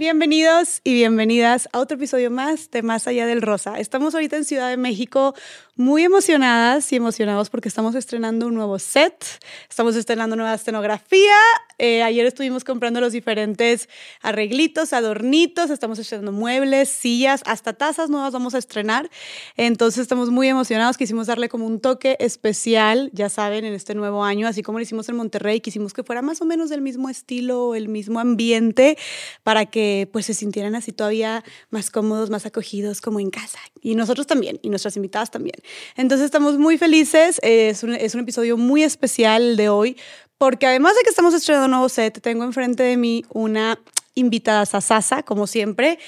Bienvenidos y bienvenidas a otro episodio más de Más Allá del Rosa. Estamos ahorita en Ciudad de México muy emocionadas y emocionados porque estamos estrenando un nuevo set, estamos estrenando nueva escenografía. Eh, ayer estuvimos comprando los diferentes arreglitos, adornitos, estamos estrenando muebles, sillas, hasta tazas nuevas vamos a estrenar. Entonces estamos muy emocionados, quisimos darle como un toque especial, ya saben, en este nuevo año, así como lo hicimos en Monterrey, quisimos que fuera más o menos del mismo estilo, el mismo ambiente, para que pues se sintieran así todavía más cómodos, más acogidos como en casa. Y nosotros también, y nuestras invitadas también. Entonces estamos muy felices, es un, es un episodio muy especial de hoy, porque además de que estamos estrenando un nuevo set, tengo enfrente de mí una invitada sasasa, como siempre.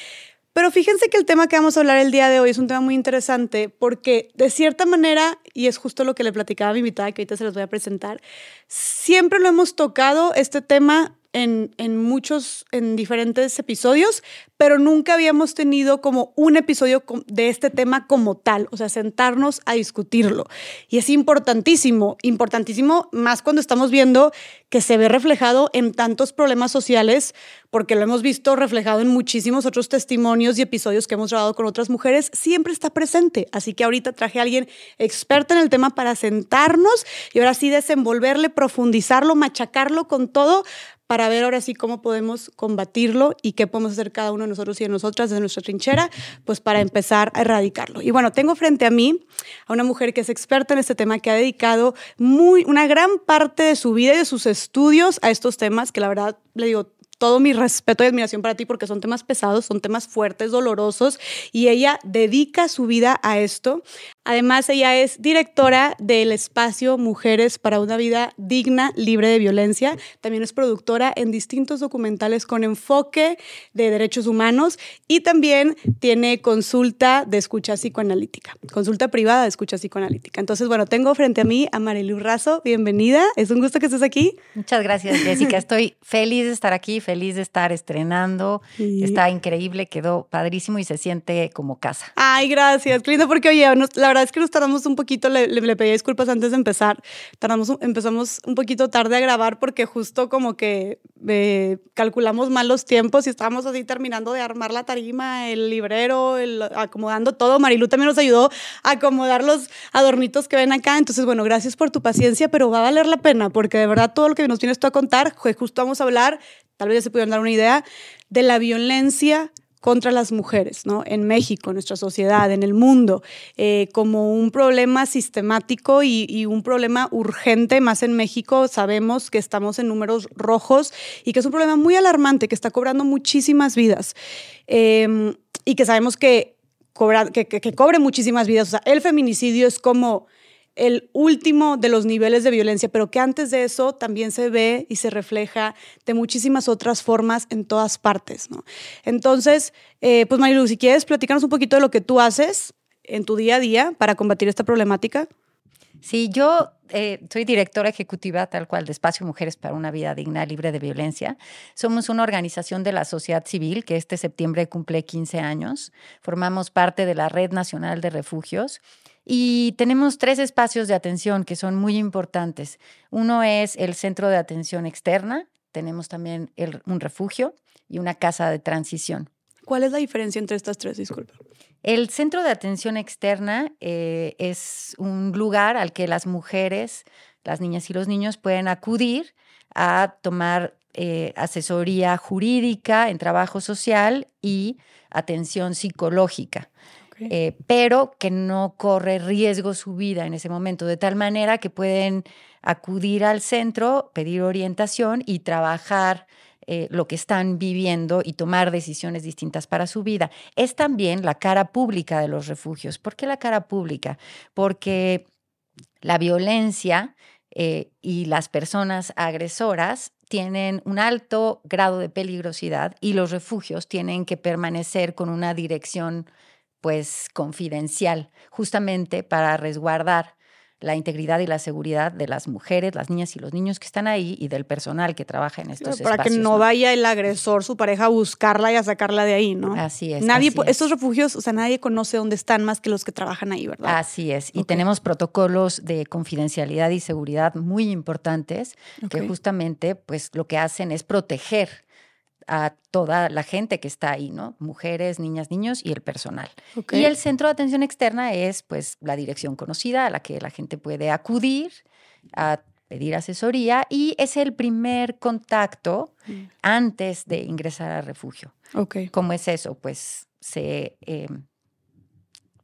Pero fíjense que el tema que vamos a hablar el día de hoy es un tema muy interesante porque de cierta manera, y es justo lo que le platicaba a mi invitada, que ahorita se los voy a presentar, siempre lo hemos tocado este tema en, en, muchos, en diferentes episodios, pero nunca habíamos tenido como un episodio de este tema como tal, o sea, sentarnos a discutirlo. Y es importantísimo, importantísimo más cuando estamos viendo que se ve reflejado en tantos problemas sociales, porque lo hemos visto reflejado en muchísimos otros testimonios y episodios que hemos grabado con otras mujeres, siempre está presente. Así que ahorita traje a alguien experta en el tema para sentarnos y ahora sí desenvolverle, profundizarlo, machacarlo con todo para ver ahora sí cómo podemos combatirlo y qué podemos hacer cada uno de nosotros y de nosotras desde nuestra trinchera, pues para empezar a erradicarlo. Y bueno, tengo frente a mí a una mujer que es experta en este tema, que ha dedicado muy, una gran parte de su vida y de sus estudios a estos temas, que la verdad le digo, todo mi respeto y admiración para ti porque son temas pesados, son temas fuertes, dolorosos y ella dedica su vida a esto. Además, ella es directora del espacio Mujeres para una vida digna, libre de violencia. También es productora en distintos documentales con enfoque de derechos humanos y también tiene consulta de escucha psicoanalítica, consulta privada de escucha psicoanalítica. Entonces, bueno, tengo frente a mí a Marilu Razo. Bienvenida. Es un gusto que estés aquí. Muchas gracias, Jessica. Estoy feliz de estar aquí, feliz de estar estrenando. Está increíble, quedó padrísimo y se siente como casa. Ay, gracias. Lindo, porque oye, la verdad es que nos tardamos un poquito, le, le, pedí disculpas antes de empezar, tardamos, empezamos un poquito tarde a grabar porque justo como que eh, calculamos mal los tiempos y estábamos así terminando de armar la tarima, el librero, el, acomodando todo. Marilu también nos ayudó a acomodar los adornitos que ven acá. Entonces, bueno, gracias por tu paciencia, pero va a valer la pena porque de verdad todo lo que nos tienes tú a contar, justo vamos a hablar, tal vez ya se pudieron dar una idea, de la violencia contra las mujeres, ¿no? En México, en nuestra sociedad, en el mundo, eh, como un problema sistemático y, un problema urgente, más en México sabemos que estamos en números rojos y que es un problema muy alarmante, que está cobrando muchísimas vidas em, y que sabemos que, cobra, que cobre muchísimas vidas. O sea, el feminicidio es como el último de los niveles de violencia, pero que antes de eso también se ve y se refleja de muchísimas otras formas en todas partes. ¿no? Entonces, eh, pues Marilu, si quieres, platicarnos un poquito de lo que tú haces en tu día a día para combatir esta problemática. Sí, yo eh, soy directora ejecutiva tal cual de Espacio Mujeres para una Vida Digna, Libre de Violencia. Somos una organización de la sociedad civil que este septiembre cumple 15 años. Formamos parte de la Red Nacional de Refugios y tenemos tres espacios de atención que son muy importantes. Uno es el centro de atención externa, tenemos también un refugio y una casa de transición. ¿Cuál es la diferencia entre estas tres? Disculpa. El centro de atención externa eh, es un lugar al que las mujeres, las niñas y los niños pueden acudir a tomar eh, asesoría jurídica en trabajo social y atención psicológica. Eh, pero que no corre riesgo su vida en ese momento, de tal manera que pueden acudir al centro, pedir orientación y trabajar eh, lo que están viviendo y tomar decisiones distintas para su vida. Es también la cara pública de los refugios. ¿Por qué la cara pública? Porque la violencia eh, y las personas agresoras tienen un alto grado de peligrosidad y los refugios tienen que permanecer con una dirección pues confidencial, justamente para resguardar la integridad y la seguridad de las mujeres, las niñas y los niños que están ahí y del personal que trabaja en estos espacios. Para que no, vaya el agresor, su pareja, a buscarla y a sacarla de ahí, ¿no? Así es. Nadie, estos refugios, o sea, nadie conoce dónde están más que los que trabajan ahí, ¿verdad? Así es. Y tenemos protocolos de confidencialidad y seguridad muy importantes que justamente, pues, lo que hacen es proteger a toda la gente que está ahí, ¿no? Mujeres, niñas, niños y el personal. Y el centro de atención externa es pues la dirección conocida a la que la gente puede acudir a pedir asesoría y es el primer contacto Mm. antes de ingresar al refugio. ¿Cómo es eso? Pues se, eh,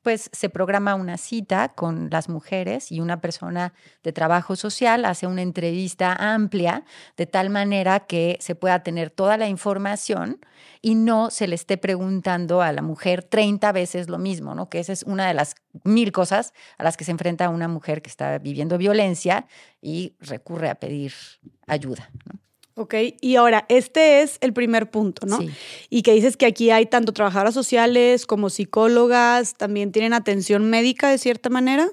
pues se programa una cita con las mujeres y una persona de trabajo social hace una entrevista amplia de tal manera que se pueda tener toda la información y no se le esté preguntando a la mujer 30 veces lo mismo, ¿no? Que esa es una de las mil cosas a las que se enfrenta una mujer que está viviendo violencia y recurre a pedir ayuda. ¿no? Ok, y ahora, este es el primer punto, ¿no? Sí. Y que dices que aquí hay tanto trabajadoras sociales como psicólogas, también tienen atención médica de cierta manera.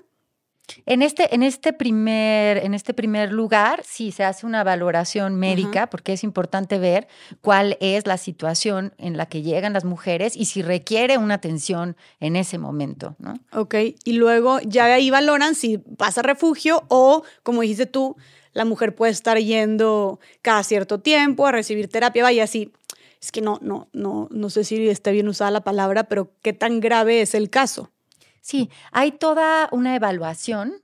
En este, en, este primer, en este primer lugar, sí, se hace una valoración médica porque es importante ver cuál es la situación en la que llegan las mujeres y si requiere una atención en ese momento, ¿no? Ok, y luego ya de ahí valoran si pasa refugio o, como dijiste tú, la mujer puede estar yendo cada cierto tiempo a recibir terapia, vaya así. Es que no, no, no, no sé si esté bien usada la palabra, pero qué tan grave es el caso. Sí, hay toda una evaluación,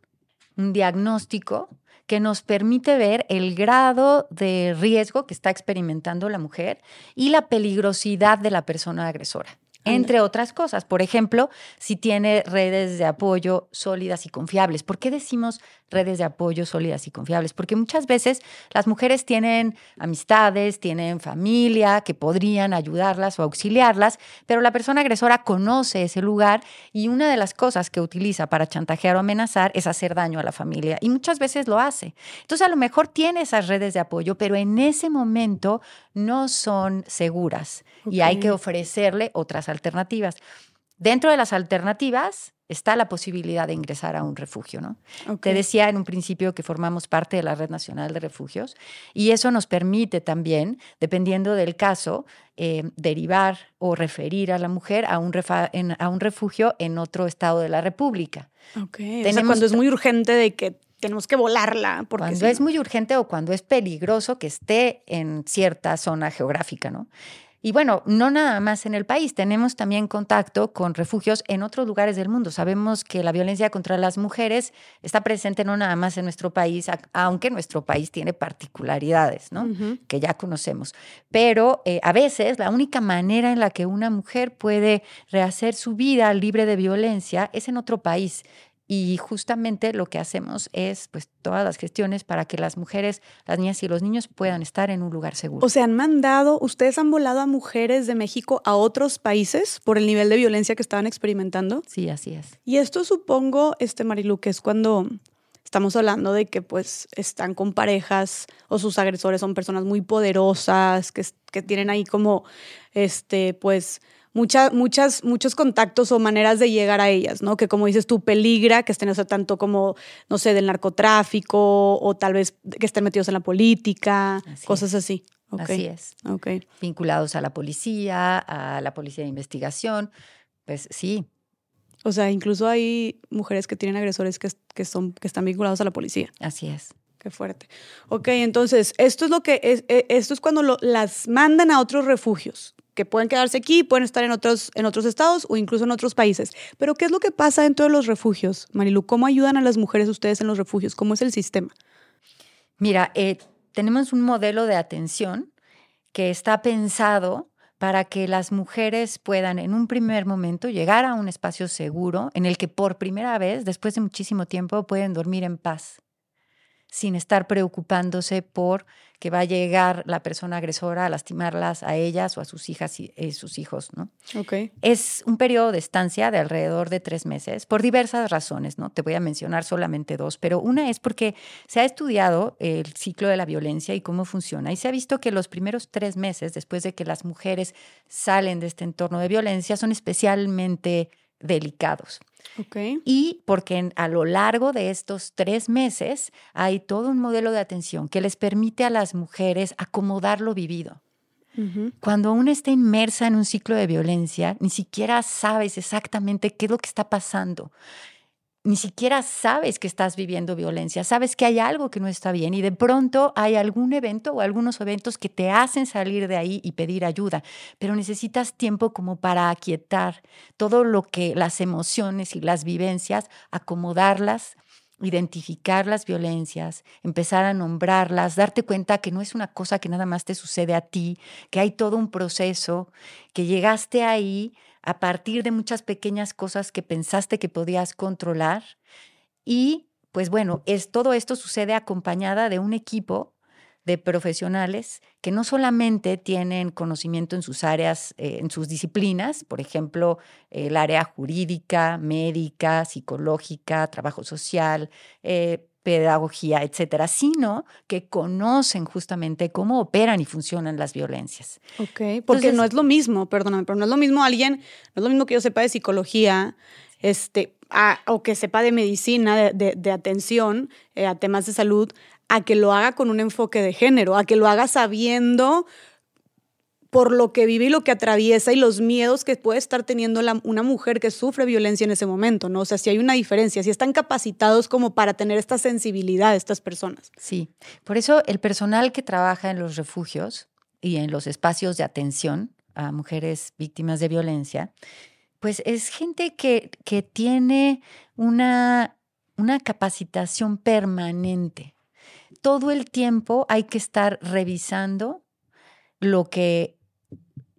un diagnóstico que nos permite ver el grado de riesgo que está experimentando la mujer y la peligrosidad de la persona agresora. Entre otras cosas, por ejemplo, si tiene redes de apoyo sólidas y confiables. ¿Por qué decimos redes de apoyo sólidas y confiables? Porque muchas veces las mujeres tienen amistades, tienen familia que podrían ayudarlas o auxiliarlas, pero la persona agresora conoce ese lugar y una de las cosas que utiliza para chantajear o amenazar es hacer daño a la familia y muchas veces lo hace. Entonces a lo mejor tiene esas redes de apoyo, pero en ese momento no son seguras y hay que ofrecerle otras alternativas. Dentro de las alternativas está la posibilidad de ingresar a un refugio, ¿no? Ok. Te decía en un principio que formamos parte de la Red Nacional de Refugios y eso nos permite también, dependiendo del caso, eh, derivar o referir a la mujer a un, refa- en- a un refugio en otro estado de la República. Ok, o sea, Tenemos cuando es muy urgente de que tenemos que volarla. Porque Cuando es muy urgente o cuando es peligroso que esté en cierta zona geográfica, ¿no? Y bueno, no nada más en el país, tenemos también contacto con refugios en otros lugares del mundo. Sabemos que la violencia contra las mujeres está presente no nada más en nuestro país, aunque nuestro país tiene particularidades, ¿no? Que ya conocemos. Pero eh, a veces la única manera en la que una mujer puede rehacer su vida libre de violencia es en otro país. Y justamente lo que hacemos es pues todas las gestiones para que las mujeres, las niñas y los niños puedan estar en un lugar seguro. O sea, han mandado, ustedes han volado a mujeres de México a otros países por el nivel de violencia que estaban experimentando. sí, así es. Y esto supongo, este Marilu, que es cuando estamos hablando de que pues están con parejas o sus agresores son personas muy poderosas, que, que tienen ahí como, este, pues, mucha- muchas, muchos contactos o maneras de llegar a ellas, ¿no? Que como dices tú, peligra que estén, o sea, tanto como, no sé, del narcotráfico o tal vez que estén metidos en la política, Así cosas así. Así es. Ok. Vinculados a la policía, a la policía de investigación. Pues sí, O sea, incluso hay mujeres que tienen agresores que, que, son, que están vinculados a la policía. así es. Qué fuerte. Ok, entonces, esto es lo que es, eh, esto es cuando lo- las mandan a otros refugios, que pueden quedarse aquí, pueden estar en otros, en otros estados o incluso en otros países. Pero, ¿qué es lo que pasa dentro de los refugios, Marilu? ¿Cómo ayudan a las mujeres ustedes en los refugios? ¿Cómo es el sistema? Mira, eh, tenemos un modelo de atención que está pensado para que las mujeres puedan en un primer momento llegar a un espacio seguro en el que por primera vez, después de muchísimo tiempo, pueden dormir en paz, sin estar preocupándose por que va a llegar la persona agresora a lastimarlas a ellas o a sus hijas y eh, sus hijos, ¿no? Es un periodo de estancia de alrededor de tres meses por diversas razones, ¿no? Te voy a mencionar solamente dos, pero una es porque se ha estudiado el ciclo de la violencia y cómo funciona y se ha visto que los primeros tres meses después de que las mujeres salen de este entorno de violencia son especialmente delicados. Ok. Y porque a lo largo de estos tres meses hay todo un modelo de atención que les permite a las mujeres acomodar lo vivido. Cuando uno está inmersa en un ciclo de violencia, ni siquiera sabes exactamente qué es lo que está pasando. Ni siquiera sabes que estás viviendo violencia, sabes que hay algo que no está bien y de pronto hay algún evento o algunos eventos que te hacen salir de ahí y pedir ayuda, pero necesitas tiempo como para aquietar todo lo que las emociones y las vivencias, acomodarlas, identificar las violencias, empezar a nombrarlas, darte cuenta que no es una cosa que nada más te sucede a ti, que hay todo un proceso, que llegaste ahí a partir de muchas pequeñas cosas que pensaste que podías controlar. Y pues bueno, es, todo esto sucede acompañada de un equipo de profesionales que no solamente tienen conocimiento en sus áreas, eh, en sus disciplinas, por ejemplo, el área jurídica, médica, psicológica, trabajo social, eh, pedagogía, etcétera, sino que conocen justamente cómo operan y funcionan las violencias. Ok, porque no es lo mismo, perdóname, pero no es lo mismo alguien, no es lo mismo que yo sepa de psicología, este, o que sepa de medicina, de, atención eh, a temas de salud, a que lo haga con un enfoque de género, a que lo haga sabiendo por lo que vive y lo que atraviesa y los miedos que puede estar teniendo una mujer que sufre violencia en ese momento, ¿no? O sea, si hay una diferencia, si están capacitados como para tener esta sensibilidad estas personas. Sí, por eso el personal que trabaja en los refugios y en los espacios de atención a mujeres víctimas de violencia, pues es gente que, que tiene una, una capacitación permanente. Todo el tiempo hay que estar revisando lo que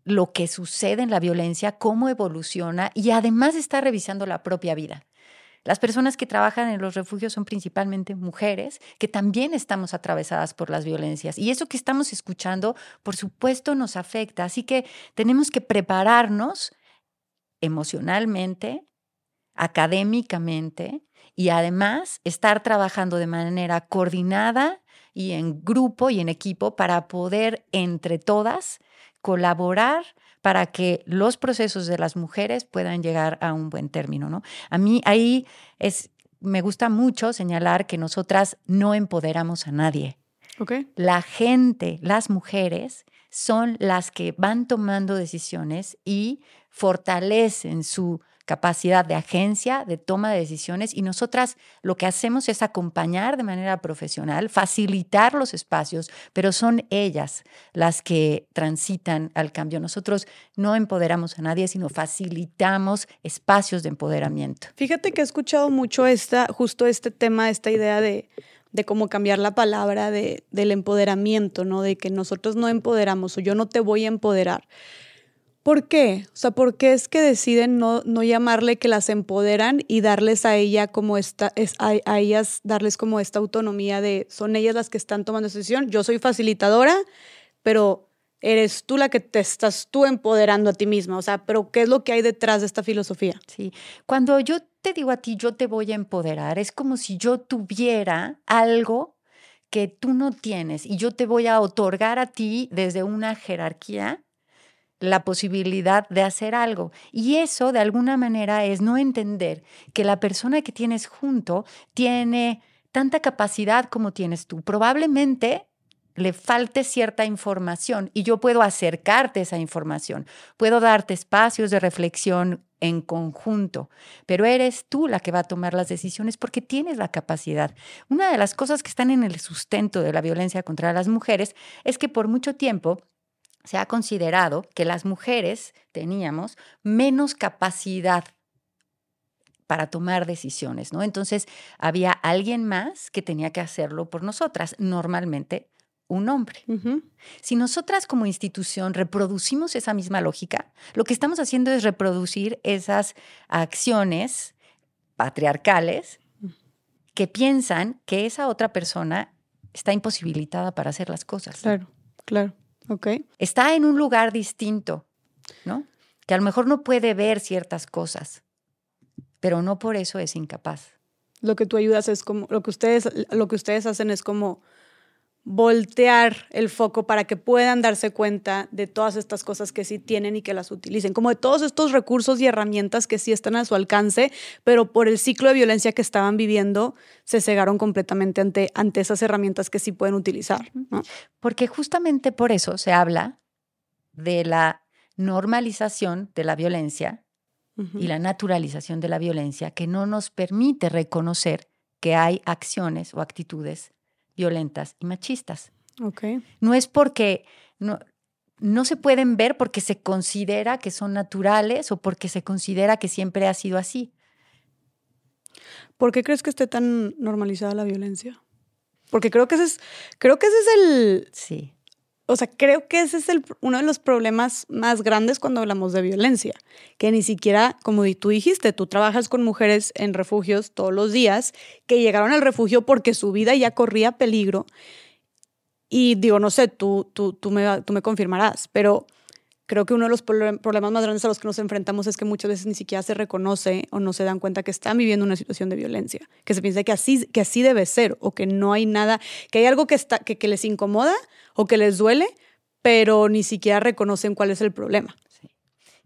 lo que sucede en la violencia, cómo evoluciona y además está revisando la propia vida. Las personas que trabajan en los refugios son principalmente mujeres que también estamos atravesadas por las violencias y eso que estamos escuchando, por supuesto, nos afecta. Así que tenemos que prepararnos emocionalmente, académicamente y además estar trabajando de manera coordinada y en grupo y en equipo para poder entre todas colaborar para que los procesos de las mujeres puedan llegar a un buen término, ¿no? A mí ahí es, me gusta mucho señalar que nosotras no empoderamos a nadie. Okay. La gente, las mujeres, son las que van tomando decisiones y fortalecen su capacidad de agencia, de toma de decisiones y nosotras lo que hacemos es acompañar de manera profesional, facilitar los espacios, pero son ellas las que transitan al cambio. Nosotros no empoderamos a nadie, sino facilitamos espacios de empoderamiento. Fíjate que he escuchado mucho esta, justo este tema, esta idea de de cómo cambiar la palabra de, del empoderamiento, ¿no? De que nosotros no empoderamos o yo no te voy a empoderar. ¿Por qué? O sea, ¿por qué es que deciden no, no llamarle que las empoderan y darles a ella como esta, es, a, ellas darles como esta autonomía de son ellas las que están tomando esa decisión? Yo soy facilitadora, pero eres tú la que te estás tú empoderando a ti misma. O sea, pero ¿qué es lo que hay detrás de esta filosofía? Sí, cuando yo te digo a ti, yo te voy a empoderar, es como si yo tuviera algo que tú no tienes y yo te voy a otorgar a ti desde una jerarquía la posibilidad de hacer algo. Y eso de alguna manera es no entender que la persona que tienes junto tiene tanta capacidad como tienes tú. Probablemente le falte cierta información y yo puedo acercarte esa información, puedo darte espacios de reflexión en conjunto, pero eres tú la que va a tomar las decisiones porque tienes la capacidad. Una de las cosas que están en el sustento de la violencia contra las mujeres es que por mucho tiempo se ha considerado que las mujeres teníamos menos capacidad para tomar decisiones, ¿no? Entonces había alguien más que tenía que hacerlo por nosotras, normalmente un hombre. Si nosotras como institución reproducimos esa misma lógica, lo que estamos haciendo es reproducir esas acciones patriarcales que piensan que esa otra persona está imposibilitada para hacer las cosas. Claro, claro. Está en un lugar distinto, ¿no? Que a lo mejor no puede ver ciertas cosas, pero no por eso es incapaz. Lo que tú ayudas es como, lo que ustedes, lo que ustedes hacen es como voltear el foco para que puedan darse cuenta de todas estas cosas que sí tienen y que las utilicen, como de todos estos recursos y herramientas que sí están a su alcance, pero por el ciclo de violencia que estaban viviendo, se cegaron completamente ante, ante esas herramientas que sí pueden utilizar. Porque justamente por eso se habla de la normalización de la violencia y la naturalización de la violencia que no nos permite reconocer que hay acciones o actitudes violentas y machistas. Okay. No es porque no, no se pueden ver porque se considera que son naturales o porque se considera que siempre ha sido así. ¿Por qué crees que esté tan normalizada la violencia? Porque creo que ese es, creo que ese es el. Sí. O sea, creo que ese es el, uno de los problemas más grandes cuando hablamos de violencia, que ni siquiera, como tú dijiste, tú trabajas con mujeres en refugios todos los días, que llegaron al refugio porque su vida ya corría peligro. Y digo, no sé, tú, tú, tú, me, tú me confirmarás, pero creo que uno de los problemas más grandes a los que nos enfrentamos es que muchas veces ni siquiera se reconoce o no se dan cuenta que están viviendo una situación de violencia, que se piensa que así, que así debe ser o que no hay nada, que hay algo que, está, que, que les incomoda o que les duele, pero ni siquiera reconocen cuál es el problema.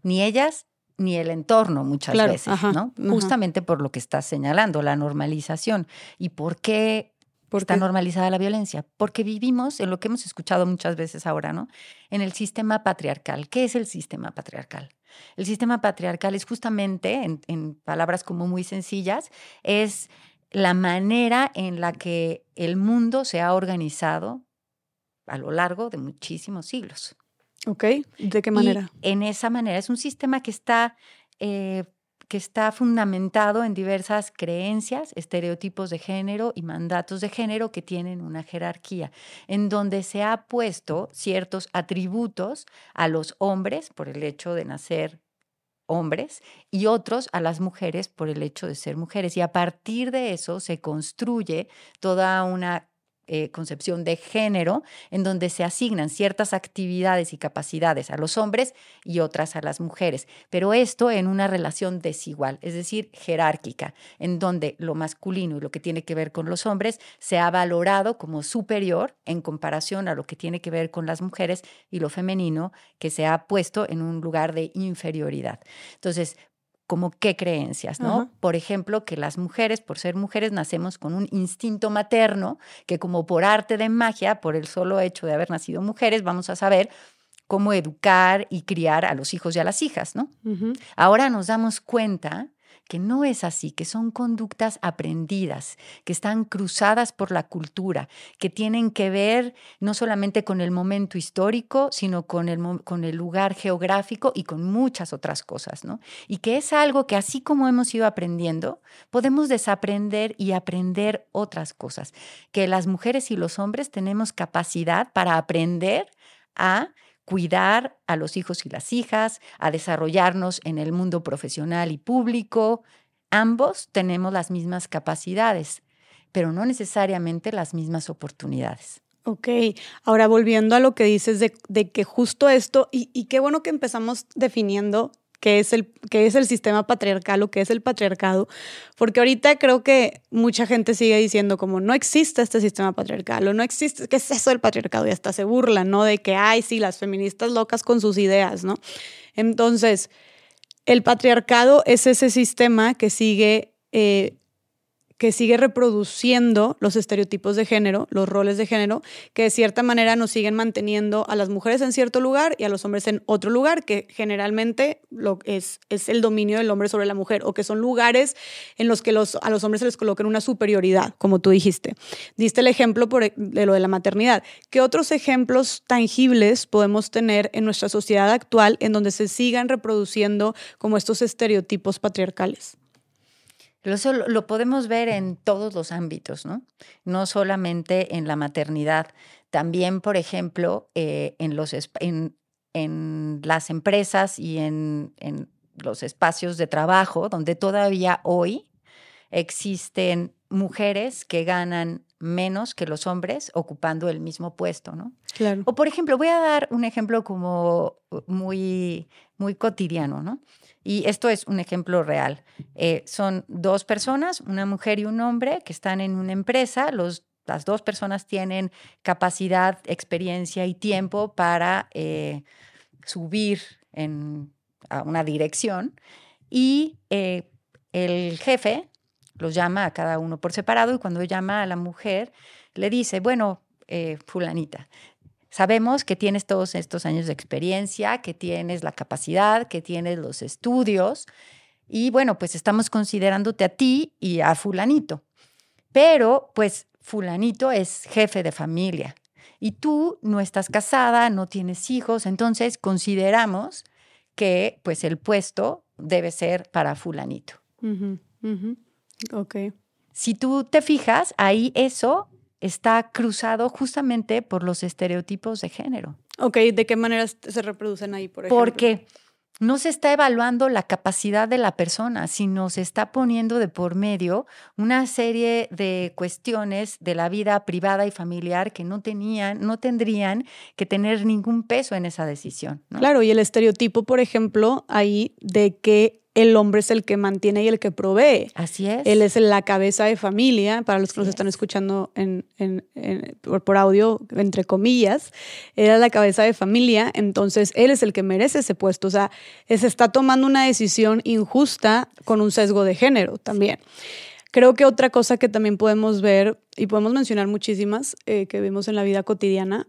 Ni ellas ni el entorno muchas veces, ¿no? Justamente por lo que estás señalando, la normalización. ¿Y por qué ¿Por está normalizada la violencia? Porque vivimos en lo que hemos escuchado muchas veces ahora, ¿no? En el sistema patriarcal. ¿Qué es el sistema patriarcal? El sistema patriarcal es justamente, en, en palabras como muy sencillas, es la manera en la que el mundo se ha organizado a lo largo de muchísimos siglos. Ok, ¿de qué manera? en esa manera es un sistema que está eh, que está fundamentado en diversas creencias, estereotipos de género y mandatos de género que tienen una jerarquía, en donde se ha puesto ciertos atributos a los hombres por el hecho de nacer hombres y otros a las mujeres por el hecho de ser mujeres. Y a partir de eso se construye toda una eh, concepción de género, en donde se asignan ciertas actividades y capacidades a los hombres y otras a las mujeres, pero esto en una relación desigual, es decir, jerárquica, en donde lo masculino y lo que tiene que ver con los hombres se ha valorado como superior en comparación a lo que tiene que ver con las mujeres y lo femenino que se ha puesto en un lugar de inferioridad. Entonces, como qué creencias, ¿no? Por ejemplo, que las mujeres, por ser mujeres, nacemos con un instinto materno que como por arte de magia, por el solo hecho de haber nacido mujeres, vamos a saber cómo educar y criar a los hijos y a las hijas, ¿no? Ahora nos damos cuenta que no es así, que son conductas aprendidas, que están cruzadas por la cultura, que tienen que ver no solamente con el momento histórico, sino con el, con el lugar geográfico y con muchas otras cosas, ¿no? Y que es algo que así como hemos ido aprendiendo, podemos desaprender y aprender otras cosas, que las mujeres y los hombres tenemos capacidad para aprender a cuidar a los hijos y las hijas, a desarrollarnos en el mundo profesional y público. Ambos tenemos las mismas capacidades, pero no necesariamente las mismas oportunidades. Ok, ahora volviendo a lo que dices de, que justo esto, y, y, qué bueno que empezamos definiendo qué es, el, qué es el sistema patriarcal o qué es el patriarcado, porque ahorita creo que mucha gente sigue diciendo como no existe este sistema patriarcal o no existe, ¿qué es eso del patriarcado? Y hasta se burlan, ¿no? De que, ay, sí, las feministas locas con sus ideas, ¿no? Entonces, el patriarcado es ese sistema que sigue eh, que sigue reproduciendo los estereotipos de género, los roles de género, que de cierta manera nos siguen manteniendo a las mujeres en cierto lugar y a los hombres en otro lugar, que generalmente es, es el dominio del hombre sobre la mujer, o que son lugares en los que los, a los hombres se les coloca una superioridad, como tú dijiste. Diste el ejemplo por, e, de lo de la maternidad. ¿Qué otros ejemplos tangibles podemos tener en nuestra sociedad actual en donde se sigan reproduciendo como estos estereotipos patriarcales? Eso lo podemos ver en todos los ámbitos, ¿no? No solamente en la maternidad, también, por ejemplo, eh, en, los, en, en, las empresas y en, en los espacios de trabajo, donde todavía hoy existen mujeres que ganan menos que los hombres ocupando el mismo puesto, ¿no? Claro. O por ejemplo, voy a dar un ejemplo como muy, muy cotidiano, ¿no? Y esto es un ejemplo real. Eh, son dos personas, una mujer y un hombre, que están en una empresa. Los, las dos personas tienen capacidad, experiencia y tiempo para eh, subir en, a una dirección. Y eh, el jefe los llama a cada uno por separado y cuando llama a la mujer le dice, bueno, fulanita, Sabemos que tienes todos estos años de experiencia, que tienes la capacidad, que tienes los estudios, Y bueno, pues estamos considerándote a ti y a fulanito. Pero pues fulanito es jefe de familia y tú no estás casada, no tienes hijos, entonces consideramos que pues el puesto debe ser para fulanito. Ok. Si tú te fijas, ahí eso está cruzado justamente por los estereotipos de género. Ok, ¿de qué manera se reproducen ahí, por ejemplo? Porque no se está evaluando la capacidad de la persona, sino se está poniendo de por medio una serie de cuestiones de la vida privada y familiar que no tenían, no tendrían que tener ningún peso en esa decisión. Claro, y el estereotipo, por ejemplo, ahí de que el hombre es el que mantiene y el que provee. Así es. Él es la cabeza de familia, para los que nos están escuchando en, por, audio, entre comillas, él es la cabeza de familia, entonces él es el que merece ese puesto. O sea, se está tomando una decisión injusta con un sesgo de género también. Creo que otra cosa que también podemos ver, y podemos mencionar muchísimas eh, que vemos en la vida cotidiana,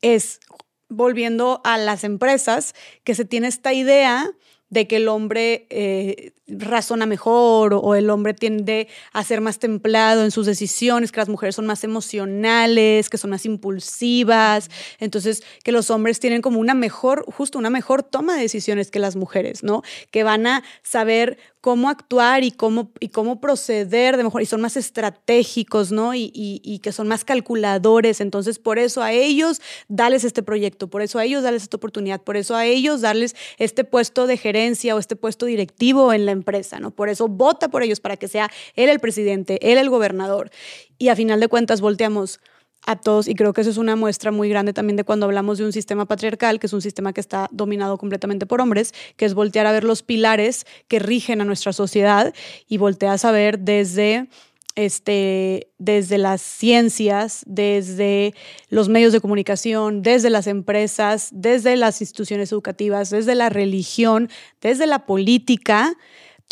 es volviendo a las empresas, que se tiene esta idea de que el hombre eh, razona mejor o, el hombre tiende a ser más templado en sus decisiones, que las mujeres son más emocionales, que son más impulsivas, entonces que los hombres tienen como una mejor, justo una mejor toma de decisiones que las mujeres, ¿no? Que van a saber cómo actuar y cómo, y cómo proceder de mejor, y son más estratégicos, ¿no? Y, y, que son más calculadores. Entonces, por eso a ellos darles este proyecto, por eso a ellos darles esta oportunidad, por eso a ellos darles este puesto de gerencia o este puesto directivo en la Por eso vota por ellos para que sea él el presidente, él el gobernador. Y a final de cuentas volteamos a todos, y creo que eso es una muestra muy grande también de cuando hablamos de un sistema patriarcal, que es un sistema que está dominado completamente por hombres, que es voltear a ver los pilares que rigen a nuestra sociedad y voltear a ver desde, este, desde las ciencias, desde los medios de comunicación, desde las empresas, desde las instituciones educativas, desde la religión, desde la política,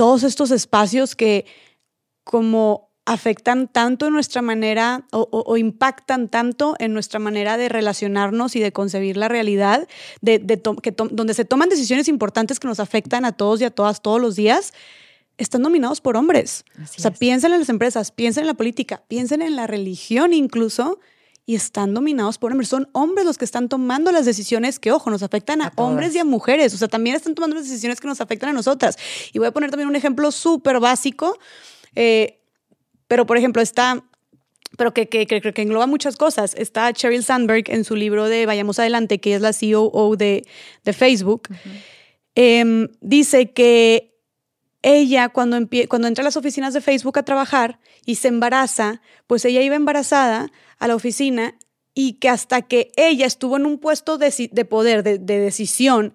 todos estos espacios que como afectan tanto en nuestra manera o, impactan tanto en nuestra manera de relacionarnos y de concebir la realidad, de, que donde se toman decisiones importantes que nos afectan a todos y a todas todos los días, están dominados por hombres. o sea, piensen en las empresas, piensen en la política, piensen en la religión incluso, y están dominados por hombres. Son hombres los que están tomando las decisiones que, ojo, nos afectan a, hombres y a mujeres. O sea, también están tomando las decisiones que nos afectan a nosotras. Y voy a poner también un ejemplo súper básico. Eh, pero, por ejemplo, está pero que, que, que, que, engloba muchas cosas. Está Sheryl Sandberg en su libro de Vayamos Adelante, que es la CEO de, de Facebook. Em, dice que ella, cuando, cuando entra a las oficinas de Facebook a trabajar y se embaraza, pues ella iba embarazada a la oficina y que hasta que ella estuvo en un puesto de, de poder, de, de decisión,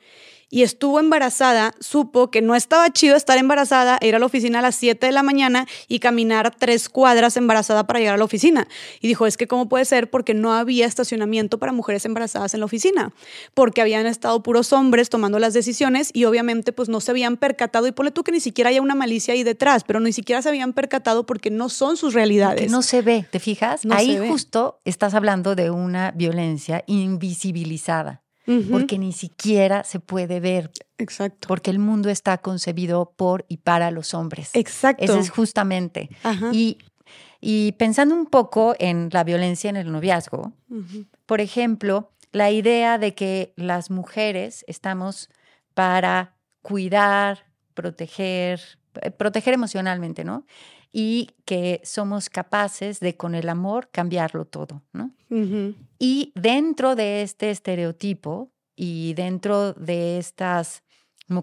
y estuvo embarazada, supo que no estaba chido estar embarazada, ir a la oficina a las 7 de la mañana y caminar tres cuadras embarazada para llegar a la oficina. Y dijo, es que cómo puede ser porque no había estacionamiento para mujeres embarazadas en la oficina, porque habían estado puros hombres tomando las decisiones y obviamente pues no se habían percatado y ponle tú que ni siquiera haya una malicia ahí detrás, pero ni siquiera se habían percatado porque no son sus realidades. no se ve, ¿te fijas? ahí justo estás hablando de una violencia invisibilizada porque ni siquiera se puede ver. Exacto. Porque el mundo está concebido por y para los hombres. Exacto. Ese es justamente. Y, y, pensando un poco en la violencia en el noviazgo, por ejemplo, la idea de que las mujeres estamos para cuidar, proteger, eh, proteger emocionalmente, ¿no? y que somos capaces de con el amor cambiarlo todo, ¿no? Y dentro de este estereotipo y dentro de estas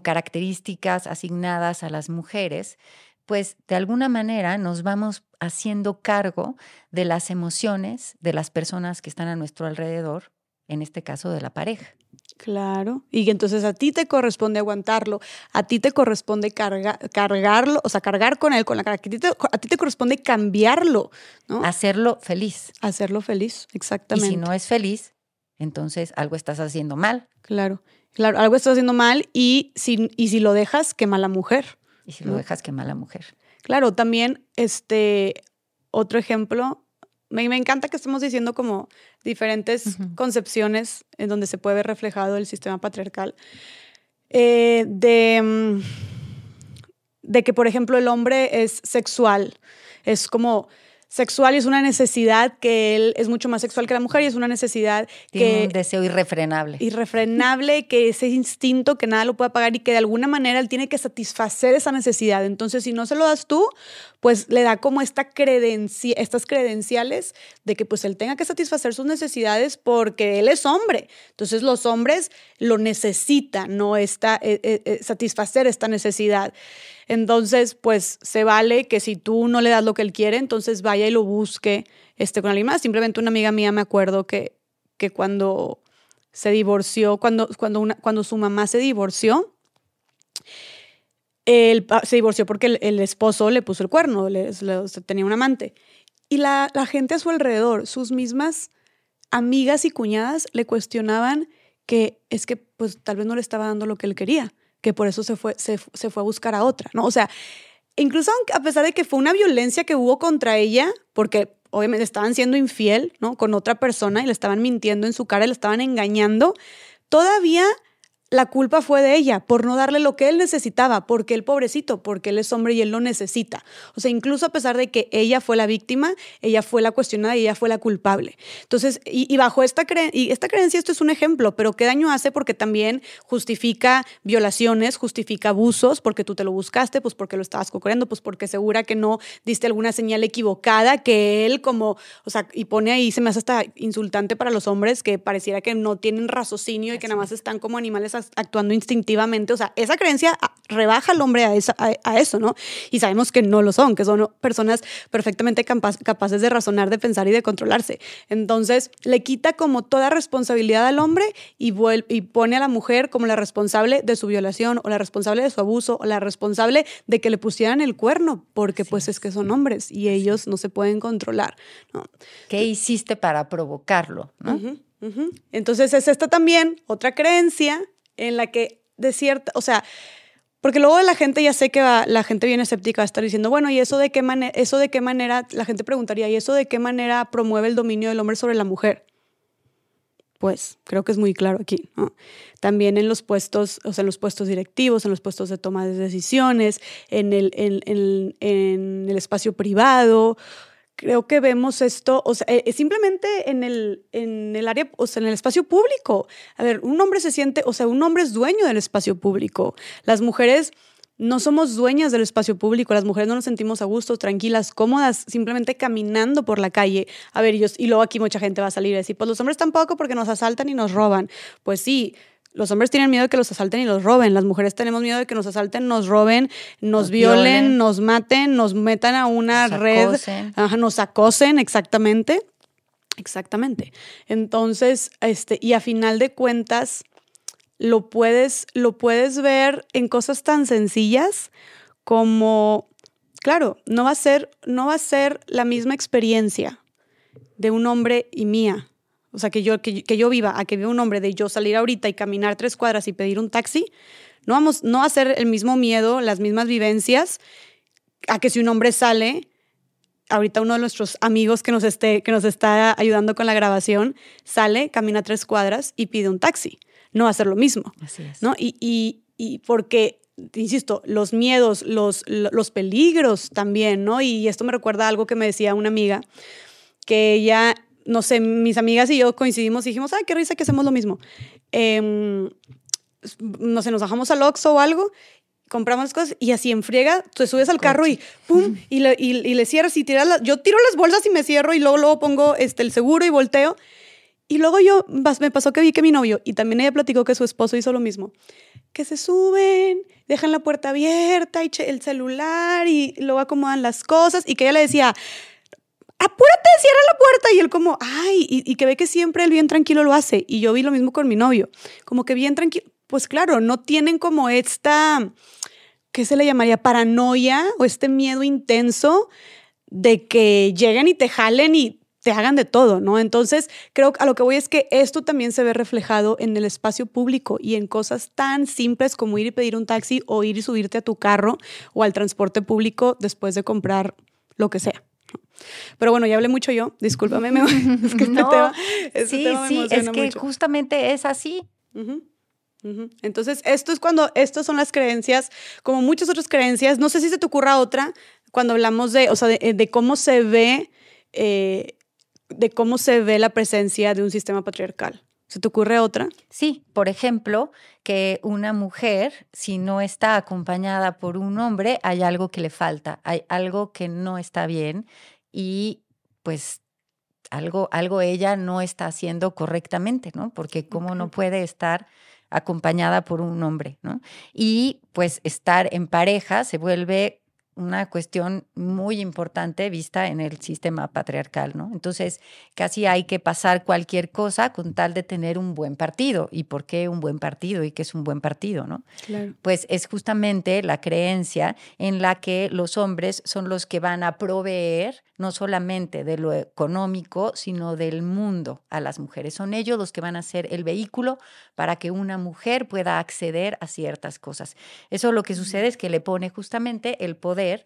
características asignadas a las mujeres, pues de alguna manera nos vamos haciendo cargo de las emociones de las personas que están a nuestro alrededor, en este caso de la pareja. Claro, y entonces a ti te corresponde aguantarlo, a ti te corresponde cargarlo, o sea, cargar con él, con la cara, a ti te, corresponde cambiarlo, ¿no? Hacerlo feliz. Hacerlo feliz, exactamente. Y si no es feliz, entonces algo estás haciendo mal. Claro, claro, algo estás haciendo mal y si, y si lo dejas, qué mala mujer. Y si lo dejas, qué mala mujer. Claro, también, este, otro ejemplo, me, encanta que estemos diciendo como diferentes concepciones en donde se puede ver reflejado el sistema patriarcal. Eh, de, mm, de que, por ejemplo, el hombre es sexual, es como sexual y es una necesidad que él es mucho más sexual que la mujer y es una necesidad Tiene que un deseo irrefrenable. irrefrenable, que ese instinto que nada lo puede apagar y que de alguna manera él tiene que satisfacer esa necesidad. Entonces, si no se lo das tú, pues le da como esta credenci estas credenciales de que pues él tenga que satisfacer sus necesidades porque él es hombre. Entonces, los hombres lo necesitan, no está eh, eh, eh, satisfacer esta necesidad. Entonces, pues se vale que si tú no le das lo que él quiere, entonces vaya y lo busque este, con alguien más. Simplemente una amiga mía me acuerdo que, que cuando se divorció, cuando, cuando, una, cuando su mamá se divorció, se divorció porque el, esposo le puso el cuerno, le, tenía un amante. Y la, gente a su alrededor, sus mismas amigas y cuñadas, le cuestionaban que es que pues tal vez no le estaba dando lo que él quería que por eso se fue, se, fue a buscar a otra, ¿no? O sea, incluso a pesar de que fue una violencia que hubo contra ella, porque obviamente estaban siendo infiel, ¿no? Con otra persona y le estaban mintiendo en su cara le estaban engañando, todavía la culpa fue de ella por no darle lo que él necesitaba, porque él pobrecito, porque él es hombre y él lo necesita. O sea, incluso a pesar de que ella fue la víctima, ella fue la cuestionada y ella fue la culpable. Entonces, y, bajo esta, y esta creencia, esto es un ejemplo, pero ¿qué daño hace? Porque también justifica violaciones, justifica abusos, porque tú te lo buscaste, pues porque lo estabas cocorriendo, pues porque segura que no diste alguna señal equivocada, que él como, o sea, y pone ahí, se me hace hasta insultante para los hombres que pareciera que no tienen raciocinio y que nada más están como animales actuando instintivamente. O sea, esa creencia rebaja al hombre a, a, eso, ¿no? Y sabemos que no lo son, que son personas perfectamente capaces de razonar, de pensar y de controlarse. Entonces, le quita como toda responsabilidad al hombre y, y pone a la mujer como la responsable de su violación o la responsable de su abuso o la responsable de que le pusieran el cuerno, porque pues es que son hombres y ellos no se pueden controlar, ¿no? ¿Qué hiciste para provocarlo? ¿no? Entonces es esta también otra creencia en la que de cierta, o sea, porque luego la gente ya sé que va, la gente viene escéptica a estar diciendo, bueno, ¿y eso de qué manera, eso de qué manera, la gente preguntaría, ¿y eso de qué manera promueve el dominio del hombre sobre la mujer? Pues creo que es muy claro aquí. También en los puestos, o sea, en los puestos directivos, en los puestos de toma de decisiones, en el, en, en, en el espacio privado creo que vemos esto, o sea, eh, simplemente en el, en el área, o sea, en el espacio público. A ver, un hombre se siente, o sea, un hombre es dueño del espacio público. Las mujeres no somos dueñas del espacio público, las mujeres no nos sentimos a gusto, tranquilas, cómodas, simplemente caminando por la calle. A ver, y, y luego aquí mucha gente va a salir y decir, pues los hombres tampoco porque nos asaltan y nos roban. Pues sí, los hombres tienen miedo de que los asalten y los roben. Las mujeres tenemos miedo de que nos asalten, nos roben, nos, violen, nos maten, nos metan a una red, nos acosen, exactamente. Exactamente. Entonces, este, y a final de cuentas, lo puedes, lo puedes ver en cosas tan sencillas como, claro, no va a ser, no va a ser la misma experiencia de un hombre y mía o sea, que yo, que, yo viva, a que viva un hombre de yo salir ahorita y caminar tres cuadras y pedir un taxi, no vamos, no a ser el mismo miedo, las mismas vivencias, a que si un hombre sale, ahorita uno de nuestros amigos que nos, esté, que nos está ayudando con la grabación, sale, camina tres cuadras y pide un taxi. No va a ser lo mismo. Así es. ¿no? Y, y, y porque insisto, los miedos, los, los peligros también, ¿no? Y esto me recuerda a algo que me decía una amiga, que ella no sé, mis amigas y yo coincidimos y dijimos, ay, qué risa que hacemos lo mismo. Em, no sé, nos bajamos al Oxxo o algo, compramos cosas y así en friega, te subes al carro y pum, y le, y, le cierras y tiras yo tiro las bolsas y me cierro y luego, luego pongo este, el seguro y volteo. Y luego yo, me pasó que vi que mi novio, y también ella platicó que su esposo hizo lo mismo, que se suben, dejan la puerta abierta y el celular y luego acomodan las cosas y que ella le decía, apúrate, cierra la puerta. Y él como, ay, y, que ve que siempre él bien tranquilo lo hace. Y yo vi lo mismo con mi novio, como que bien tranquilo. Pues claro, no tienen como esta, ¿qué se le llamaría? Paranoia o este miedo intenso de que lleguen y te jalen y te hagan de todo, ¿no? Entonces, creo que a lo que voy es que esto también se ve reflejado en el espacio público y en cosas tan simples como ir y pedir un taxi o ir y subirte a tu carro o al transporte público después de comprar lo que sea. Pero bueno, ya hablé mucho yo, discúlpame, es que este no, este sí, sí, es que justamente es así. Entonces, esto es cuando, estas son las creencias, como muchas otras creencias, no sé si se te ocurra otra, cuando hablamos de, o sea, de, cómo se ve, eh, de cómo se ve la presencia de un sistema patriarcal. ¿Se te ocurre otra? Sí, por ejemplo, que una mujer, si no está acompañada por un hombre, hay algo que le falta, hay algo que no está bien y pues algo, algo ella no está haciendo correctamente, ¿no? Porque cómo no puede estar acompañada por un hombre, ¿no? Y pues estar en pareja se vuelve una cuestión muy importante vista en el sistema patriarcal, ¿no? Entonces, casi hay que pasar cualquier cosa con tal de tener un buen partido. ¿Y por qué un buen partido? ¿Y qué es un buen partido, no? Pues es justamente la creencia en la que los hombres son los que van a proveer no solamente de lo económico, sino del mundo a las mujeres. Son ellos los que van a ser el vehículo para que una mujer pueda acceder a ciertas cosas. Eso lo que sucede es que le pone justamente el poder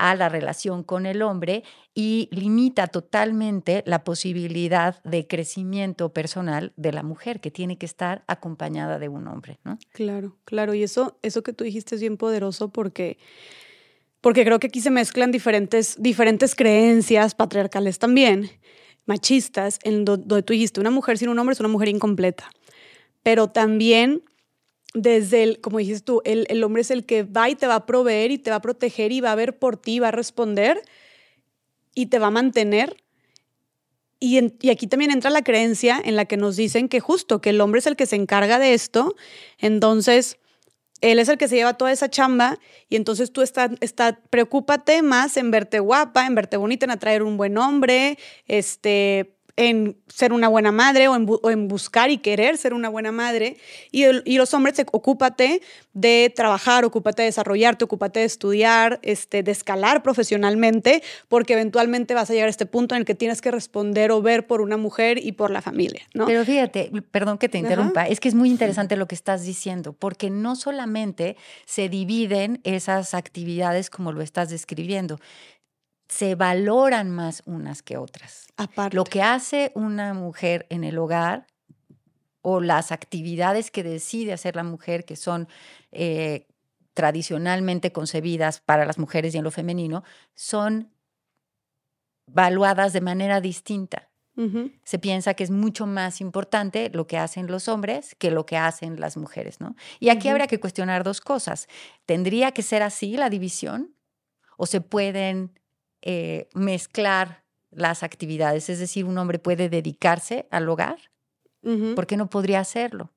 a la relación con el hombre y limita totalmente la posibilidad de crecimiento personal de la mujer, que tiene que estar acompañada de un hombre, ¿no? Claro, claro. Y eso, eso que tú dijiste es bien poderoso porque, porque creo que aquí se mezclan diferentes, diferentes creencias patriarcales también, machistas, en donde tú dijiste, una mujer sin un hombre es una mujer incompleta. Pero también desde el, como dices tú, el, el, hombre es el que va y te va a proveer y te va a proteger y va a ver por ti, va a responder y te va a mantener. Y, y, aquí también entra la creencia en la que nos dicen que justo, que el hombre es el que se encarga de esto, entonces él es el que se lleva toda esa chamba y entonces tú estás, está, preocúpate más en verte guapa, en verte bonita, en atraer un buen hombre, este, en ser una buena madre o en, buscar y querer ser una buena madre. Y, los hombres, ocúpate de trabajar, ocúpate de desarrollarte, ocúpate de estudiar, este, de escalar profesionalmente, porque eventualmente vas a llegar a este punto en el que tienes que responder o ver por una mujer y por la familia. ¿no? Pero fíjate, perdón que te interrumpa, es que es muy interesante lo que estás diciendo, porque no solamente se dividen esas actividades como lo estás describiendo, se valoran más unas que otras. Aparte. Lo que hace una mujer en el hogar o las actividades que decide hacer la mujer, que son eh, tradicionalmente concebidas para las mujeres y en lo femenino, son valuadas de manera distinta. Se piensa que es mucho más importante lo que hacen los hombres que lo que hacen las mujeres, ¿no? Y aquí habría que cuestionar dos cosas. ¿Tendría que ser así la división? ¿O se pueden eh, mezclar las actividades, es decir, un hombre puede dedicarse al hogar, ¿por qué no podría hacerlo?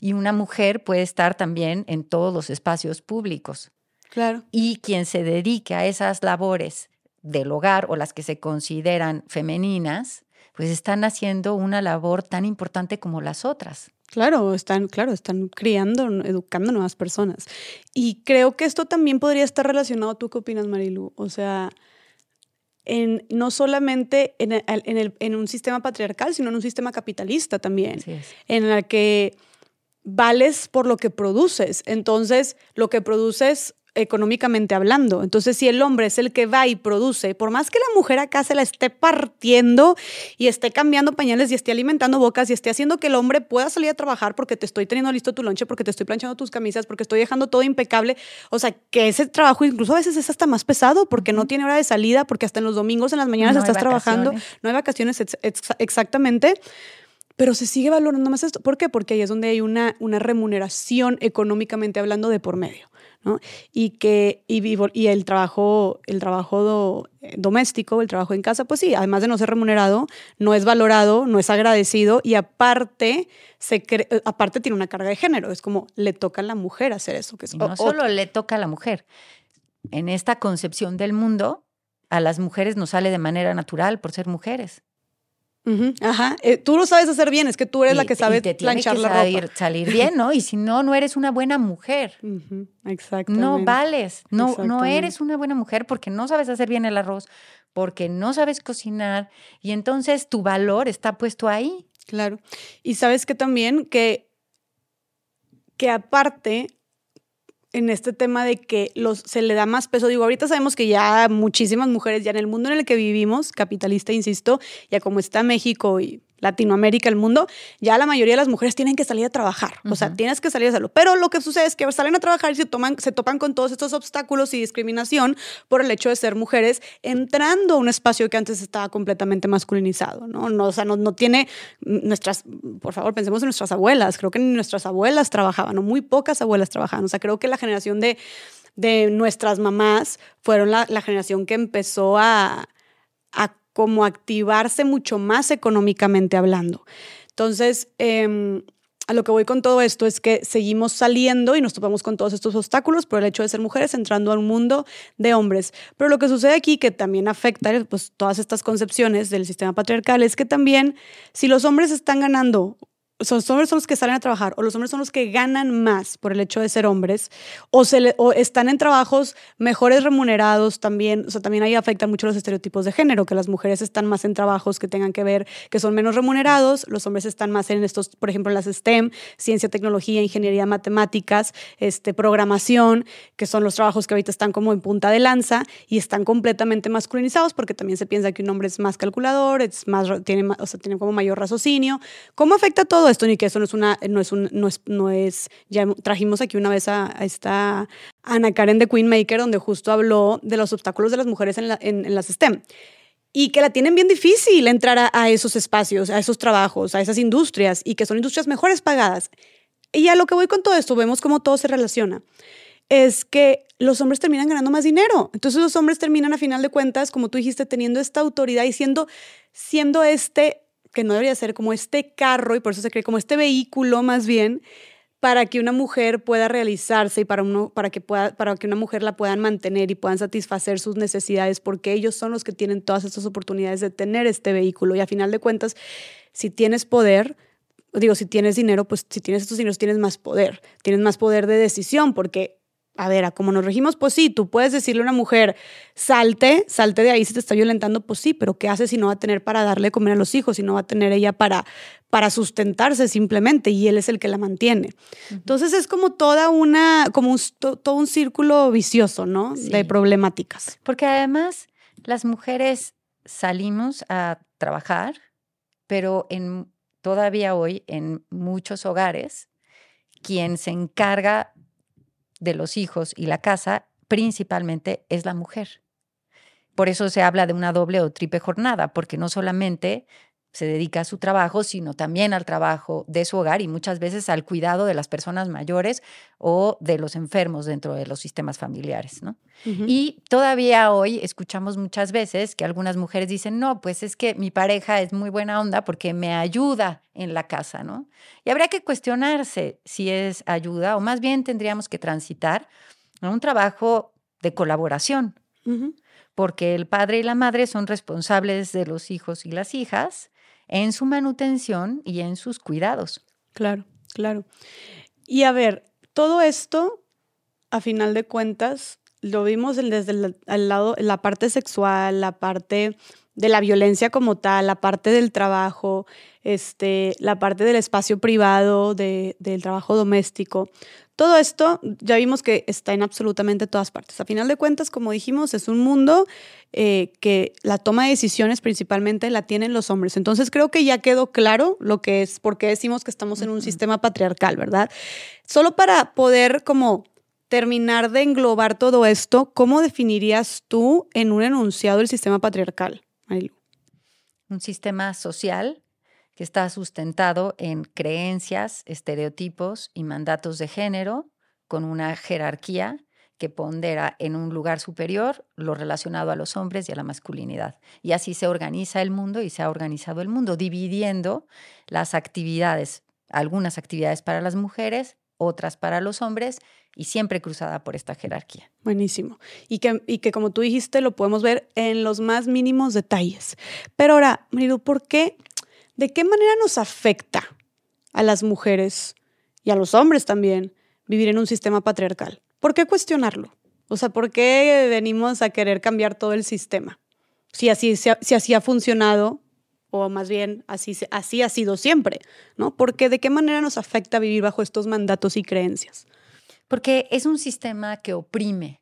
Y una mujer puede estar también en todos los espacios públicos. Claro. Y quien se dedique a esas labores del hogar o las que se consideran femeninas, pues están haciendo una labor tan importante como las otras. Claro, están, claro, están criando, educando nuevas personas. Y creo que esto también podría estar relacionado, ¿tú qué opinas, Marilu? O sea, en, no solamente en, el, en, un sistema patriarcal, sino en un sistema capitalista también, en el que vales por lo que produces. Entonces, lo que produces económicamente hablando. Entonces, si el hombre es el que va y produce, por más que la mujer acá se la esté partiendo y esté cambiando pañales y esté alimentando bocas y esté haciendo que el hombre pueda salir a trabajar porque te estoy teniendo listo tu lonche, porque te estoy planchando tus camisas, porque estoy dejando todo impecable, o sea, que ese trabajo incluso a veces es hasta más pesado porque no tiene hora de salida, porque hasta en los domingos, en las mañanas estás trabajando, no hay vacaciones exactamente pero se sigue valorando más esto. ¿Por qué? Porque ahí es donde hay una, una remuneración económicamente hablando de por medio. Y que y, el trabajo, el trabajo eh, doméstico, el trabajo en casa, pues sí, además de no ser remunerado, no es valorado, no es agradecido y aparte, se eh, aparte tiene una carga de género. Es como le toca a la mujer hacer eso. Que es, no solo le toca a la mujer. En esta concepción del mundo, a las mujeres nos sale de manera natural por ser mujeres. Ajá, eh, tú lo sabes hacer bien, es que tú eres la que sabe planchar la salir, salir bien, ¿no? Y si no, no eres una buena mujer. Exactamente. No vales, no, no eres una buena mujer porque no sabes hacer bien el arroz, porque no sabes cocinar y entonces tu valor está puesto ahí. Claro. Y sabes que también que, que aparte en este tema de que los, se le da más peso. Digo, ahorita sabemos que ya muchísimas mujeres, ya en el mundo en el que vivimos, capitalista, insisto, ya como está México y Latinoamérica, el mundo, ya la mayoría de las mujeres tienen que salir a trabajar. O sea, tienes que salir a hacerlo. Pero lo que sucede es que salen a trabajar y se, toman, se topan con todos estos obstáculos y discriminación por el hecho de ser mujeres entrando a un espacio que antes estaba completamente masculinizado, ¿no? no o sea, no, no tiene nuestras, por favor, pensemos en nuestras abuelas. Creo que ni nuestras abuelas trabajaban, o muy pocas abuelas trabajaban. O sea, creo que la generación de, de nuestras mamás fueron la, la generación que empezó a, a como activarse mucho más económicamente hablando. Entonces, em, a lo que voy con todo esto es que seguimos saliendo y nos topamos con todos estos obstáculos por el hecho de ser mujeres entrando a un mundo de hombres. Pero lo que sucede aquí, que también afecta pues, todas estas concepciones del sistema patriarcal, es que también si los hombres están ganando los hombres son los que salen a trabajar o los hombres son los que ganan más por el hecho de ser hombres o, se o están en trabajos mejores remunerados también, o sea, también ahí afectan mucho los estereotipos de género, que las mujeres están más en trabajos que tengan que ver, que son menos remunerados, los hombres están más en estos, por ejemplo, en las STEM, ciencia, tecnología, ingeniería, matemáticas, este, programación, que son los trabajos que ahorita están como en punta de lanza y están completamente masculinizados porque también se piensa que un hombre es más calculador, es más, tiene, o sea, tiene como mayor raciocinio. ¿Cómo afecta todo esto, ni que eso no es una, no es un, no es, no es, ya trajimos aquí una vez a, esta Ana Karen de Queenmaker, donde justo habló de los obstáculos de las mujeres en, la, en, las STEM y que la tienen bien difícil entrar a, a, esos espacios, a esos trabajos, a esas industrias y que son industrias mejores pagadas. Y a lo que voy con todo esto, vemos cómo todo se relaciona. Es que los hombres terminan ganando más dinero. Entonces los hombres terminan a final de cuentas, como tú dijiste, teniendo esta autoridad y siendo, siendo este que no debería ser como este carro, y por eso se cree como este vehículo más bien, para que una mujer pueda realizarse y para, uno, para, que pueda, para que una mujer la puedan mantener y puedan satisfacer sus necesidades, porque ellos son los que tienen todas estas oportunidades de tener este vehículo. Y a final de cuentas, si tienes poder, digo, si tienes dinero, pues si tienes estos dineros, tienes más poder, tienes más poder de decisión, porque a ver, a cómo nos regimos, pues sí, tú puedes decirle a una mujer, salte, salte de ahí si te está violentando, pues sí, pero ¿qué hace si no va a tener para darle comer a los hijos, si no va a tener ella para, para sustentarse simplemente y él es el que la mantiene? Entonces es como toda una, como un, todo un círculo vicioso, ¿no? De problemáticas. Porque además las mujeres salimos a trabajar, pero en, todavía hoy en muchos hogares, quien se encarga de los hijos y la casa principalmente es la mujer. Por eso se habla de una doble o triple jornada, porque no solamente se dedica a su trabajo, sino también al trabajo de su hogar y muchas veces al cuidado de las personas mayores o de los enfermos dentro de los sistemas familiares. ¿no? Y todavía hoy escuchamos muchas veces que algunas mujeres dicen, no, pues es que mi pareja es muy buena onda porque me ayuda en la casa, ¿no? Y habría que cuestionarse si es ayuda o más bien tendríamos que transitar a un trabajo de colaboración. Porque el padre y la madre son responsables de los hijos y las hijas, en su manutención y en sus cuidados. Claro, claro. Y a ver, todo esto, a final de cuentas, lo vimos desde el, lado, la parte sexual, la parte de la violencia como tal, la parte del trabajo, este, la parte del espacio privado, del trabajo doméstico. Todo esto ya vimos que está en absolutamente todas partes. A final de cuentas, como dijimos, es un mundo eh, que la toma de decisiones principalmente la tienen los hombres. Entonces creo que ya quedó claro lo que es, por qué decimos que estamos en un sistema patriarcal, ¿verdad? Solo para poder como terminar de englobar todo esto, ¿cómo definirías tú en un enunciado el sistema patriarcal, Un sistema social que está sustentado en creencias, estereotipos y mandatos de género, con una jerarquía que pondera en un lugar superior lo relacionado a los hombres y a la masculinidad. Y así se organiza el mundo y se ha organizado el mundo, dividiendo las actividades, algunas actividades para las mujeres, otras para los hombres, y siempre cruzada por esta jerarquía. Buenísimo. Y que, y que como tú dijiste, lo podemos ver en los más mínimos detalles. Pero ahora, Marido, ¿por qué ¿De qué manera nos afecta a las mujeres y a los hombres también vivir en un sistema patriarcal? ¿Por qué cuestionarlo? O sea, ¿por qué venimos a querer cambiar todo el sistema? Si así, si así ha funcionado, o más bien así, así ha sido siempre, ¿no? Porque ¿de qué manera nos afecta vivir bajo estos mandatos y creencias? Porque es un sistema que oprime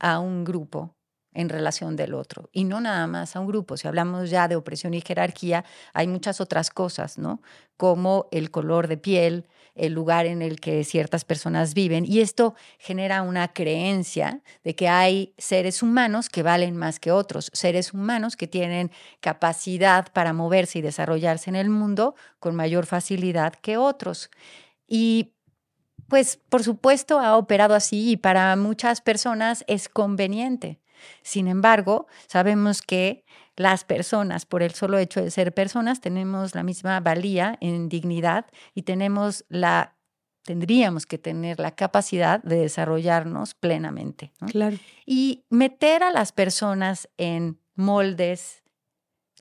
a un grupo en relación del otro y no nada más a un grupo. Si hablamos ya de opresión y jerarquía, hay muchas otras cosas, ¿no? Como el color de piel, el lugar en el que ciertas personas viven y esto genera una creencia de que hay seres humanos que valen más que otros, seres humanos que tienen capacidad para moverse y desarrollarse en el mundo con mayor facilidad que otros. Y pues por supuesto ha operado así y para muchas personas es conveniente. Sin embargo, sabemos que las personas, por el solo hecho de ser personas, tenemos la misma valía en dignidad y tenemos la tendríamos que tener la capacidad de desarrollarnos plenamente. Claro. Y meter a las personas en moldes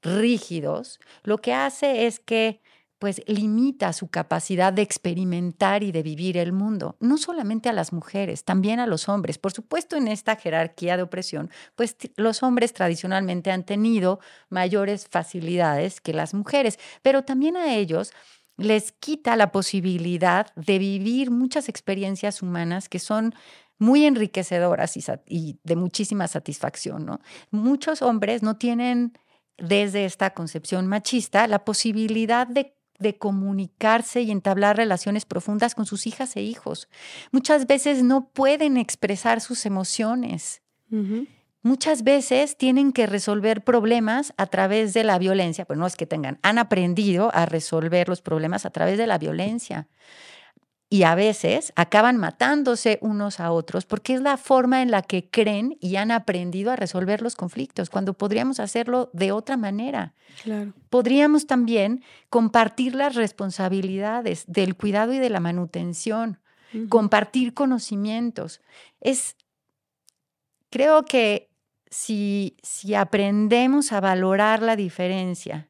rígidos, lo que hace es que pues limita su capacidad de experimentar y de vivir el mundo, no solamente a las mujeres, también a los hombres. Por supuesto, en esta jerarquía de opresión, pues los hombres tradicionalmente han tenido mayores facilidades que las mujeres, pero también a ellos les quita la posibilidad de vivir muchas experiencias humanas que son muy enriquecedoras y, de muchísima satisfacción. ¿no? Muchos hombres no tienen desde esta concepción machista la posibilidad de de comunicarse y entablar relaciones profundas con sus hijas e hijos. Muchas veces no pueden expresar sus emociones. Muchas veces tienen que resolver problemas a través de la violencia, pues no es que tengan, han aprendido a resolver los problemas a través de la violencia y a veces acaban matándose unos a otros porque es la forma en la que creen y han aprendido a resolver los conflictos, cuando podríamos hacerlo de otra manera. Claro. Podríamos también compartir las responsabilidades del cuidado y de la manutención, compartir conocimientos. Es, creo que si, si aprendemos a valorar la diferencia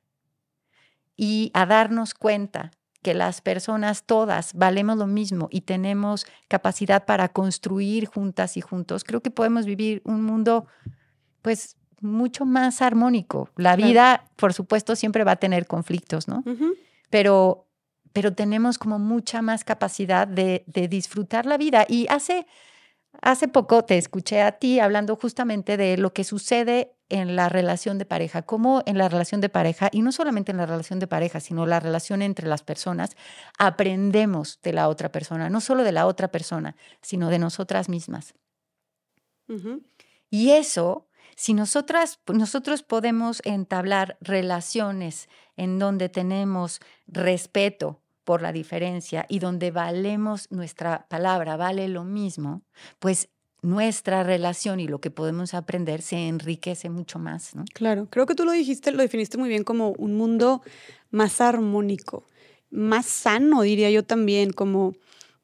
y a darnos cuenta que las personas todas valemos lo mismo y tenemos capacidad para construir juntas y juntos, creo que podemos vivir un mundo pues mucho más armónico. La vida, por supuesto, siempre va a tener conflictos, ¿no? Pero pero tenemos como mucha más capacidad de, de disfrutar la vida. Y hace, hace poco te escuché a ti hablando justamente de lo que sucede en la relación de pareja, como en la relación de pareja, y no solamente en la relación de pareja, sino la relación entre las personas, aprendemos de la otra persona, no solo de la otra persona, sino de nosotras mismas. Y eso, si nosotras, nosotros podemos entablar relaciones en donde tenemos respeto por la diferencia y donde valemos nuestra palabra, vale lo mismo, pues nuestra relación y lo que podemos aprender se enriquece mucho más. ¿no? Claro, creo que tú lo dijiste, lo definiste muy bien como un mundo más armónico, más sano, diría yo también, como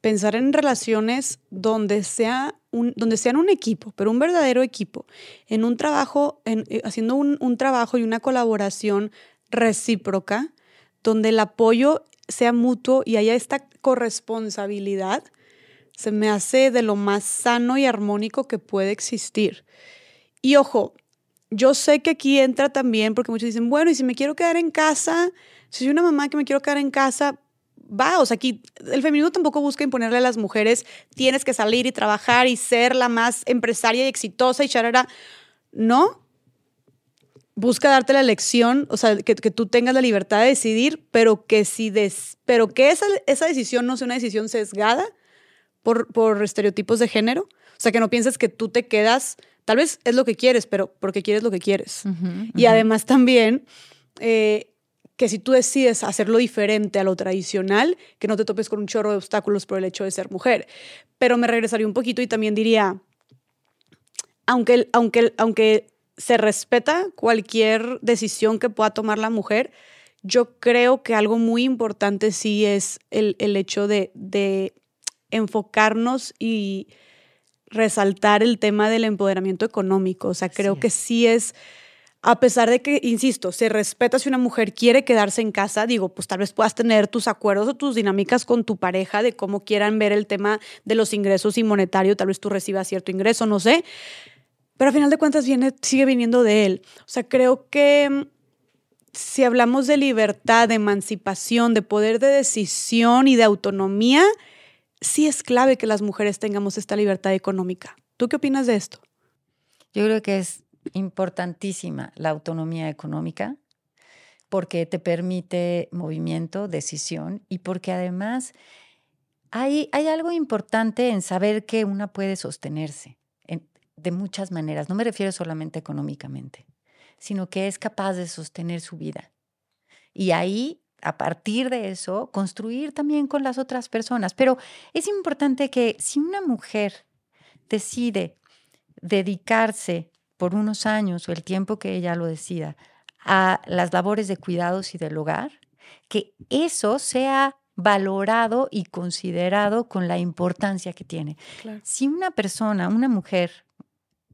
pensar en relaciones donde, sea un, donde sean un equipo, pero un verdadero equipo, en un trabajo, eh, haciendo un trabajo y una colaboración recíproca, donde el apoyo sea mutuo y haya esta corresponsabilidad se me hace de lo más sano y armónico que puede existir. Y ojo, yo sé que aquí entra también, porque muchos dicen, bueno, y si me quiero quedar en casa, si soy una mamá que me quiero quedar en casa, va, o sea, aquí el feminismo tampoco busca imponerle a las mujeres, tienes que salir y trabajar y ser la más empresaria y exitosa y charara. No, busca darte la elección, o sea, que, tú tengas la libertad de decidir, pero que, si des, pero que esa, esa decisión no sea una decisión sesgada por, estereotipos de género. O sea, que no pienses que tú te quedas, tal vez es lo que quieres, pero porque quieres lo que quieres. Y además también eh, que si tú decides hacerlo diferente a lo tradicional, que no te topes con un chorro de obstáculos por el hecho de ser mujer. Pero me regresaría un poquito y también diría, aunque, aunque, aunque se respeta cualquier decisión que pueda tomar la mujer, yo creo que algo muy importante sí es el, hecho de enfocarnos y resaltar el tema del empoderamiento económico. O sea, creo que sí es, a pesar de que, insisto, se respeta si una mujer quiere quedarse en casa, digo, pues tal vez puedas tener tus acuerdos o tus dinámicas con tu pareja de cómo quieran ver el tema de los ingresos y monetario, tal vez tú recibas cierto ingreso, no sé. Pero a final de cuentas viene, sigue viniendo de él. O sea, creo que mm, si hablamos de libertad, de emancipación, de poder de decisión y de autonomía, sí es clave que las mujeres tengamos esta libertad económica. ¿Tú qué opinas de esto? Yo creo que es importantísima la autonomía económica porque te permite movimiento, decisión y porque además hay, hay algo importante en saber que una puede sostenerse de muchas maneras. No me refiero solamente económicamente, sino que es capaz de sostener su vida. Y ahí, a partir de eso, construir también con las otras personas. Pero es importante que si una mujer decide dedicarse por unos años o el tiempo que ella lo decida a las labores de cuidados y del hogar, que eso sea valorado y considerado con la importancia que tiene. Si una persona, una mujer,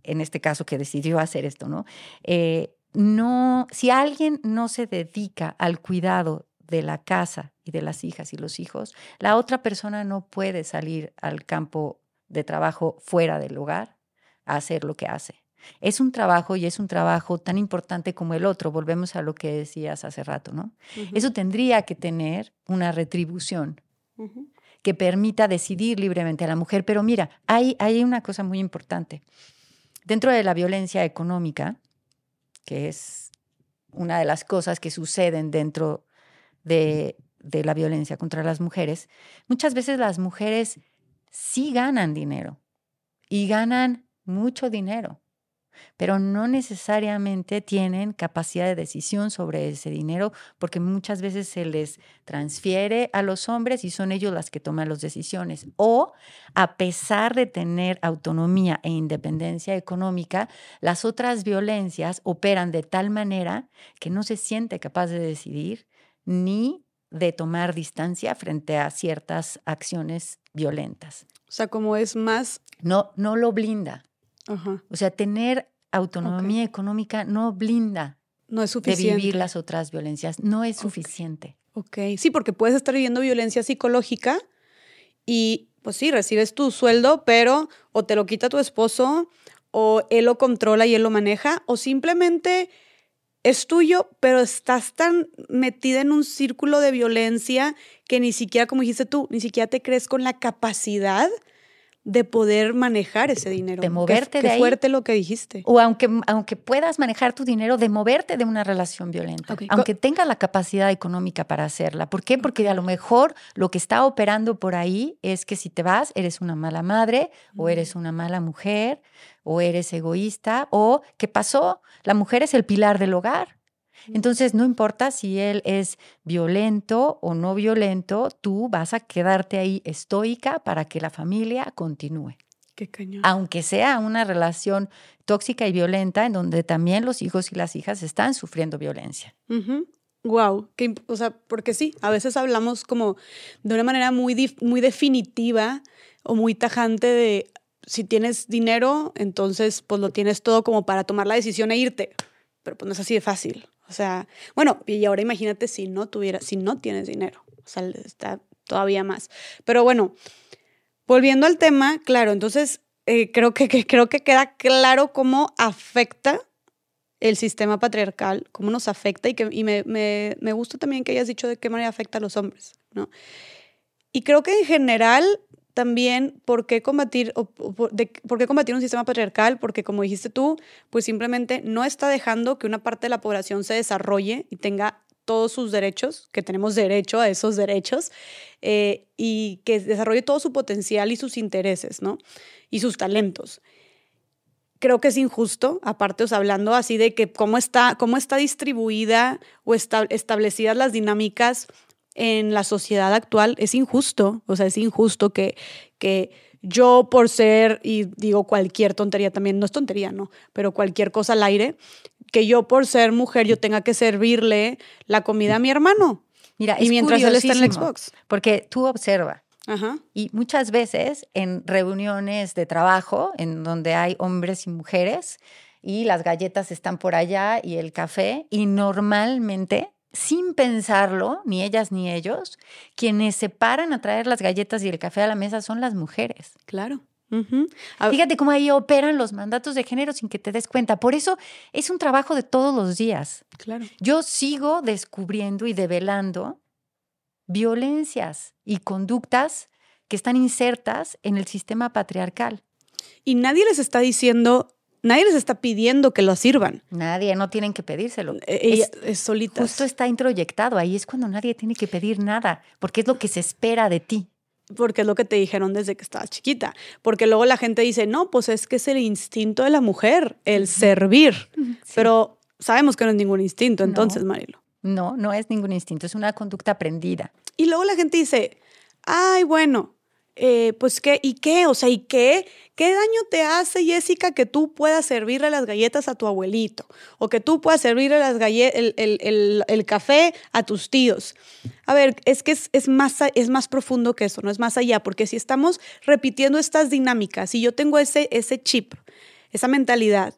en este caso que decidió hacer esto, ¿no? Eh, no, si alguien no se dedica al cuidado de la casa y de las hijas y los hijos, la otra persona no puede salir al campo de trabajo fuera del hogar a hacer lo que hace. Es un trabajo y es un trabajo tan importante como el otro. Volvemos a lo que decías hace rato, ¿no? Eso tendría que tener una retribución que permita decidir libremente a la mujer. Pero mira, hay, hay una cosa muy importante. Dentro de la violencia económica, que es una de las cosas que suceden dentro de, de la violencia contra las mujeres, muchas veces las mujeres sí ganan dinero y ganan mucho dinero pero no necesariamente tienen capacidad de decisión sobre ese dinero porque muchas veces se les transfiere a los hombres y son ellos las que toman las decisiones. O a pesar de tener autonomía e independencia económica, las otras violencias operan de tal manera que no se siente capaz de decidir ni de tomar distancia frente a ciertas acciones violentas. O sea, como es más... No, no lo blinda. O sea, tener autonomía económica no blinda no es suficiente. de vivir las otras violencias. No es suficiente. Ok, sí, porque puedes estar viviendo violencia psicológica y pues sí, recibes tu sueldo, pero o te lo quita tu esposo o él lo controla y él lo maneja o simplemente es tuyo, pero estás tan metida en un círculo de violencia que ni siquiera, como dijiste tú, ni siquiera te crees con la capacidad de poder manejar ese dinero. De moverte qué, de qué fuerte lo que dijiste. O aunque, aunque puedas manejar tu dinero, de moverte de una relación violenta. Aunque tengas la capacidad económica para hacerla. ¿Por qué? Porque a lo mejor lo que está operando por ahí es que si te vas, eres una mala madre, o eres una mala mujer, o eres egoísta, o ¿qué pasó? La mujer es el pilar del hogar. Entonces, no importa si él es violento o no violento, tú vas a quedarte ahí estoica para que la familia continúe. Qué cañón. Aunque sea una relación tóxica y violenta en donde también los hijos y las hijas están sufriendo violencia. Wow, o sea, porque sí, a veces hablamos como de una manera muy, muy definitiva o muy tajante de si tienes dinero, entonces pues lo tienes todo como para tomar la decisión e irte. Pero pues no es así de fácil. O sea, bueno, y ahora imagínate si no tuviera, si no tienes dinero. O sea, está todavía más. Pero bueno, volviendo al tema, claro, entonces eh, creo, que, creo que queda claro cómo afecta el sistema patriarcal, cómo nos afecta y, que, y me, me, me gusta también que hayas dicho de qué manera afecta a los hombres, ¿no? Y creo que en general también por qué combatir, por, qué combatir un sistema patriarcal, porque como dijiste tú, pues simplemente no está dejando que una parte de la población se desarrolle y tenga todos sus derechos, que tenemos derecho a esos derechos, eh, y que desarrolle todo su potencial y sus intereses, ¿no? Y sus talentos. Creo que es injusto, aparte, os hablando así de que cómo está, cómo está distribuida o establecidas las dinámicas en la sociedad actual es injusto, o sea, es injusto que, que yo por ser, y digo cualquier tontería también, no es tontería, ¿no? Pero cualquier cosa al aire, que yo por ser mujer yo tenga que servirle la comida a mi hermano. Mira, y mientras él está en el Xbox. Porque tú observa. Y muchas veces en reuniones de trabajo, en donde hay hombres y mujeres, y las galletas están por allá y el café, y normalmente sin pensarlo, ni ellas ni ellos, quienes se paran a traer las galletas y el café a la mesa son las mujeres. Claro. Fíjate cómo ahí operan los mandatos de género sin que te des cuenta. Por eso es un trabajo de todos los días. Claro. Yo sigo descubriendo y develando violencias y conductas que están insertas en el sistema patriarcal. Y nadie les está diciendo nadie les está pidiendo que lo sirvan. Nadie, no tienen que pedírselo. Eh, Ella es, solita. Justo está introyectado, ahí es cuando nadie tiene que pedir nada, porque es lo que se espera de ti. Porque es lo que te dijeron desde que estabas chiquita. Porque luego la gente dice, no, pues es que es el instinto de la mujer, el servir. Pero sabemos que no es ningún instinto, entonces, Marilo. No, no es ningún instinto, es una conducta aprendida. Y luego la gente dice, ay, bueno, eh, pues qué, ¿y qué? O sea, ¿y qué? ¿Qué daño te hace, Jessica, que tú puedas servirle las galletas a tu abuelito? O que tú puedas servirle las el, el, el, café a tus tíos. A ver, es que es, es, más, es más profundo que eso, no es más allá, porque si estamos repitiendo estas dinámicas, si yo tengo ese, ese chip, esa mentalidad,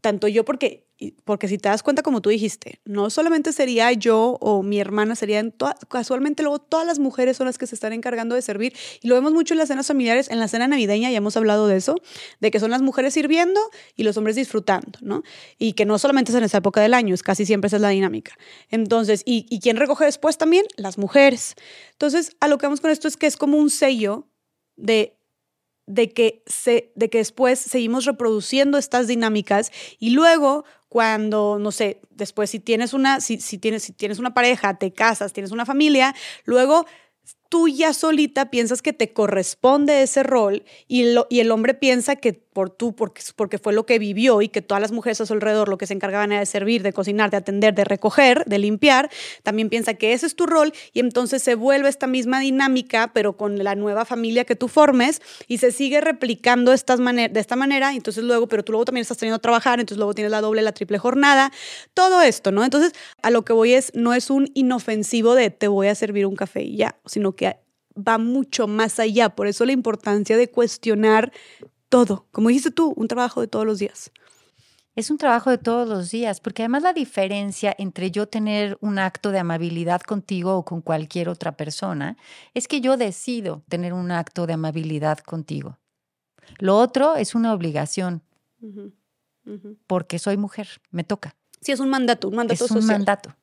tanto yo porque porque si te das cuenta, como tú dijiste, no solamente sería yo o mi hermana, serían casualmente luego todas las mujeres son las que se están encargando de servir. Y lo vemos mucho en las cenas familiares, en la cena navideña ya hemos hablado de eso, de que son las mujeres sirviendo y los hombres disfrutando, ¿no? Y que no solamente es en esa época del año, es casi siempre esa es la dinámica. Entonces, ¿y, y quién recoge después también? Las mujeres. Entonces, a lo que vamos con esto es que es como un sello de de que, se, de que después seguimos reproduciendo estas dinámicas y luego cuando, no sé, después si tienes una, si, si, tienes, si tienes una pareja, te casas, tienes una familia, luego tú ya solita piensas que te corresponde ese rol y, lo, y el hombre piensa que por tú, porque, porque fue lo que vivió y que todas las mujeres a su alrededor lo que se encargaban era de servir, de cocinar, de atender, de recoger, de limpiar, también piensa que ese es tu rol y entonces se vuelve esta misma dinámica, pero con la nueva familia que tú formes y se sigue replicando de esta manera, entonces luego, pero tú luego también estás teniendo que trabajar, entonces luego tienes la doble, la triple jornada, todo esto, ¿no? Entonces, a lo que voy es, no es un inofensivo de te voy a servir un café y ya, sino que va mucho más allá. Por eso la importancia de cuestionar todo. Como dijiste tú, un trabajo de todos los días. Es un trabajo de todos los días, porque además la diferencia entre yo tener un acto de amabilidad contigo o con cualquier otra persona es que yo decido tener un acto de amabilidad contigo. Lo otro es una obligación, porque soy mujer, me toca. Sí, es un mandato, un mandato es un mandato.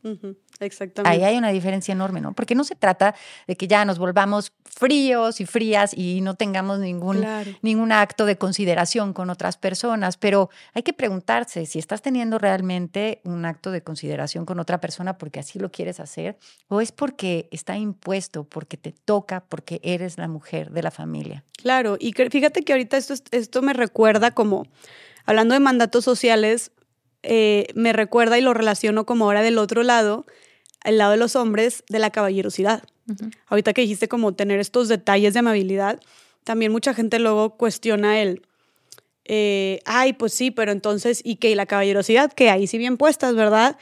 Exactamente. Ahí hay una diferencia enorme, ¿no? Porque no se trata de que ya nos volvamos fríos y frías y no tengamos ningún, ningún acto de consideración con otras personas, pero hay que preguntarse si estás teniendo realmente un acto de consideración con otra persona porque así lo quieres hacer o es porque está impuesto, porque te toca, porque eres la mujer de la familia. Claro, y fíjate que ahorita esto, esto me recuerda como, hablando de mandatos sociales, eh, me recuerda y lo relaciono como ahora del otro lado, el lado de los hombres, de la caballerosidad. Ahorita que dijiste como tener estos detalles de amabilidad, también mucha gente luego cuestiona el, eh, ay, pues sí, pero entonces, ¿y qué? ¿Y la caballerosidad? Que ahí sí bien puestas, ¿verdad?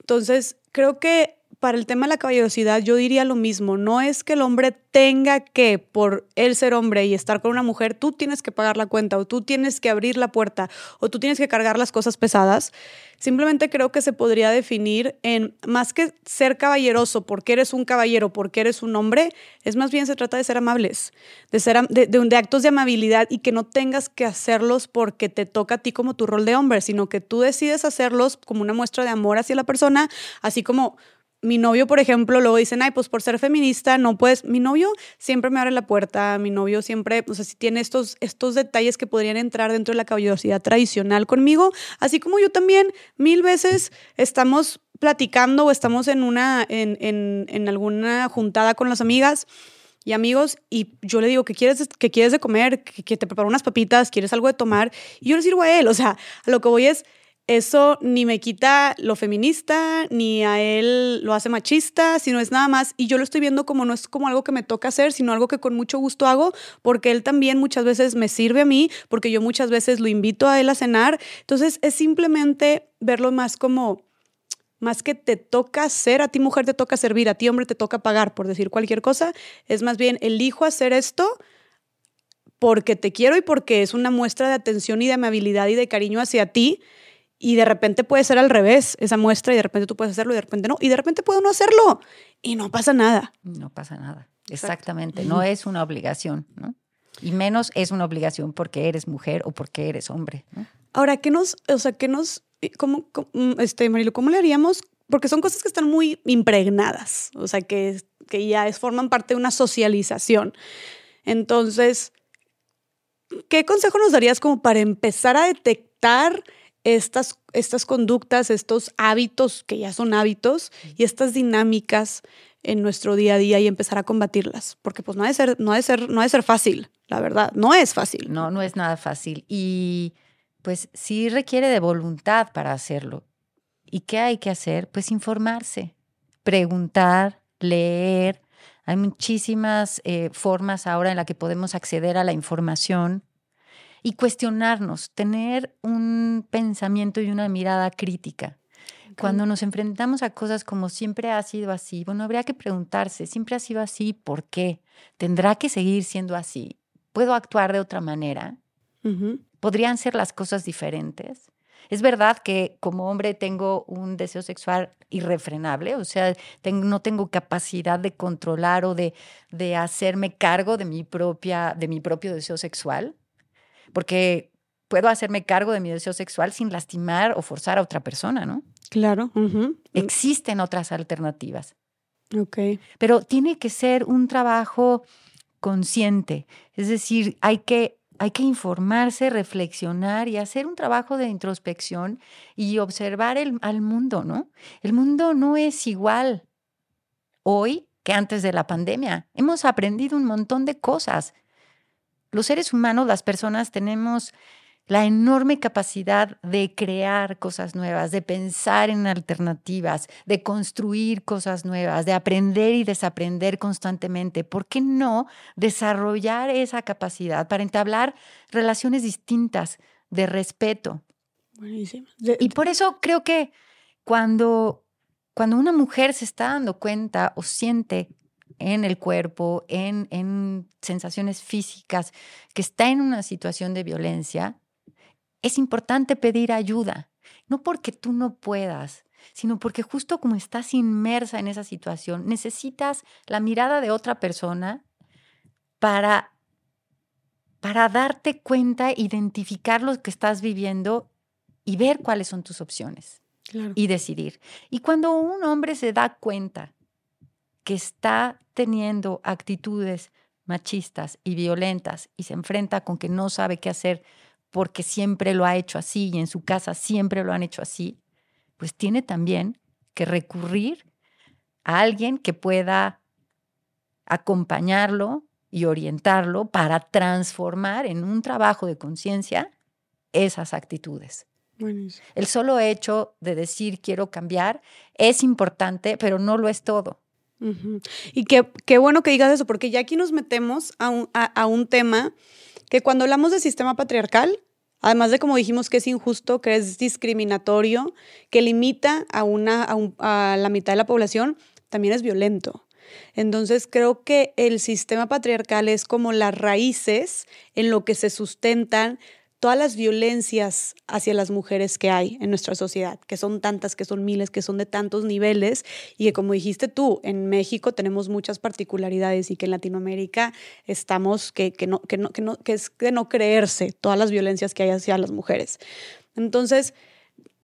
Entonces, creo que para el tema de la caballerosidad yo diría lo mismo, no es que el hombre tenga que, por él ser hombre y estar con una mujer, tú tienes que pagar la cuenta o tú tienes que abrir la puerta o tú tienes que cargar las cosas pesadas. Simplemente creo que se podría definir en, más que ser caballeroso porque eres un caballero, porque eres un hombre, es más bien se trata de ser amables, de, ser, de, de actos de amabilidad y que no tengas que hacerlos porque te toca a ti como tu rol de hombre, sino que tú decides hacerlos como una muestra de amor hacia la persona, así como mi novio, por ejemplo, luego dicen, ay, pues por ser feminista no puedes. Mi novio siempre me abre la puerta, mi novio siempre, o sea, si tiene estos, estos detalles que podrían entrar dentro de la caballerosidad tradicional conmigo, así como yo también mil veces estamos platicando o estamos en una, en, en, alguna juntada con las amigas y amigos y yo le digo que quieres que quieres de comer, que, que te preparo unas papitas, quieres algo de tomar y yo le sirvo a él, o sea, a lo que voy es eso ni me quita lo feminista, ni a él lo hace machista, sino es nada más, y yo lo estoy viendo como no es como algo que me toca hacer, sino algo que con mucho gusto hago, porque él también muchas veces me sirve a mí, porque yo muchas veces lo invito a él a cenar. Entonces es simplemente verlo más como, más que te toca hacer, a ti mujer te toca servir, a ti hombre te toca pagar, por decir cualquier cosa, es más bien elijo hacer esto porque te quiero y porque es una muestra de atención y de amabilidad y de cariño hacia ti y de repente puede ser al revés esa muestra y de repente tú puedes hacerlo y de repente no. Y de repente puedo no hacerlo y no pasa nada. No pasa nada. Exactamente. No es una obligación, ¿no? Y menos es una obligación porque eres mujer o porque eres hombre. Ahora, ¿qué nos, o sea, qué nos, cómo, mm, este, Marilo, cómo le haríamos? Porque son cosas que están muy impregnadas, o sea, que, que ya es, forman parte de una socialización. Entonces, ¿qué consejo nos darías como para empezar a detectar estas, estas conductas, estos hábitos que ya son hábitos y estas dinámicas en nuestro día a día y empezar a combatirlas? Porque pues no ha de ser, no ha ser, no ha ser fácil, la verdad, no es fácil. No, no es nada fácil. Y pues sí requiere de voluntad para hacerlo. ¿Y qué hay que hacer? Pues informarse, preguntar, leer. Hay muchísimas eh, formas ahora en las que podemos acceder a la información y cuestionarnos, tener un pensamiento y una mirada crítica. Cuando nos enfrentamos a cosas como siempre ha sido así, bueno, habría que preguntarse, siempre ha sido así, ¿por qué? ¿Tendrá que seguir siendo así? ¿Puedo actuar de otra manera? ¿Podrían ser las cosas diferentes? Es verdad que como hombre tengo un deseo sexual irrefrenable, o sea, no tengo capacidad de controlar o de, de, hacerme cargo de mi, propia, de mi propio deseo sexual, porque puedo hacerme cargo de mi deseo sexual sin lastimar o forzar a otra persona, ¿no? Claro. Existen otras alternativas. Ok. Pero tiene que ser un trabajo consciente, es decir, hay que hay que informarse, reflexionar y hacer un trabajo de introspección y observar el, al mundo, ¿no? El mundo no es igual hoy que antes de la pandemia. Hemos aprendido un montón de cosas. Los seres humanos, las personas, tenemos la enorme capacidad de crear cosas nuevas, de pensar en alternativas, de construir cosas nuevas, de aprender y desaprender constantemente. ¿Por qué no desarrollar esa capacidad para entablar relaciones distintas de respeto? Buenísimo. y por eso creo que cuando, cuando una mujer se está dando cuenta o siente en el cuerpo, en, en sensaciones físicas, que está en una situación de violencia, es importante pedir ayuda, no porque tú no puedas, sino porque justo como estás inmersa en esa situación, necesitas la mirada de otra persona para, para darte cuenta, identificar lo que estás viviendo y ver cuáles son tus opciones y decidir. Y cuando un hombre se da cuenta que está teniendo actitudes machistas y violentas y se enfrenta con que no sabe qué hacer porque siempre lo ha hecho así y en su casa siempre lo han hecho así, pues tiene también que recurrir a alguien que pueda acompañarlo y orientarlo para transformar en un trabajo de conciencia esas actitudes. El solo hecho de decir quiero cambiar es importante, pero no lo es todo. Y qué, qué, bueno que digas eso, porque ya aquí nos metemos a un, a un tema que cuando hablamos de sistema patriarcal, además de como dijimos que es injusto, que es discriminatorio, que limita a, una, a, la mitad de la población, también es violento. Entonces creo que el sistema patriarcal es como las raíces en lo que se sustentan todas las violencias hacia las mujeres que hay en nuestra sociedad, que son tantas, que son miles, que son de tantos niveles y que como dijiste tú, en México tenemos muchas particularidades y que en Latinoamérica estamos, que, que, no, que, no, que, no, que es de no creerse todas las violencias que hay hacia las mujeres. Entonces,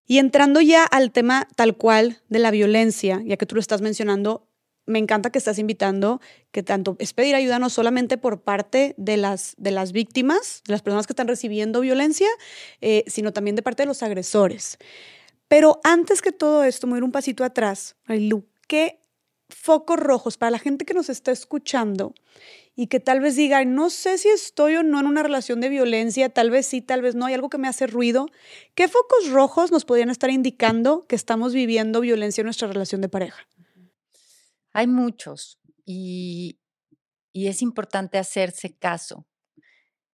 y entrando ya al tema tal cual de la violencia, ya que tú lo estás mencionando, me encanta que estás invitando que tanto es pedir ayuda no solamente por parte de las, de las víctimas, de las personas que están recibiendo violencia, eh, sino también de parte de los agresores. Pero antes que todo esto, voy a ir un pasito atrás. Marilu, ¿qué focos rojos para la gente que nos está escuchando y que tal vez diga, no sé si estoy o no en una relación de violencia, tal vez sí, tal vez no, hay algo que me hace ruido. ¿Qué focos rojos nos podrían estar indicando que estamos viviendo violencia en nuestra relación de pareja? Hay muchos y, es importante hacerse caso.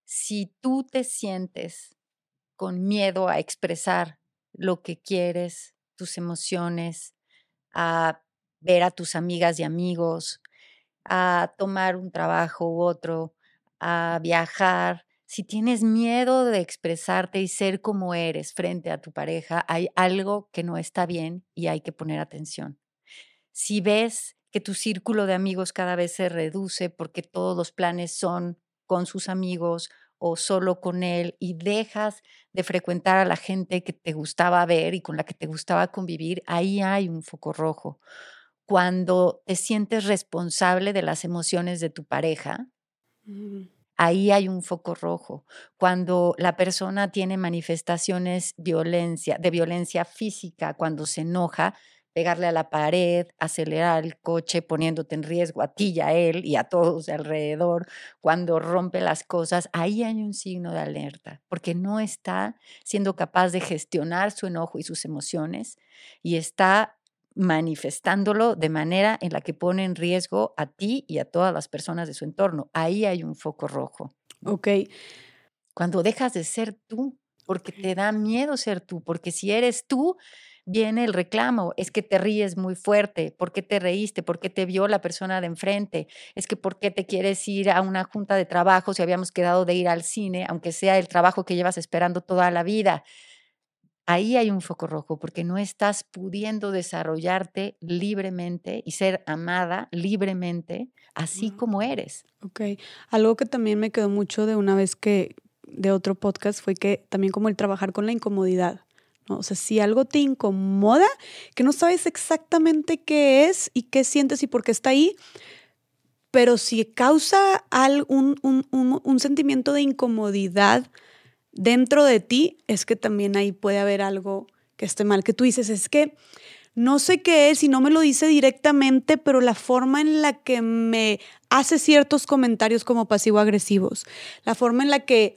Si tú te sientes con miedo a expresar lo que quieres, tus emociones, a ver a tus amigas y amigos, a tomar un trabajo u otro, a viajar, si tienes miedo de expresarte y ser como eres frente a tu pareja, hay algo que no está bien y hay que poner atención. Si ves que tu círculo de amigos cada vez se reduce porque todos los planes son con sus amigos o solo con él y dejas de frecuentar a la gente que te gustaba ver y con la que te gustaba convivir, ahí hay un foco rojo. Cuando te sientes responsable de las emociones de tu pareja, mm. ahí hay un foco rojo. Cuando la persona tiene manifestaciones violencia, de violencia física, cuando se enoja, pegarle a la pared, acelerar el coche poniéndote en riesgo a ti y a él y a todos alrededor, cuando rompe las cosas, ahí hay un signo de alerta, porque no está siendo capaz de gestionar su enojo y sus emociones y está manifestándolo de manera en la que pone en riesgo a ti y a todas las personas de su entorno. Ahí hay un foco rojo. Ok. Cuando dejas de ser tú, porque te da miedo ser tú, porque si eres tú, viene el reclamo, es que te ríes muy fuerte, ¿por qué te reíste? ¿Por qué te vio la persona de enfrente? Es que ¿por qué te quieres ir a una junta de trabajo si habíamos quedado de ir al cine, aunque sea el trabajo que llevas esperando toda la vida? Ahí hay un foco rojo porque no estás pudiendo desarrollarte libremente y ser amada libremente así como eres. Ok, algo que también me quedó mucho de una vez que de otro podcast fue que también como el trabajar con la incomodidad. O sea, si algo te incomoda, que no sabes exactamente qué es y qué sientes y por qué está ahí, pero si causa algún, un, sentimiento de incomodidad dentro de ti, es que también ahí puede haber algo que esté mal, que tú dices, es que no sé qué es y no me lo dice directamente, pero la forma en la que me hace ciertos comentarios como pasivo-agresivos, la forma en la que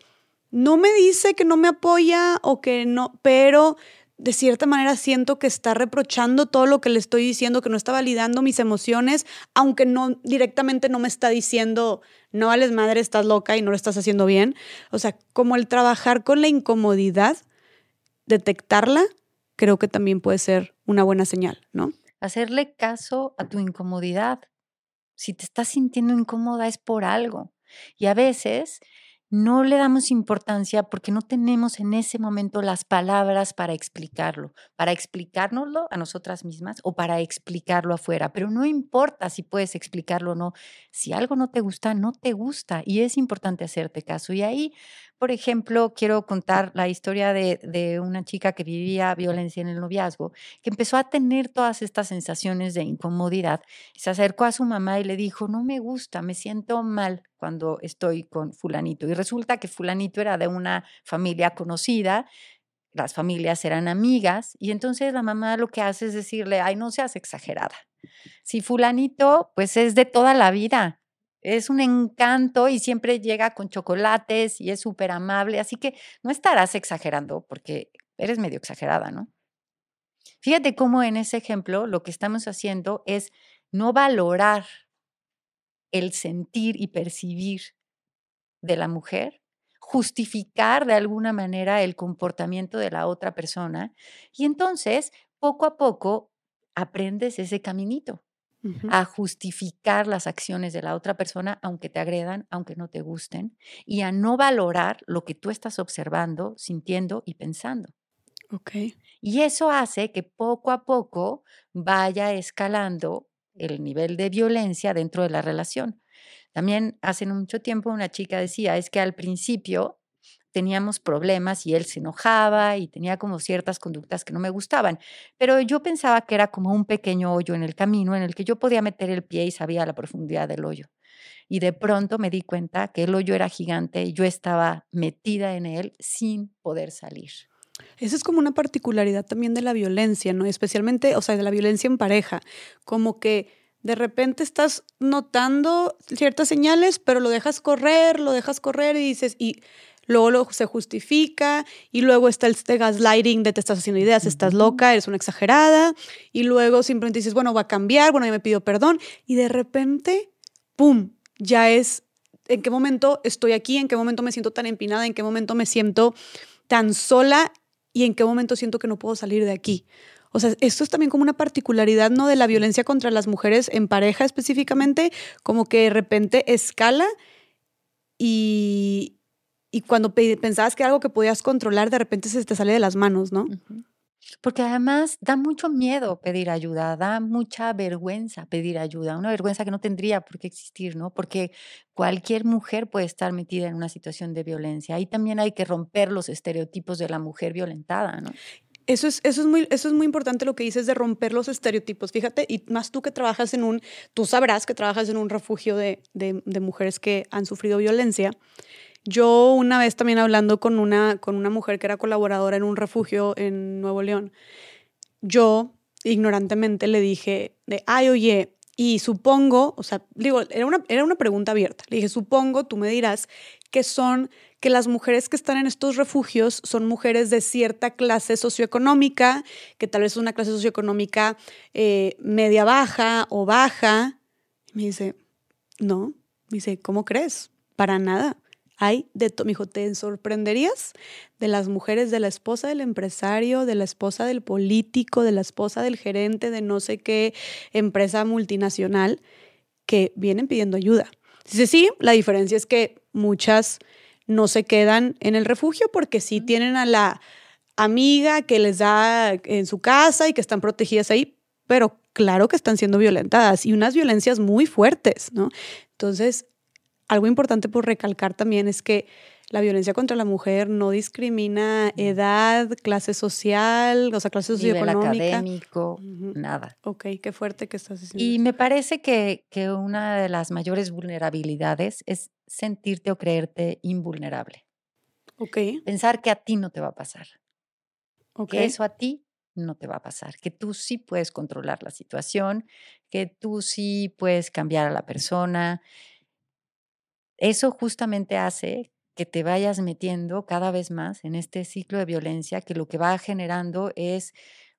no me dice que no me apoya o que no, pero de cierta manera siento que está reprochando todo lo que le estoy diciendo, que no está validando mis emociones, aunque no directamente no me está diciendo, no vales madre, estás loca y no lo estás haciendo bien. O sea, como el trabajar con la incomodidad, detectarla, creo que también puede ser una buena señal, ¿no? Hacerle caso a tu incomodidad. Si te estás sintiendo incómoda es por algo. Y a veces no le damos importancia porque no tenemos en ese momento las palabras para explicarlo, para explicárnoslo a nosotras mismas o para explicarlo afuera. Pero no importa si puedes explicarlo o no. Si algo no te gusta, no te gusta y es importante hacerte caso. Y ahí, por ejemplo, quiero contar la historia de, de una chica que vivía violencia en el noviazgo, que empezó a tener todas estas sensaciones de incomodidad. Se acercó a su mamá y le dijo, no me gusta, me siento mal cuando estoy con fulanito. Y resulta que fulanito era de una familia conocida, las familias eran amigas, y entonces la mamá lo que hace es decirle, ay, no seas exagerada. Si fulanito, pues es de toda la vida, es un encanto y siempre llega con chocolates y es súper amable, así que no estarás exagerando porque eres medio exagerada, ¿no? Fíjate cómo en ese ejemplo lo que estamos haciendo es no valorar el sentir y percibir de la mujer, justificar de alguna manera el comportamiento de la otra persona y entonces poco a poco aprendes ese caminito a justificar las acciones de la otra persona, aunque te agredan, aunque no te gusten, y a no valorar lo que tú estás observando, sintiendo y pensando. Okay. Y eso hace que poco a poco vaya escalando el nivel de violencia dentro de la relación. También hace mucho tiempo una chica decía, es que al principio teníamos problemas y él se enojaba y tenía como ciertas conductas que no me gustaban, pero yo pensaba que era como un pequeño hoyo en el camino en el que yo podía meter el pie y sabía la profundidad del hoyo. Y de pronto me di cuenta que el hoyo era gigante y yo estaba metida en él sin poder salir. Esa es como una particularidad también de la violencia, ¿no? Especialmente, o sea, de la violencia en pareja, como que de repente estás notando ciertas señales, pero lo dejas correr, lo dejas correr y dices, luego, se justifica, y luego está el este gaslighting de te estás haciendo ideas, estás loca, eres una exagerada, y luego simplemente dices, bueno, va a cambiar, bueno, ya me pido perdón, y de repente, ¡pum! Ya es, ¿en qué momento estoy aquí? ¿En qué momento me siento tan empinada? ¿En qué momento me siento tan sola y en qué momento siento que no puedo salir de aquí. O sea, esto es también como una particularidad, ¿no? De la violencia contra las mujeres en pareja específicamente, como que de repente escala y, y cuando pensabas que algo que podías controlar, de repente se te sale de las manos, ¿no? Porque además da mucho miedo pedir ayuda, da mucha vergüenza pedir ayuda, una vergüenza que no tendría por qué existir, ¿no? Porque cualquier mujer puede estar metida en una situación de violencia. Ahí también hay que romper los estereotipos de la mujer violentada, ¿no? Eso es, eso, es muy, eso es muy importante lo que dices de romper los estereotipos. Fíjate, y más tú que trabajas en un, tú sabrás que trabajas en un refugio de, de, de mujeres que han sufrido violencia. Yo una vez también hablando con una, con una mujer que era colaboradora en un refugio en Nuevo León, yo ignorantemente le dije de, ay, oye, y supongo, o sea, digo, era una, era una pregunta abierta. Le dije, supongo, tú me dirás, que son que las mujeres que están en estos refugios son mujeres de cierta clase socioeconómica, que tal vez es una clase socioeconómica eh, media baja o baja. me dice, no, me dice, ¿cómo crees? Para nada. Hay de todo. ¿te sorprenderías de las mujeres, de la esposa del empresario, de la esposa del político, de la esposa del gerente de no sé qué empresa multinacional que vienen pidiendo ayuda? Dice, sí, la diferencia es que muchas no se quedan en el refugio porque sí tienen a la amiga que les da en su casa y que están protegidas ahí, pero claro que están siendo violentadas y unas violencias muy fuertes, ¿no? Entonces, algo importante por recalcar también es que la violencia contra la mujer no discrimina edad, clase social, o sea, clase socioeconómica. Nivel académico, nada. Ok, qué fuerte que estás diciendo. Y me parece que, que una de las mayores vulnerabilidades es sentirte o creerte invulnerable. Ok. Pensar que a ti no te va a pasar. Ok. Que eso a ti no te va a pasar. Que tú sí puedes controlar la situación, que tú sí puedes cambiar a la persona. Eso justamente hace que te vayas metiendo cada vez más en este ciclo de violencia que lo que va generando es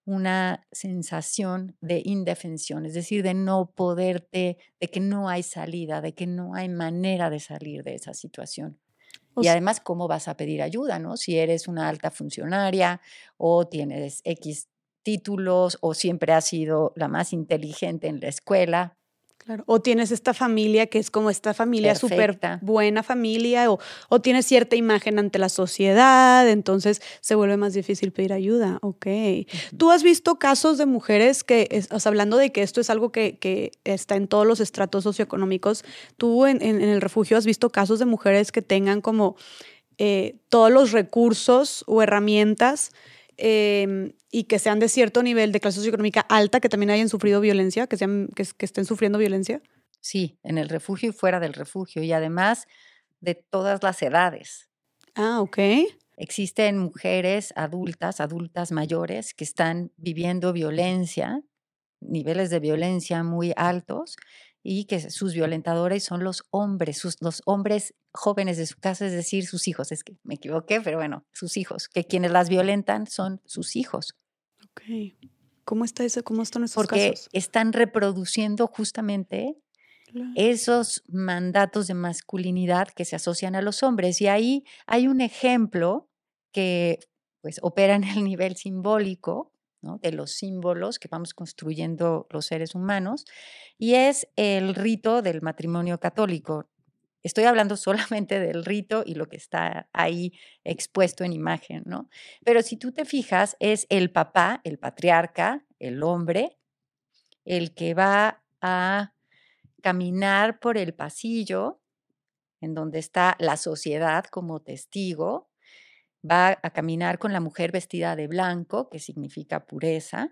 una sensación de indefensión, es decir, de no poderte, de que no hay salida, de que no hay manera de salir de esa situación. y además, ¿cómo vas a pedir ayuda, no? Si eres una alta funcionaria o tienes X títulos o siempre has sido la más inteligente en la escuela, Claro. O tienes esta familia que es como esta familia súper buena familia, o, o, tienes cierta imagen ante la sociedad, entonces se vuelve más difícil pedir ayuda. Ok. ¿Tú has visto casos de mujeres que, o sea, hablando de que esto es algo que, que, está en todos los estratos socioeconómicos, tú en, en, el refugio has visto casos de mujeres que tengan como eh, todos los recursos o herramientas? Em, y que sean de cierto nivel de clase socioeconómica alta, que también hayan sufrido violencia, que, sean, que, que estén sufriendo violencia? Sí, en el refugio y fuera del refugio, y además de todas las edades. Ah, ok. Existen mujeres adultas, adultas mayores, que están viviendo violencia, niveles de violencia muy altos, y que sus violentadores son los hombres, sus, los hombres jóvenes de su casa, es decir, sus hijos. Es que me equivoqué, pero bueno, sus hijos, que quienes las violentan son sus hijos. Ok. ¿Cómo está eso? ¿Cómo están esos Porque están reproduciendo justamente esos mandatos de masculinidad que se asocian a los hombres. Y ahí hay un ejemplo que pues opera en el nivel simbólico, de los símbolos que vamos construyendo los seres humanos, y es el rito del matrimonio católico. Estoy hablando solamente del rito y lo que está ahí expuesto en imagen, ¿no? Pero si tú te fijas, es el papá, el patriarca, el hombre, el que va a caminar por el pasillo en donde está la sociedad como testigo, va a caminar con la mujer vestida de blanco, que significa pureza,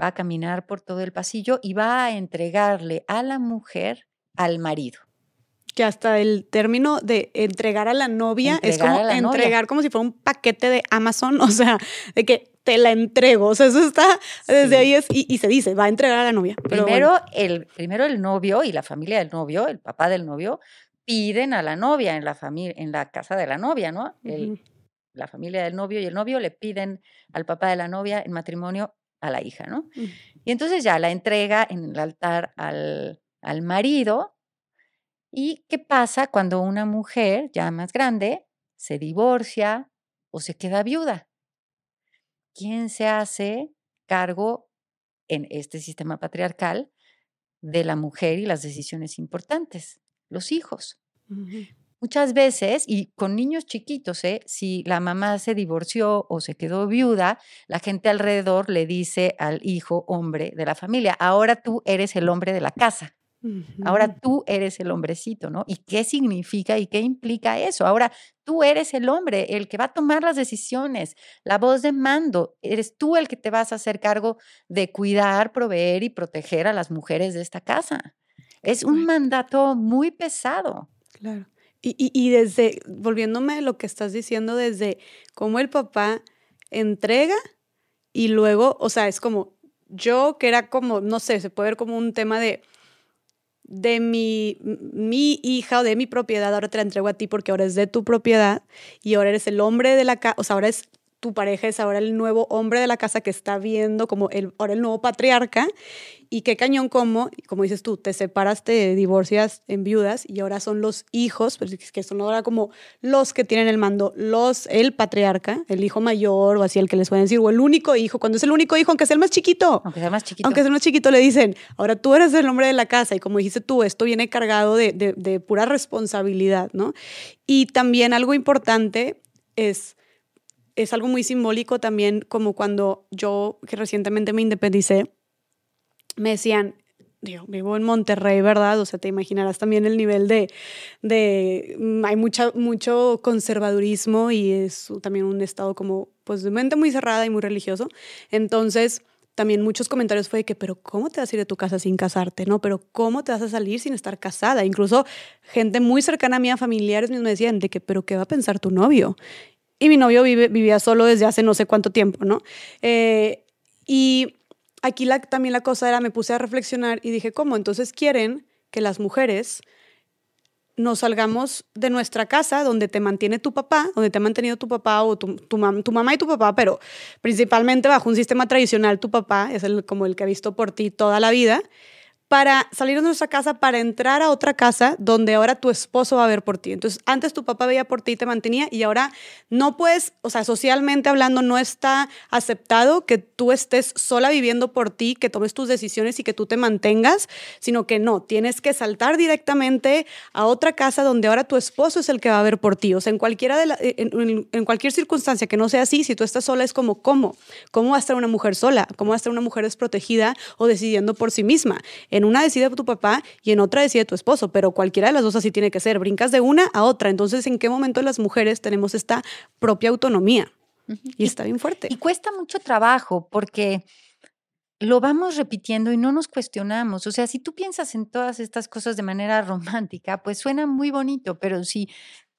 va a caminar por todo el pasillo y va a entregarle a la mujer al marido. Que hasta el término de entregar a la novia es como entregar como si fuera un paquete de Amazon, o sea, de que te la entrego, o sea, eso está desde ahí es, y, se dice, va a entregar a la novia. primero, el, primero el novio y la familia del novio, el papá del novio, piden a la novia en la familia, en la casa de la novia, ¿no? La familia del novio y el novio le piden al papá de la novia en matrimonio a la hija, ¿no? Mm. Y entonces ya la entrega en el altar al, al marido. ¿Y qué pasa cuando una mujer ya más grande se divorcia o se queda viuda? ¿Quién se hace cargo en este sistema patriarcal de la mujer y las decisiones importantes? Los hijos. Muchas veces, y con niños chiquitos, ¿eh? si la mamá se divorció o se quedó viuda, la gente alrededor le dice al hijo hombre de la familia, ahora tú eres el hombre de la casa. Ahora tú eres el hombrecito, ¿no? ¿Y qué significa y qué implica eso? Ahora tú eres el hombre, el que va a tomar las decisiones, la voz de mando. Eres tú el que te vas a hacer cargo de cuidar, proveer y proteger a las mujeres de esta casa. Es un mandato muy pesado. Claro. Y, y, desde, volviéndome a lo que estás diciendo, desde cómo el papá entrega y luego, o sea, es como yo que era como, no sé, se puede ver como un tema de de mi, mi hija o de mi propiedad, ahora te la entrego a ti porque ahora es de tu propiedad y ahora eres el hombre de la casa, o sea, ahora es tu pareja, es ahora el nuevo hombre de la casa que está viendo como el, ahora el nuevo patriarca y qué cañón como, como dices tú, te separas, te divorcias en viudas y ahora son los hijos, pues, que son ahora como los que tienen el mando, los, el patriarca, el hijo mayor o así el que les pueden decir, o el único hijo, cuando es el único hijo, aunque sea el más chiquito. Aunque sea más chiquito. Aunque sea el más chiquito, le dicen, ahora tú eres el hombre de la casa y como dijiste tú, esto viene cargado de, de, de pura responsabilidad, ¿no? Y también algo importante es es algo muy simbólico también, como cuando yo, que recientemente me independicé, me decían, digo, vivo en Monterrey, ¿verdad? O sea, te imaginarás también el nivel de, de mm, hay mucha, mucho conservadurismo y es también un estado como, pues, de mente muy cerrada y muy religioso. Entonces, también muchos comentarios fue de que, pero ¿cómo te vas a ir de tu casa sin casarte? No, pero ¿cómo te vas a salir sin estar casada? Incluso gente muy cercana a mí, a familiares me decían de que, pero ¿qué va a pensar tu novio? Y mi novio vivía solo desde hace no sé cuánto tiempo, ¿no? Eh, y aquí también la cosa era, me puse a reflexionar y dije, ¿cómo? Entonces quieren que las mujeres nos salgamos de nuestra casa donde te mantiene tu papá, donde te ha mantenido tu papá o tu, tu, tu mamá y tu papá, pero principalmente bajo un sistema tradicional tu papá es el, como el que ha visto por ti toda la vida para salir de nuestra casa, para entrar a otra casa donde ahora tu esposo va a ver por ti. Entonces, antes tu papá veía por ti y te mantenía y ahora no puedes, o sea, socialmente hablando, no está aceptado que tú estés sola viviendo por ti, que tomes tus decisiones y que tú te mantengas, sino que no, tienes que saltar directamente a otra casa donde ahora tu esposo es el que va a ver por ti. O sea, en, cualquiera de en, en cualquier circunstancia que no sea así, si tú estás sola es como, ¿cómo? ¿Cómo va a estar una mujer sola? ¿Cómo va a estar una mujer desprotegida o decidiendo por sí misma? En una decide tu papá y en otra decide tu esposo, pero cualquiera de las dos así tiene que ser. Brincas de una a otra. Entonces, ¿en qué momento las mujeres tenemos esta propia autonomía? Y, está bien fuerte. Y cuesta mucho trabajo porque lo vamos repitiendo y no nos cuestionamos. O sea, si tú piensas en todas estas cosas de manera romántica, pues suena muy bonito, pero si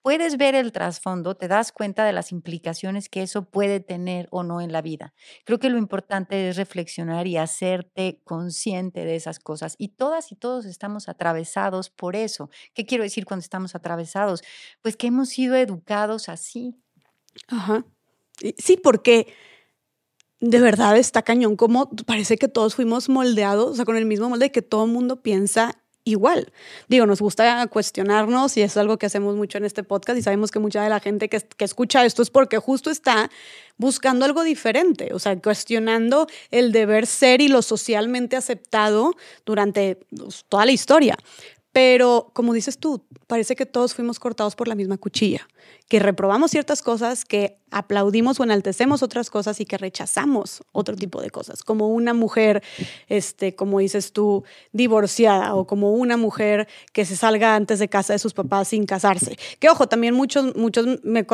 puedes ver el trasfondo, te das cuenta de las implicaciones que eso puede tener o no en la vida. Creo que lo importante es reflexionar y hacerte consciente de esas cosas. Y todas y todos estamos atravesados por eso. ¿Qué quiero decir cuando estamos atravesados? Pues que hemos sido educados así. Ajá. Sí, porque de verdad está cañón, como parece que todos fuimos moldeados, o sea, con el mismo molde que todo el mundo piensa igual. Digo, nos gusta cuestionarnos y es algo que hacemos mucho en este podcast y sabemos que mucha de la gente que, que, escucha esto es porque justo está buscando algo diferente, o sea, cuestionando el deber ser y lo socialmente aceptado durante pues, toda la historia. Pero como dices tú, parece que todos fuimos cortados por la misma cuchilla, que reprobamos ciertas cosas, que aplaudimos o enaltecemos otras cosas y que rechazamos otro tipo de cosas, como una mujer, este, como dices tú, divorciada o como una mujer que se salga antes de casa de sus papás sin casarse. Que ojo, también muchos, muchos, me,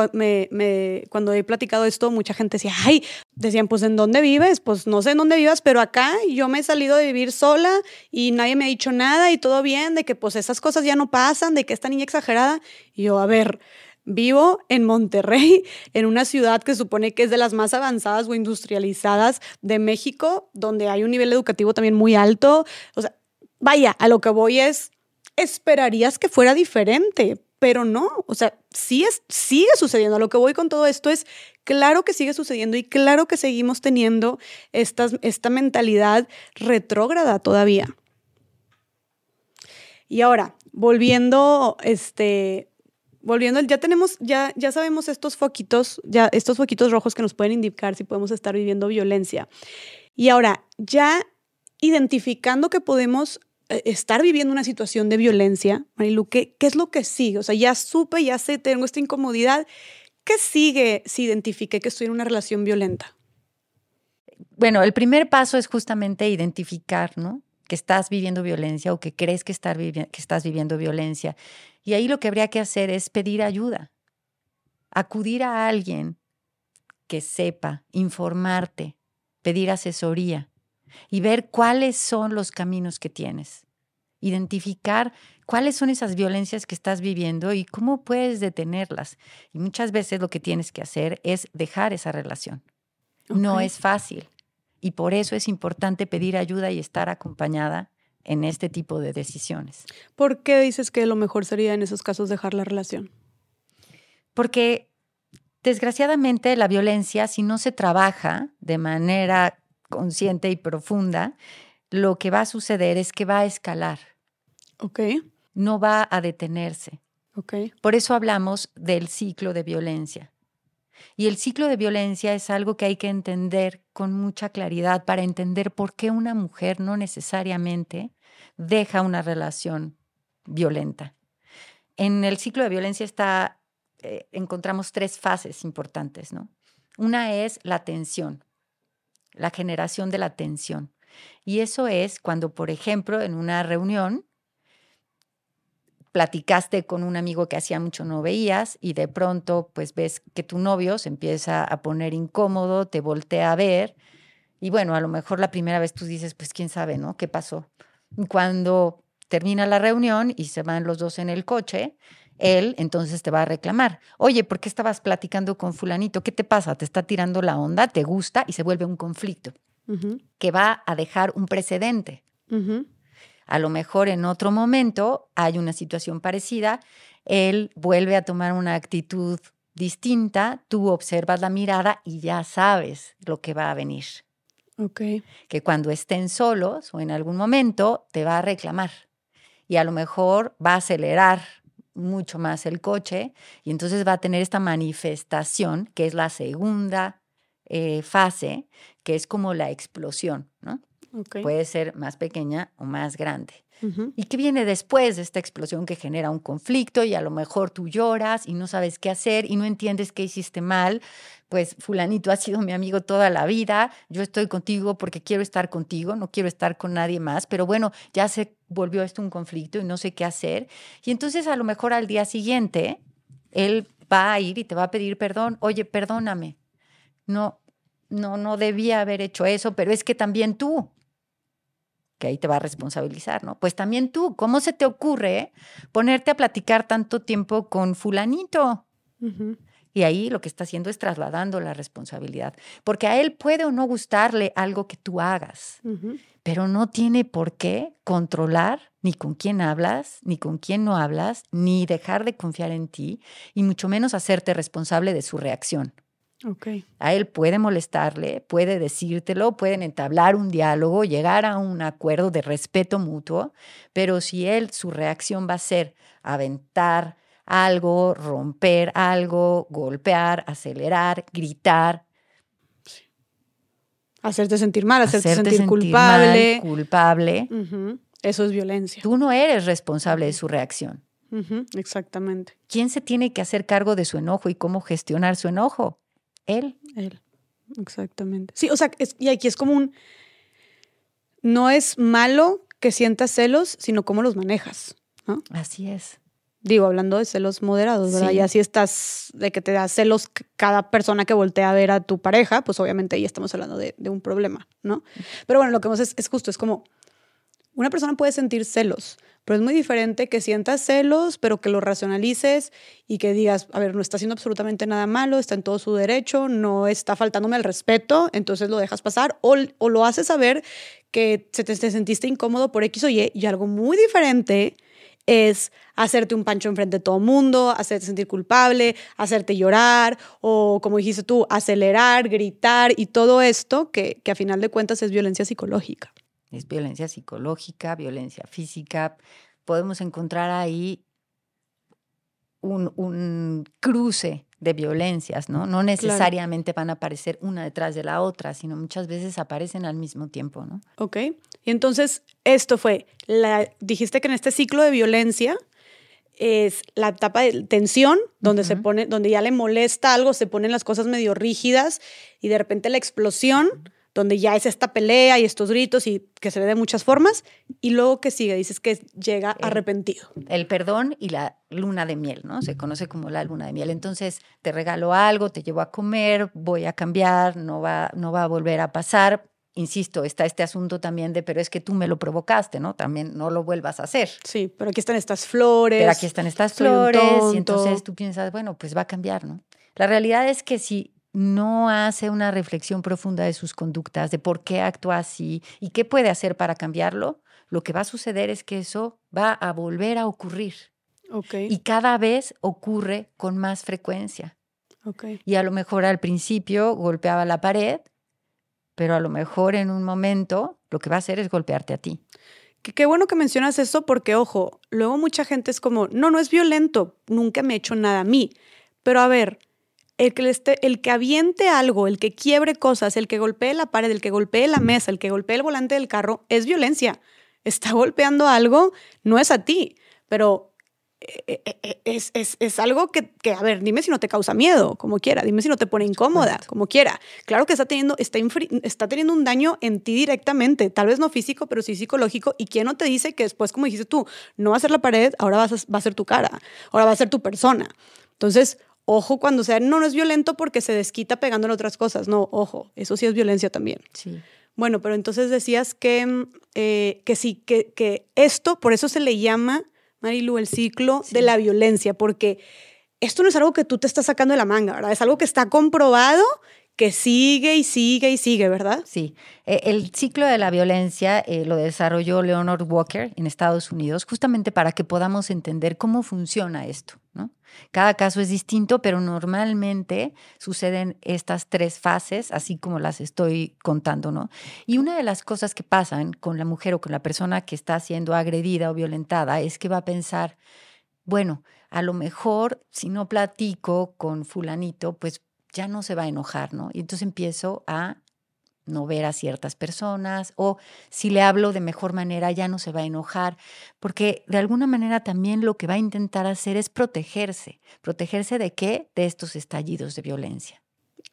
cuando he platicado esto, mucha gente decía, ay, decían, pues ¿en dónde vives? Pues no sé en dónde vivas, pero acá yo me he salido de vivir sola y nadie me ha dicho nada y todo bien, de que pues esas cosas ya no pasan, de que esta niña exagerada. Y yo, a ver, Vivo en Monterrey, en una ciudad que supone que es de las más avanzadas o industrializadas de México, donde hay un nivel educativo también muy alto. O sea, vaya, a lo que voy es, esperarías que fuera diferente, pero no, o sea, sí es, sigue sucediendo. A lo que voy con todo esto es, claro que sigue sucediendo y claro que seguimos teniendo esta, esta mentalidad retrógrada todavía. Y ahora, volviendo, este, volviendo, ya tenemos, ya, ya sabemos estos foquitos, ya estos foquitos rojos que nos pueden indicar si podemos estar viviendo violencia. Y ahora, ya identificando que podemos eh, estar viviendo una situación de violencia, Marilu, ¿qué, ¿qué es lo que sigue? O sea, ya supe, ya sé, tengo esta incomodidad. ¿Qué sigue si identifique que estoy en una relación violenta? Bueno, el primer paso es justamente identificar, ¿no? Que estás viviendo violencia o que crees que, que estás viviendo violencia. Y ahí lo que habría que hacer es pedir ayuda, acudir a alguien que sepa, informarte, pedir asesoría y ver cuáles son los caminos que tienes. Identificar cuáles son esas violencias que estás viviendo y cómo puedes detenerlas. Y muchas veces lo que tienes que hacer es dejar esa relación. No es fácil. Y por eso es importante pedir ayuda y estar acompañada en este tipo de decisiones. ¿Por qué dices que lo mejor sería en esos casos dejar la relación? Porque desgraciadamente la violencia, si no se trabaja de manera consciente y profunda, lo que va a suceder es que va a escalar. Ok. No va a detenerse. Ok. Por eso hablamos del ciclo de violencia. Y el ciclo de violencia es algo que hay que entender con mucha claridad para entender por qué una mujer no necesariamente deja una relación violenta. En el ciclo de violencia está, eh, encontramos tres fases importantes, ¿no? Una es la tensión, la generación de la tensión. Y eso es cuando, por ejemplo, en una reunión platicaste con un amigo que hacía mucho no veías y de pronto pues ves que tu novio se empieza a poner incómodo, te voltea a ver y bueno, a lo mejor la primera vez tú dices, pues quién sabe, ¿no? ¿Qué pasó? Cuando termina la reunión y se van los dos en el coche, él entonces te va a reclamar, oye, ¿por qué estabas platicando con fulanito? ¿Qué te pasa? ¿Te está tirando la onda? ¿Te gusta? Y se vuelve un conflicto que va a dejar un precedente. A lo mejor en otro momento hay una situación parecida, él vuelve a tomar una actitud distinta, tú observas la mirada y ya sabes lo que va a venir. Ok. Que cuando estén solos o en algún momento te va a reclamar y a lo mejor va a acelerar mucho más el coche y entonces va a tener esta manifestación que es la segunda eh, fase, que es como la explosión, ¿no? Puede ser más pequeña o más grande. ¿Y qué viene después de esta explosión que genera un conflicto y a lo mejor tú lloras y no sabes qué hacer y no entiendes qué hiciste mal? Pues fulanito ha sido mi amigo toda la vida, yo estoy contigo porque quiero estar contigo, no quiero estar con nadie más, pero bueno, ya se volvió esto un conflicto y no sé qué hacer. Y entonces a lo mejor al día siguiente él va a ir y te va a pedir perdón, oye, perdóname, no, no, no debía haber hecho eso, pero es que también tú, que ahí te va a responsabilizar, ¿no? Pues también tú, ¿cómo se te ocurre ponerte a platicar tanto tiempo con fulanito? Y ahí lo que está haciendo es trasladando la responsabilidad, porque a él puede o no gustarle algo que tú hagas, pero no tiene por qué controlar ni con quién hablas, ni con quién no hablas, ni dejar de confiar en ti, y mucho menos hacerte responsable de su reacción. A él puede molestarle, puede decírtelo, pueden entablar un diálogo, llegar a un acuerdo de respeto mutuo, pero si él, su reacción va a ser aventar algo, romper algo, golpear, acelerar, gritar. Hacerte sentir mal, hacerte, sentir, culpable. culpable. Eso es violencia. Tú no eres responsable de su reacción. Exactamente. ¿Quién se tiene que hacer cargo de su enojo y cómo gestionar su enojo? Él. Él. Exactamente. Sí, o sea, y aquí es como un. No es malo que sientas celos, sino cómo los manejas. ¿no? Así es. Digo, hablando de celos moderados, ¿verdad? Y así estás, de que te da celos cada persona que voltea a ver a tu pareja, pues obviamente ahí estamos hablando de, un problema, ¿no? Pero bueno, lo que vemos es, es justo, es como una persona puede sentir celos, pero es muy diferente que sientas celos, pero que lo racionalices y que digas, a ver, no está haciendo absolutamente nada malo, está en todo su derecho, no está faltándome el respeto, entonces lo dejas pasar o, lo haces saber que se te, sentiste incómodo por X o Y y algo muy diferente es hacerte un pancho enfrente de todo mundo, hacerte sentir culpable, hacerte llorar o, como dijiste tú, acelerar, gritar y todo esto que a final de cuentas es violencia psicológica. Es violencia psicológica, violencia física. Podemos encontrar ahí un, cruce de violencias, ¿no? No necesariamente van a aparecer una detrás de la otra, sino muchas veces aparecen al mismo tiempo, ¿no? Ok. Y entonces, esto fue, la, dijiste que en este ciclo de violencia es la etapa de tensión, donde se pone, donde ya le molesta algo, se ponen las cosas medio rígidas y de repente la explosión, donde ya es esta pelea y estos gritos y que se ve de muchas formas, y luego que sigue, dices que llega arrepentido. El perdón y la luna de miel, ¿no? Se conoce como la luna de miel. Entonces, te regalo algo, te llevo a comer, voy a cambiar, no va, no va a volver a pasar. Insisto, está este asunto también de, pero es que tú me lo provocaste, ¿no? También no lo vuelvas a hacer. Sí, pero aquí están estas flores. Pero aquí están estas flores. Y entonces tú piensas, bueno, pues va a cambiar, ¿no? La realidad es que si no hace una reflexión profunda de sus conductas, de por qué actúa así y qué puede hacer para cambiarlo, lo que va a suceder es que eso va a volver a ocurrir. Okay. Y cada vez ocurre con más frecuencia. Okay. Y a lo mejor al principio golpeaba la pared, pero a lo mejor en un momento lo que va a hacer es golpearte a ti. Qué bueno que mencionas eso porque, ojo, luego mucha gente es como, no, no es violento, nunca me ha hecho nada a mí. Pero a ver, el que, el que aviente algo, el que quiebre cosas, el que golpee la pared, el que golpee la mesa, el que golpee el volante del carro, es violencia. Está golpeando algo, no es a ti, pero eh, eh, eh, es, es, es algo que, que, a ver, dime si no te causa miedo, como quiera, dime si no te pone incómoda, como quiera. Claro que está teniendo, está, está teniendo un daño en ti directamente, tal vez no físico, pero sí psicológico, y quién no te dice que después, como dijiste tú, no va a ser la pared, ahora vas va a ser tu cara, ahora va a ser tu persona. Entonces, Ojo cuando sea, no, no es violento porque se desquita pegándole otras cosas. No, ojo, eso sí es violencia también. Sí. Bueno, pero entonces decías que, mm, eh, que sí, que, que, esto, por eso se le llama, Marilu, el ciclo de la violencia, porque esto no es algo que tú te estás sacando de la manga, ¿verdad? Es algo que está comprobado que sigue y sigue y sigue, ¿verdad? Sí. E, el ciclo de la violencia eh, lo desarrolló Leonard Walker en Estados Unidos justamente para que podamos entender cómo funciona esto. ¿no? Cada caso es distinto, pero normalmente suceden estas tres fases, así como las estoy contando. ¿no? Y una de las cosas que pasan con la mujer o con la persona que está siendo agredida o violentada es que va a pensar, bueno, a lo mejor si no platico con fulanito, pues ya no se va a enojar, ¿no? Y entonces empiezo a no ver a ciertas personas o si le hablo de mejor manera ya no se va a enojar, porque de alguna manera también lo que va a intentar hacer es protegerse. ¿Protegerse de qué? De estos estallidos de violencia.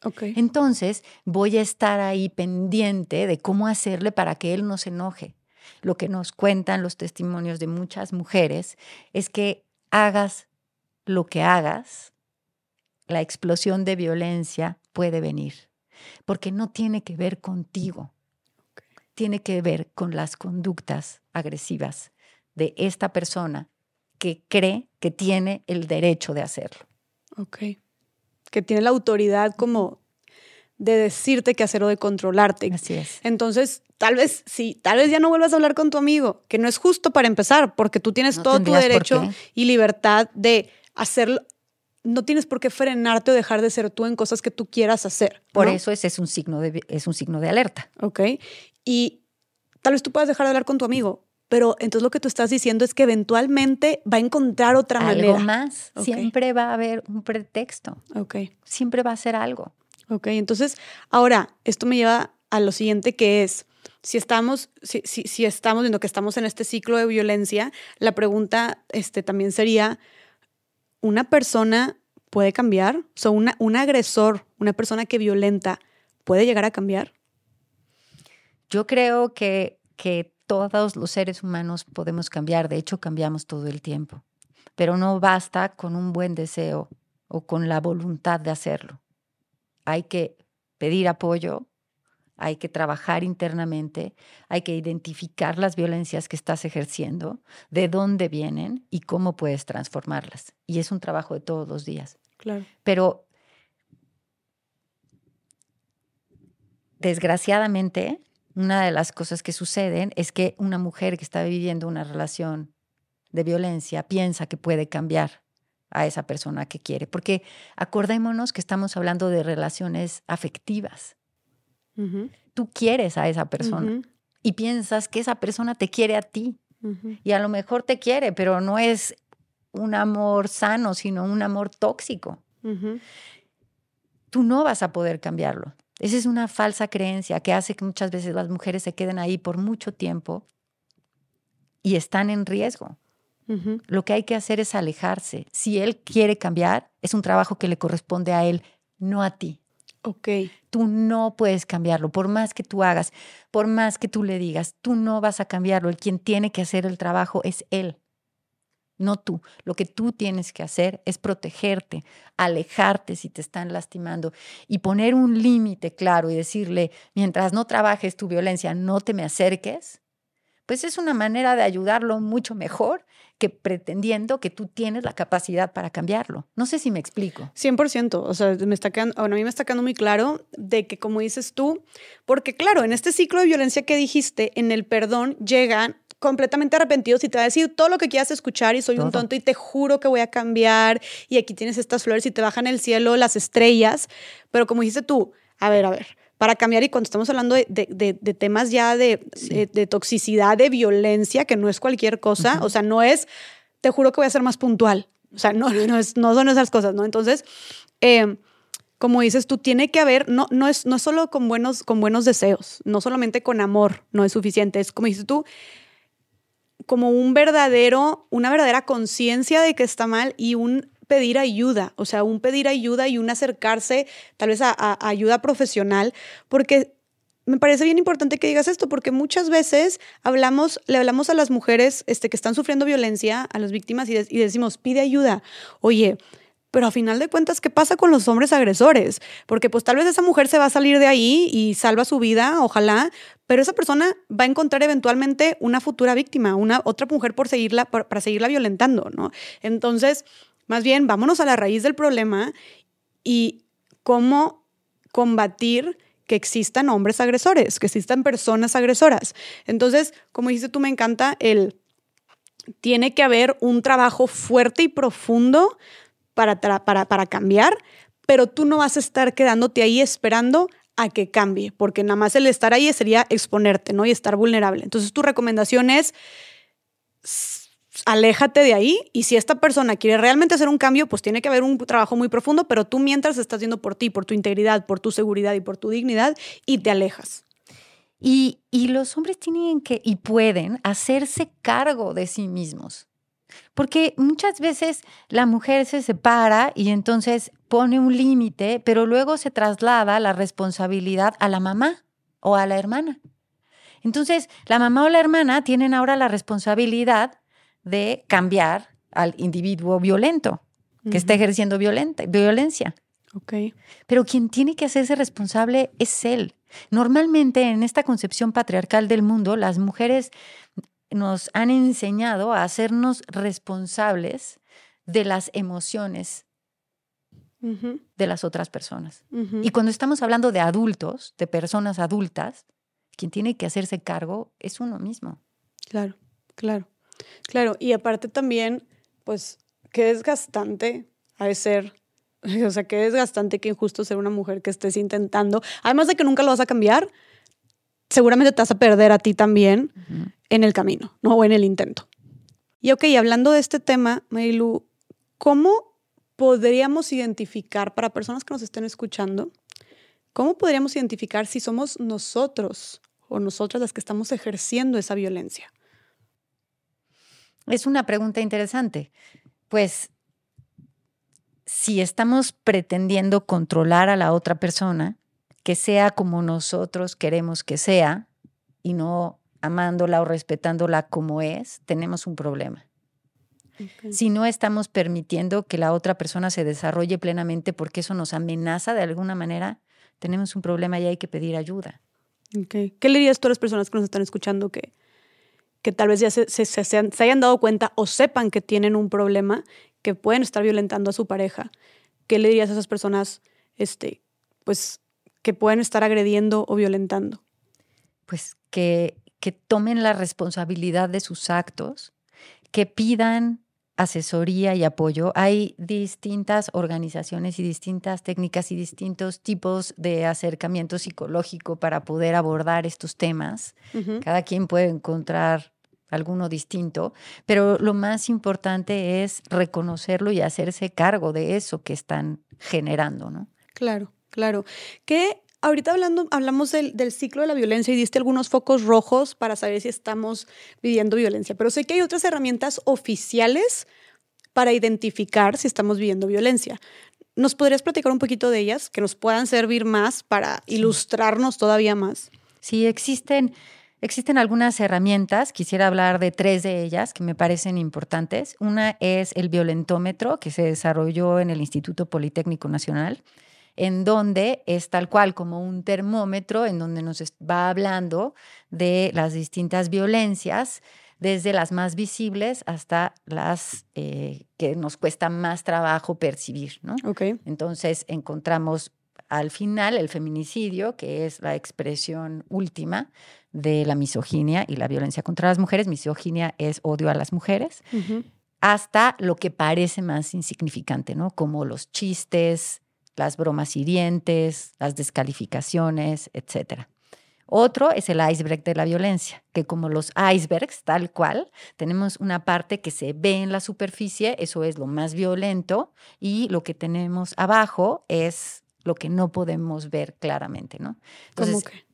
Okay. Entonces voy a estar ahí pendiente de cómo hacerle para que él no se enoje. Lo que nos cuentan los testimonios de muchas mujeres es que hagas lo que hagas, la explosión de violencia puede venir, porque no tiene que ver contigo, tiene que ver con las conductas agresivas de esta persona que cree que tiene el derecho de hacerlo. Ok. Que tiene la autoridad como de decirte qué hacer o de controlarte. Así es. Entonces, tal vez sí, tal vez ya no vuelvas a hablar con tu amigo, que no es justo para empezar, porque tú tienes todo tu derecho y libertad de hacerlo, no tienes por qué frenarte o dejar de ser tú en cosas que tú quieras hacer. Por eso ese es un signo de, es un signo de alerta. Ok. Y tal vez tú puedas dejar de hablar con tu amigo, pero entonces lo que tú estás diciendo es que eventualmente va a encontrar otra manera. Algo más. Siempre va a haber un pretexto. Ok. Siempre va a ser algo. Ok. Entonces, ahora, esto me lleva a lo siguiente que es. Si estamos, si, si, si estamos viendo que estamos en este ciclo de violencia, la pregunta este, también sería, una persona puede cambiar? O un agresor, una persona que violenta, ¿puede llegar a cambiar? Yo creo que, que todos los seres humanos podemos cambiar, de hecho cambiamos todo el tiempo, pero no basta con un buen deseo o con la voluntad de hacerlo. Hay que pedir apoyo, hay que trabajar internamente, hay que identificar las violencias que estás ejerciendo, de dónde vienen y cómo puedes transformarlas. Y es un trabajo de todos los días. Claro. Pero desgraciadamente, una de las cosas que suceden es que una mujer que está viviendo una relación de violencia piensa que puede cambiar a esa persona que quiere, porque acordémonos que estamos hablando de relaciones afectivas. Tú quieres a esa persona y piensas que esa persona te quiere a ti. Y a lo mejor te quiere, pero no es un amor sano, sino un amor tóxico. Tú no vas a poder cambiarlo. Esa es una falsa creencia que hace que muchas veces las mujeres se queden ahí por mucho tiempo y están en riesgo. Lo que hay que hacer es alejarse. Si él quiere cambiar, es un trabajo que le corresponde a él, no a ti. Ok. Tú no puedes cambiarlo, por más que tú hagas, por más que tú le digas, tú no vas a cambiarlo. El quien tiene que hacer el trabajo es él, no tú. Lo que tú tienes que hacer es protegerte, alejarte si te están lastimando y poner un límite claro y decirle, mientras no trabajes tu violencia, no te me acerques pues es una manera de ayudarlo mucho mejor que pretendiendo que tú tienes la capacidad para cambiarlo. No sé si me explico. 100%, o sea, me está quedando, a mí me está quedando muy claro de que como dices tú, porque claro, en este ciclo de violencia que dijiste, en el perdón llegan completamente arrepentidos y te va a decir todo lo que quieras escuchar y soy un tonto y te juro que voy a cambiar y aquí tienes estas flores y te bajan el cielo las estrellas, pero como dijiste tú, a ver, a ver, para cambiar y cuando estamos hablando de, temas ya de, toxicidad, de violencia, que no es cualquier cosa, o sea, no es, te juro que voy a ser más puntual, o sea, no, no, es, no son esas cosas, ¿no? Entonces, em, como dices tú, tiene que haber, no, no, es, no solo con buenos, con buenos deseos, no solamente con amor, no es suficiente, es como dices tú, como un verdadero, una verdadera conciencia de que está mal y un pedir ayuda, o sea, un pedir ayuda y un acercarse tal vez a, ayuda profesional, porque me parece bien importante que digas esto, porque muchas veces hablamos, le hablamos a las mujeres este, que están sufriendo violencia, a las víctimas, y, y decimos, pide ayuda. Oye, pero a final de cuentas, ¿qué pasa con los hombres agresores? Porque pues tal vez esa mujer se va a salir de ahí y salva su vida, ojalá, pero esa persona va a encontrar eventualmente una futura víctima, una otra mujer por seguirla, para seguirla violentando, ¿no? Entonces, más bien, vámonos a la raíz del problema y cómo combatir que existan hombres agresores, que existan personas agresoras. Entonces, como dices tú, me encanta el, tiene que haber un trabajo fuerte y profundo para, para, para cambiar, pero tú no vas a estar quedándote ahí esperando a que cambie, porque nada más el estar ahí sería exponerte, ¿no? Y estar vulnerable. Entonces, tu recomendación es aléjate de ahí y si esta persona quiere realmente hacer un cambio, pues tiene que haber un trabajo muy profundo, pero tú mientras estás haciendo por ti, por tu integridad, por tu seguridad y por tu dignidad y te alejas. Y, y los hombres tienen que y pueden hacerse cargo de sí mismos. Porque muchas veces la mujer se separa y entonces pone un límite, pero luego se traslada la responsabilidad a la mamá o a la hermana. Entonces, la mamá o la hermana tienen ahora la responsabilidad de cambiar al individuo violento que está ejerciendo violencia. Okay. Pero quien tiene que hacerse responsable es él. Normalmente en esta concepción patriarcal del mundo, las mujeres nos han enseñado a hacernos responsables de las emociones de las otras personas. Y cuando estamos hablando de adultos, de personas adultas, quien tiene que hacerse cargo es uno mismo. Claro, claro. Claro, y aparte también, pues, qué desgastante ha de ser, o sea, qué desgastante, qué injusto ser una mujer que estés intentando, además de que nunca lo vas a cambiar, seguramente te vas a perder a ti también en el camino, ¿no? O en el intento. Y ok, hablando de este tema, Marilu, ¿cómo podríamos identificar, para personas que nos estén escuchando, cómo podríamos identificar si somos nosotros o nosotras las que estamos ejerciendo esa violencia? Es una pregunta interesante. Pues si estamos pretendiendo controlar a la otra persona, que sea como nosotros queremos que sea y no amándola o respetándola como es, tenemos un problema. Si no estamos permitiendo que la otra persona se desarrolle plenamente porque eso nos amenaza de alguna manera, tenemos un problema y hay que pedir ayuda. ¿Qué le dirías tú a las personas que nos están escuchando que, que tal vez ya se, se, hayan dado cuenta o sepan que tienen un problema, que pueden estar violentando a su pareja, ¿qué le dirías a esas personas este, pues, que pueden estar agrediendo o violentando? Pues que, que tomen la responsabilidad de sus actos, que pidan asesoría y apoyo. Hay distintas organizaciones y distintas técnicas y distintos tipos de acercamiento psicológico para poder abordar estos temas. Cada quien puede encontrar alguno distinto, pero lo más importante es reconocerlo y hacerse cargo de eso que están generando, ¿no? Claro, claro. Que ahorita hablando, hablamos del, del, ciclo de la violencia y diste algunos focos rojos para saber si estamos viviendo violencia, pero sé que hay otras herramientas oficiales para identificar si estamos viviendo violencia. ¿Nos podrías platicar un poquito de ellas, que nos puedan servir más para ilustrarnos todavía más? Sí, existen, existen algunas herramientas. Quisiera hablar de tres de ellas que me parecen importantes. Una es el violentómetro, que se desarrolló en el Instituto Politécnico Nacional en donde es tal cual como un termómetro, en donde nos va hablando de las distintas violencias desde las más visibles hasta las eh, que nos cuesta más trabajo percibir, ¿no? Okay. Entonces encontramos al final el feminicidio, que es la expresión última de la misoginia y la violencia contra las mujeres. Misoginia es odio a las mujeres. hasta lo que parece más insignificante, ¿no? Como los chistes, las bromas hirientes, las descalificaciones, etcétera. Otro es el iceberg de la violencia, que como los icebergs, tal cual, tenemos una parte que se ve en la superficie, eso es lo más violento, y lo que tenemos abajo es lo que no podemos ver claramente, ¿no? ¿Cómo que?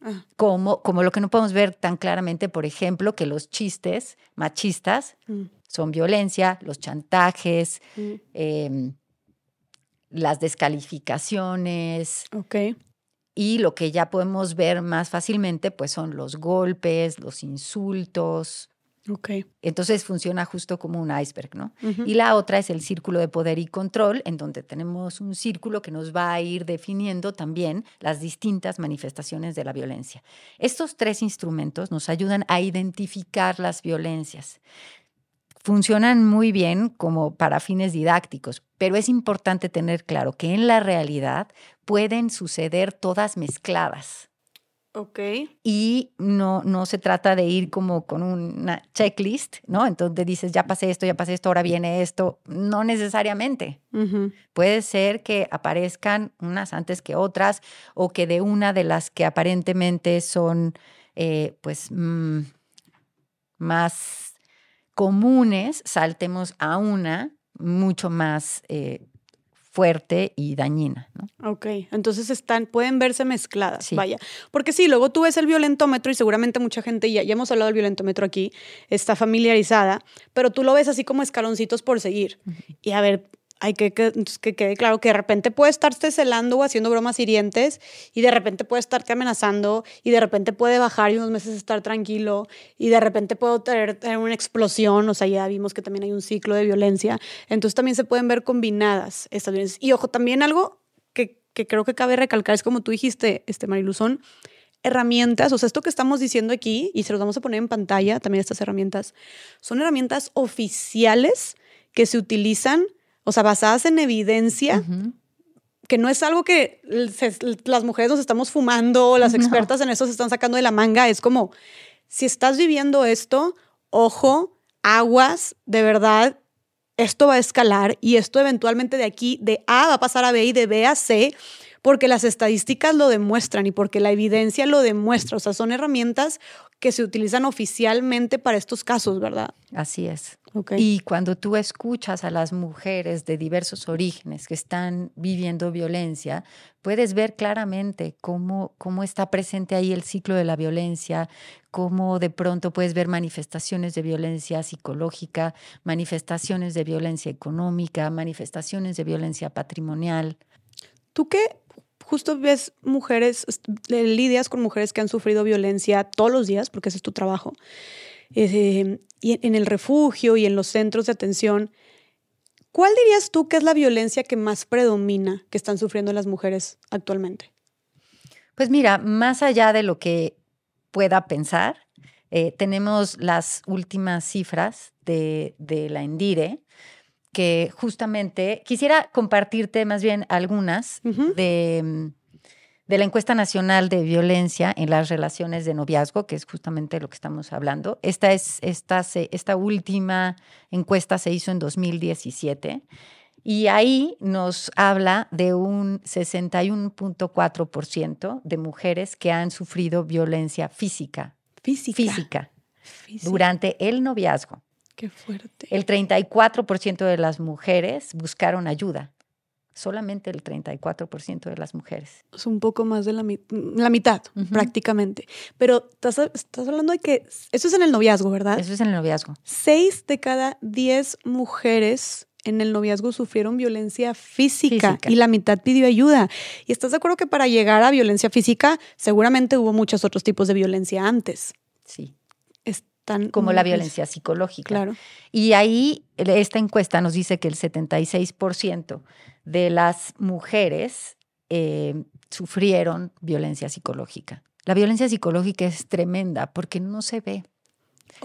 Ah. Como, como lo que no podemos ver tan claramente, por ejemplo, que los chistes machistas mm. son violencia, los chantajes, mm. em, las descalificaciones. Okay. Y lo que ya podemos ver más fácilmente, pues son los golpes, los insultos. Ok. Entonces funciona justo como un iceberg, ¿no? Y la otra es el círculo de poder y control, en donde tenemos un círculo que nos va a ir definiendo también las distintas manifestaciones de la violencia. Estos tres instrumentos nos ayudan a identificar las violencias funcionan muy bien como para fines didácticos, pero es importante tener claro que en la realidad pueden suceder todas mezcladas. Ok. Y no, no se trata de ir como con una checklist, ¿no? Entonces dices, ya pasé esto, ya pasé esto, ahora viene esto. No necesariamente. Puede ser que aparezcan unas antes que otras o que de una de las que aparentemente son, eh, pues, mm, más comunes, saltemos a una mucho más eh, fuerte y dañina. ¿no? Ok, entonces están, pueden verse mezcladas, vaya. Porque sí, luego tú ves el violentómetro y seguramente mucha gente, ya, ya hemos hablado del violentómetro aquí, está familiarizada, pero tú lo ves así como escaloncitos por seguir. Y a ver, hay que, que, que, quede claro que de repente puede estarte celando o haciendo bromas hirientes y de repente puede estarte amenazando y de repente puede bajar y unos meses estar tranquilo y de repente puede tener, una explosión, o sea, ya vimos que también hay un ciclo de violencia, entonces también se pueden ver combinadas estas violencias. Y ojo, también algo que, que creo que cabe recalcar es como tú dijiste, este Marilu, son herramientas, o sea, esto que estamos diciendo aquí, y se los vamos a poner en pantalla, también estas herramientas, son herramientas oficiales que se utilizan o sea, basadas en evidencia, que no es algo que las mujeres nos estamos fumando, las expertas en eso se están sacando de la manga, es como, si estás viviendo esto, ojo, aguas, de verdad, esto va a escalar y esto eventualmente de aquí, de A va a pasar a B y de B a C, porque las estadísticas lo demuestran y porque la evidencia lo demuestra. O sea, son herramientas que se utilizan oficialmente para estos casos, ¿verdad? Así es. Y cuando tú escuchas a las mujeres de diversos orígenes que están viviendo violencia, puedes ver claramente cómo, cómo está presente ahí el ciclo de la violencia, cómo de pronto puedes ver manifestaciones de violencia psicológica, manifestaciones de violencia económica, manifestaciones de violencia patrimonial. ¿Tú qué justo ves mujeres, lidias con mujeres que han sufrido violencia todos los días, porque ese es tu trabajo, eh, y en el refugio y en los centros de atención. ¿Cuál dirías tú que es la violencia que más predomina que están sufriendo las mujeres actualmente? Pues mira, más allá de lo que pueda pensar, eh, tenemos las últimas cifras de, de la Endire, que justamente quisiera compartirte más bien algunas de, mm, de, la encuesta nacional de violencia en las relaciones de noviazgo, que es justamente lo que estamos hablando. Esta, es, esta, esta última encuesta se hizo en 2017 y ahí nos habla de un 61.4% de mujeres que han sufrido violencia física. Física. Física. Durante el noviazgo. Qué fuerte. El 34% de las mujeres buscaron ayuda. Solamente el 34% de las mujeres. Es un poco más de la, la mitad, prácticamente. Pero estás, estás, hablando de que eso es en el noviazgo, ¿verdad? Eso es en el noviazgo. Seis de cada diez mujeres en el noviazgo sufrieron violencia física, y la mitad pidió ayuda. ¿Y estás de acuerdo que para llegar a violencia física seguramente hubo muchos otros tipos de violencia antes? Sí. Están como la violencia psicológica. Claro. Y ahí esta encuesta nos dice que el 76% de las mujeres eh, sufrieron violencia psicológica. La violencia psicológica es tremenda porque no se ve.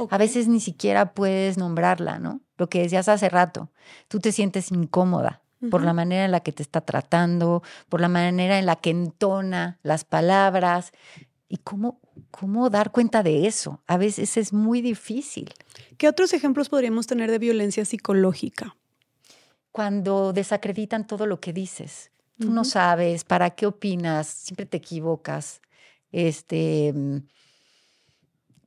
A veces ni siquiera puedes nombrarla, ¿no? Lo que decías hace rato, tú te sientes incómoda por la manera en la que te está tratando, por la manera en la que entona las palabras. ¿Y cómo, cómo dar cuenta de eso? A veces es muy difícil. ¿Qué otros ejemplos podríamos tener de violencia psicológica? Cuando desacreditan todo lo que dices. Tú no sabes, ¿para qué opinas? Siempre te equivocas. Este, mm,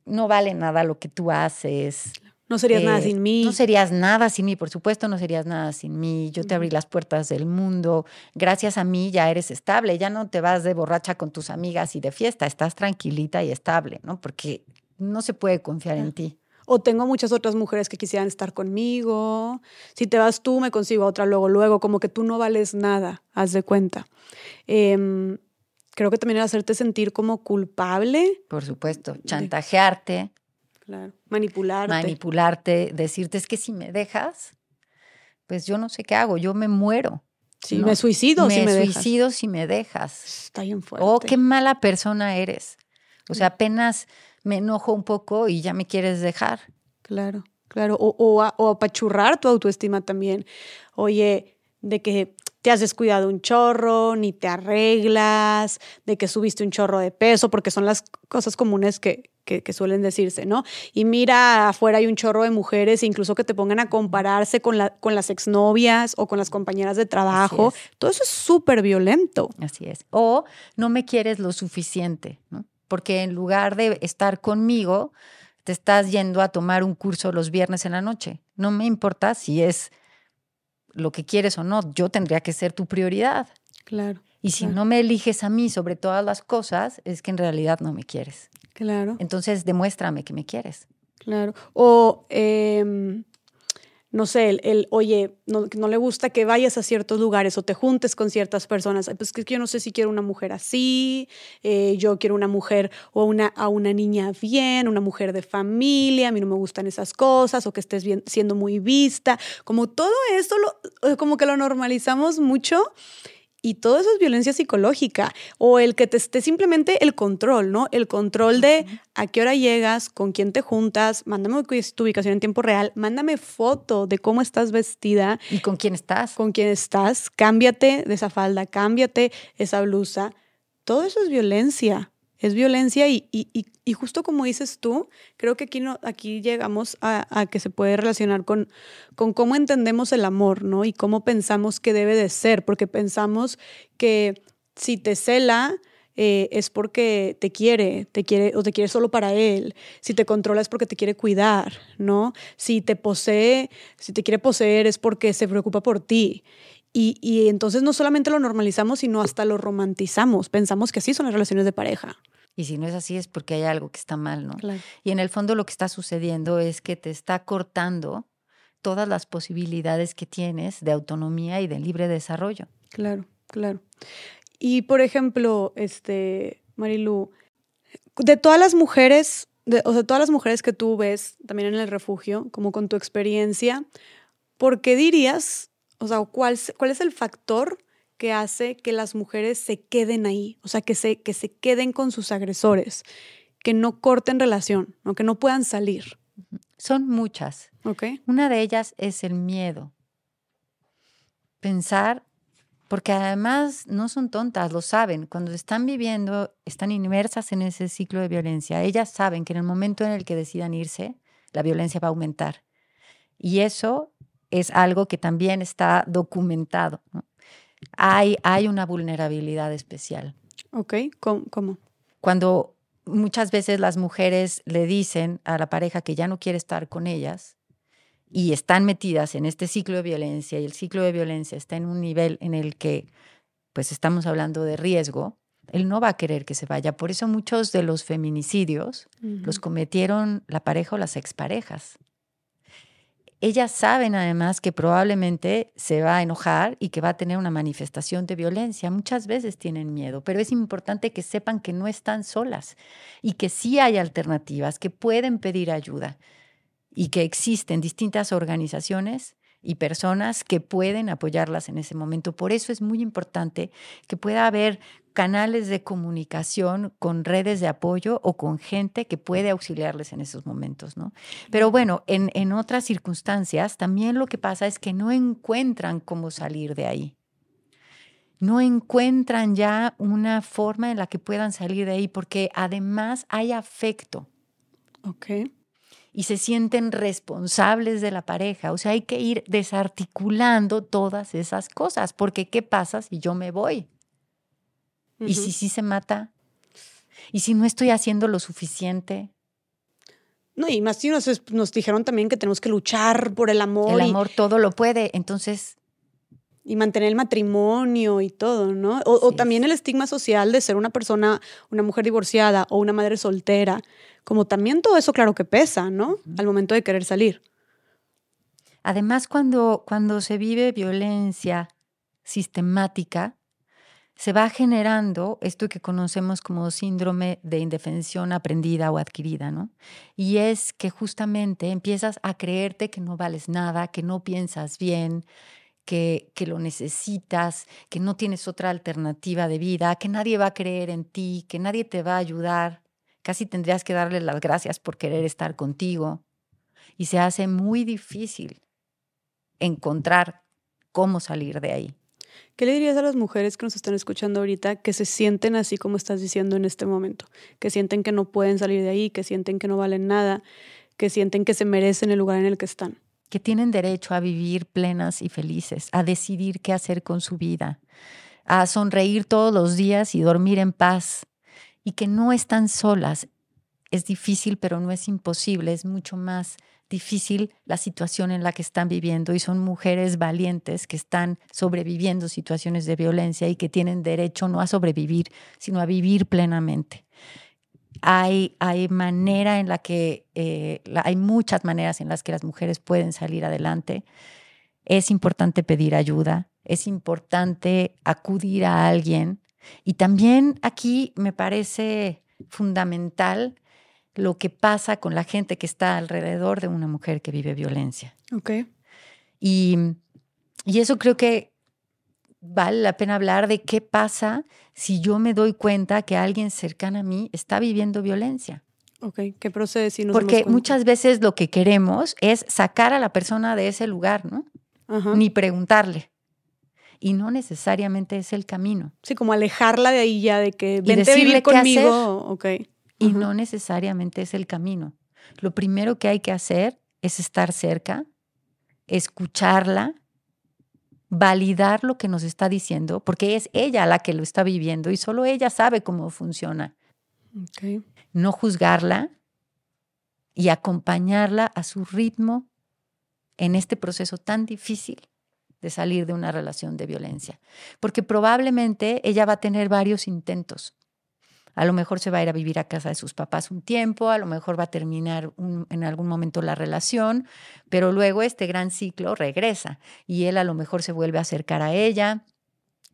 no vale nada lo que tú haces. No serías nada sin mí. No serías nada sin mí, por supuesto, no serías nada sin mí. Yo te abrí las puertas del mundo. Gracias a mí ya eres estable, ya no te vas de borracha con tus amigas y de fiesta, estás tranquilita y estable, ¿no? Porque no se puede confiar en ti. O tengo muchas otras mujeres que quisieran estar conmigo. Si te vas tú, me consigo otra luego, luego, como que tú no vales nada, haz de cuenta. Eh, creo que también era hacerte sentir como culpable. Por supuesto, chantajearte. Claro, manipularte. Manipularte, decirte es que si me dejas, pues yo no sé qué hago, yo me muero. Sí, me suicido me si me suicido si me dejas. Está bien fuerte. Oh, qué mala persona eres. O sea, apenas me enojo un poco y ya me quieres dejar. Claro, claro. O, o, o apachurrar tu autoestima también. Oye, de que te has descuidado un chorro, ni te arreglas, de que subiste un chorro de peso, porque son las cosas comunes que, que, suelen decirse, ¿no? Y mira, afuera hay un chorro de mujeres, incluso que te pongan a compararse con, la, con las exnovias o con las compañeras de trabajo. Todo eso es súper violento. Así es. O no me quieres lo suficiente, ¿no? Porque en lugar de estar conmigo, te estás yendo a tomar un curso los viernes en la noche. No me importa si es lo que quieres o no, yo tendría que ser tu prioridad. Claro. Y si no me eliges a mí sobre todas las cosas, es que en realidad no me quieres. Claro. Entonces, demuéstrame que me quieres. Claro. O em, no sé, el, oye, no, no, le gusta que vayas a ciertos lugares o te juntes con ciertas personas. Pues que yo no sé si quiero una mujer así, eh, yo quiero una mujer o una, a una niña bien, una mujer de familia, a mí no me gustan esas cosas, o que estés bien, siendo muy vista. Como todo esto, lo, eh, como que lo normalizamos mucho y todo eso es violencia psicológica. O el que te esté simplemente el control, ¿no? El control de a qué hora llegas, con quién te juntas, mándame tu ubicación en tiempo real, mándame foto de cómo estás vestida. Y con quién estás. Con quién estás, cámbiate de esa falda, cámbiate esa blusa. Todo eso es violencia es violencia y, y, justo como dices tú, creo que aquí, no, aquí llegamos a, que se puede relacionar con, con cómo entendemos el amor, ¿no? Y cómo pensamos que debe de ser, porque pensamos que si te cela, eh, es porque te quiere, te quiere o te quiere solo para él. Si te controla es porque te quiere cuidar, ¿no? Si te posee, si te quiere poseer es porque se preocupa por ti. Y, y entonces no solamente lo normalizamos, sino hasta lo romantizamos. Pensamos que así son las relaciones de pareja. Y si no es así es porque hay algo que está mal, ¿no? Y en el fondo lo que está sucediendo es que te está cortando todas las posibilidades que tienes de autonomía y de libre desarrollo. Claro, claro. Y por ejemplo, este, Marilu, de todas las mujeres, de, o sea, todas las mujeres que tú ves también en el refugio, como con tu experiencia, ¿por qué dirías, o sea, cuál, cuál es el factor que hace que las mujeres se queden ahí, o sea, que se, que se queden con sus agresores, que no corten relación, ¿no? que no puedan salir. Son muchas. Okay. Una de ellas es el miedo. Pensar, porque además no son tontas, lo saben, cuando están viviendo, están inmersas en ese ciclo de violencia, ellas saben que en el momento en el que decidan irse, la violencia va a aumentar. Y eso es algo que también está documentado. ¿no? Hay, hay una vulnerabilidad especial. Ok, ¿cómo? Cuando muchas veces las mujeres le dicen a la pareja que ya no quiere estar con ellas y están metidas en este ciclo de violencia y el ciclo de violencia está en un nivel en el que pues estamos hablando de riesgo, él no va a querer que se vaya. Por eso muchos de los feminicidios los cometieron la pareja o las exparejas. Ellas saben además que probablemente se va a enojar y que va a tener una manifestación de violencia. Muchas veces tienen miedo, pero es importante que sepan que no están solas y que sí hay alternativas, que pueden pedir ayuda y que existen distintas organizaciones y personas que pueden apoyarlas en ese momento. Por eso es muy importante que pueda haber canales de comunicación con redes de apoyo o con gente que puede auxiliarles en esos momentos, ¿no? Pero bueno, en, en otras circunstancias también lo que pasa es que no encuentran cómo salir de ahí. No encuentran ya una forma en la que puedan salir de ahí porque además hay afecto. Ok y se sienten responsables de la pareja. O sea, hay que ir desarticulando todas esas cosas, porque ¿qué pasa si yo me voy? ¿Y si sí se mata? ¿Y si no estoy haciendo lo suficiente? No, y más si nos, nos dijeron también que tenemos que luchar por el amor. El amor todo lo puede, entonces... Y mantener el matrimonio y todo, ¿no? O, o también el estigma social de ser una persona, una mujer divorciada o una madre soltera, como también todo eso claro que pesa, ¿no? Al momento de querer salir. Además, cuando, cuando se vive violencia sistemática, se va generando esto que conocemos como síndrome de indefensión aprendida o adquirida, ¿no? Y es que justamente empiezas a creerte que no vales nada, que no piensas bien, que, lo necesitas, que no tienes otra alternativa de vida, que nadie va a creer en ti, que nadie te va a ayudar casi tendrías que darle las gracias por querer estar contigo. Y se hace muy difícil encontrar cómo salir de ahí. ¿Qué le dirías a las mujeres que nos están escuchando ahorita que se sienten así como estás diciendo en este momento? Que sienten que no pueden salir de ahí, que sienten que no valen nada, que sienten que se merecen el lugar en el que están. Que tienen derecho a vivir plenas y felices, a decidir qué hacer con su vida, a sonreír todos los días y dormir en paz, y que no están solas. Es difícil, pero no es imposible, es mucho más difícil la situación en la que están viviendo y son mujeres valientes que están sobreviviendo situaciones de violencia y que tienen derecho no a sobrevivir, sino a vivir plenamente. Hay, hay manera en la que, eh, hay muchas maneras en las que las mujeres pueden salir adelante. Es importante pedir ayuda, es importante acudir a alguien y también aquí me parece fundamental lo que pasa con la gente que está alrededor de una mujer que vive violencia. Ok. Y, y eso creo que vale la pena hablar de qué pasa si yo me doy cuenta que alguien cercano a mí está viviendo violencia. Ok, ¿qué procede si nos Porque muchas veces lo que queremos es sacar a la persona de ese lugar, ¿no? Ni preguntarle y no necesariamente es el camino. Sí, como alejarla de ahí ya, de que vente a vivir conmigo. Y no necesariamente es el camino. Lo primero que hay que hacer es estar cerca, escucharla, validar lo que nos está diciendo, porque es ella la que lo está viviendo y solo ella sabe cómo funciona. No juzgarla y acompañarla a su ritmo en este proceso tan difícil de salir de una relación de violencia, porque probablemente ella va a tener varios intentos. A lo mejor se va a ir a vivir a casa de sus papás un tiempo, a lo mejor va a terminar en algún momento la relación, pero luego este gran ciclo regresa y él a lo mejor se vuelve a acercar a ella,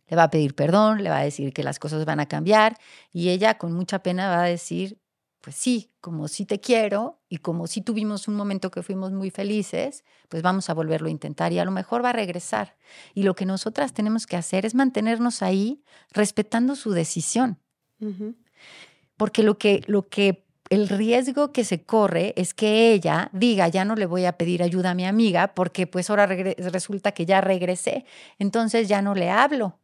le va a pedir perdón, le va a decir que las cosas van a cambiar y ella con mucha pena va a decir, pues sí, como sí te quiero y como sí tuvimos un momento que fuimos muy felices, pues vamos a volverlo a intentar y a lo mejor va a regresar. Y lo que nosotras tenemos que hacer es mantenernos ahí respetando su decisión. Porque lo que, lo que el riesgo que se corre es que ella diga, ya no le voy a pedir ayuda a mi amiga porque pues ahora resulta que ya regresé, entonces ya no le hablo.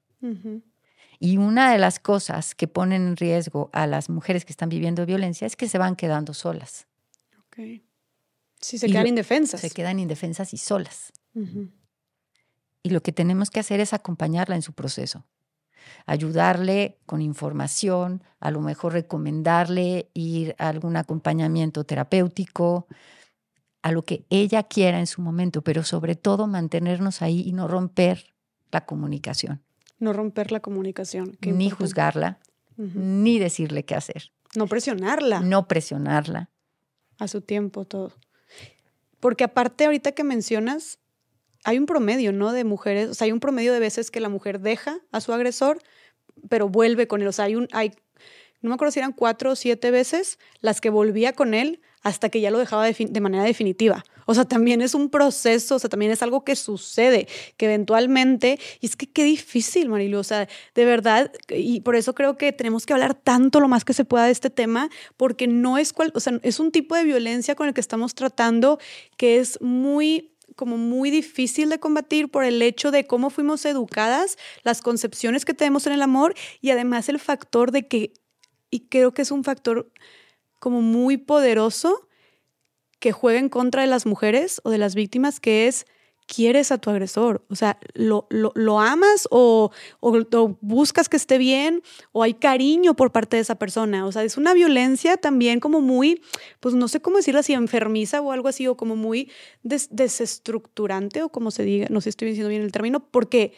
Y una de las cosas que ponen en riesgo a las mujeres que están viviendo violencia es que se van quedando solas. Ok. Sí, se quedan indefensas. Se quedan indefensas y solas. Y lo que tenemos que hacer es acompañarla en su proceso. Ayudarle con información, a lo mejor recomendarle ir a algún acompañamiento terapéutico, a lo que ella quiera en su momento, pero sobre todo mantenernos ahí y no romper la comunicación. No romper la comunicación. ni juzgarla, ni decirle qué hacer. No presionarla. No presionarla. A su tiempo todo. Porque aparte ahorita que mencionas, hay un promedio, ¿no? De mujeres, o sea, hay un promedio de veces que la mujer deja a su agresor, pero vuelve con él. O sea, hay un, hay, no me acuerdo si eran cuatro o siete veces las que volvía con él hasta que ya lo dejaba de, manera definitiva. O sea, también es un proceso, o sea, también es algo que sucede, que eventualmente, y es que qué difícil, Marilu, o sea, de verdad, y por eso creo que tenemos que hablar tanto lo más que se pueda de este tema, porque no es cual, o sea, es un tipo de violencia con el que estamos tratando que es muy como muy difícil de combatir por el hecho de cómo fuimos educadas, las concepciones que tenemos en el amor y además el factor de que, y creo que es un factor como muy poderoso que juega en contra de las mujeres o de las víctimas, que es quieres a tu agresor. O sea, lo, lo, amas o, o, buscas que esté bien o hay cariño por parte de esa persona. O sea, es una violencia también como muy, pues no sé cómo decirlo así, enfermiza o algo así, o como muy desestructurante o como se diga, no sé si estoy diciendo bien el término, porque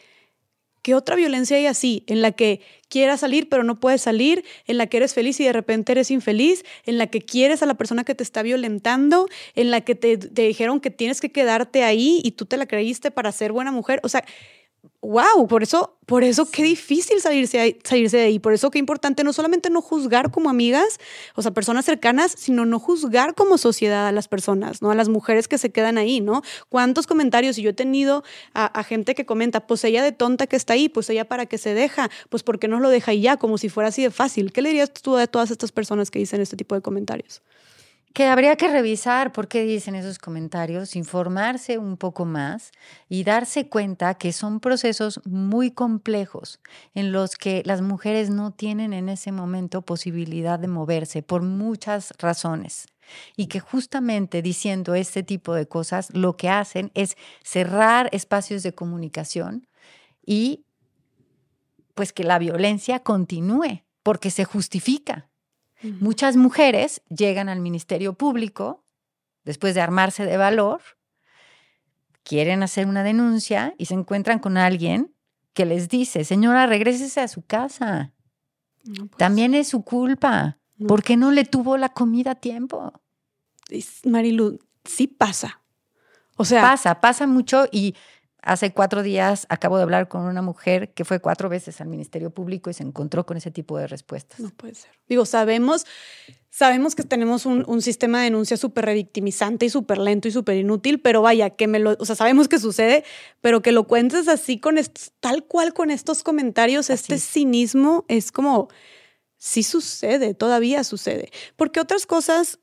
¿Qué otra violencia hay así? En la que quieras salir pero no puedes salir, en la que eres feliz y de repente eres infeliz, en la que quieres a la persona que te está violentando, en la que te, te dijeron que tienes que quedarte ahí y tú te la creíste para ser buena mujer. O sea, wow, por eso, por eso qué difícil salirse, salirse de ahí, por eso qué importante no solamente no juzgar como amigas, o sea, personas cercanas, sino no juzgar como sociedad a las personas, ¿no? A las mujeres que se quedan ahí, ¿no? ¿Cuántos comentarios? Y yo he tenido a, gente que comenta, pues ella de tonta que está ahí, pues ella para qué se deja, pues ¿por qué no lo deja y ya, como si fuera así de fácil. ¿Qué le dirías tú a todas estas personas que dicen este tipo de comentarios? Que habría que revisar por qué dicen esos comentarios, informarse un poco más y darse cuenta que son procesos muy complejos en los que las mujeres no tienen en ese momento posibilidad de moverse por muchas razones. Y que justamente diciendo este tipo de cosas lo que hacen es cerrar espacios de comunicación y pues que la violencia continúe porque se justifica. Muchas mujeres llegan al Ministerio Público después de armarse de valor, quieren hacer una denuncia y se encuentran con alguien que les dice, señora, regrésese a su casa. Pues. También es su culpa. ¿Por qué no le tuvo la comida a tiempo? Marilu, sí pasa. O sea, pasa, pasa mucho y Hace cuatro días acabo de hablar con una mujer que fue cuatro veces al Ministerio Público y se encontró con ese tipo de respuestas. No puede ser. Digo, sabemos, sabemos que tenemos un, sistema de denuncia súper revictimizante y súper lento y súper inútil, pero vaya, que me lo, o sea, sabemos que sucede, pero que lo cuentes así con tal cual con estos comentarios, este cinismo es como, sí sucede, todavía sucede. Porque otras cosas,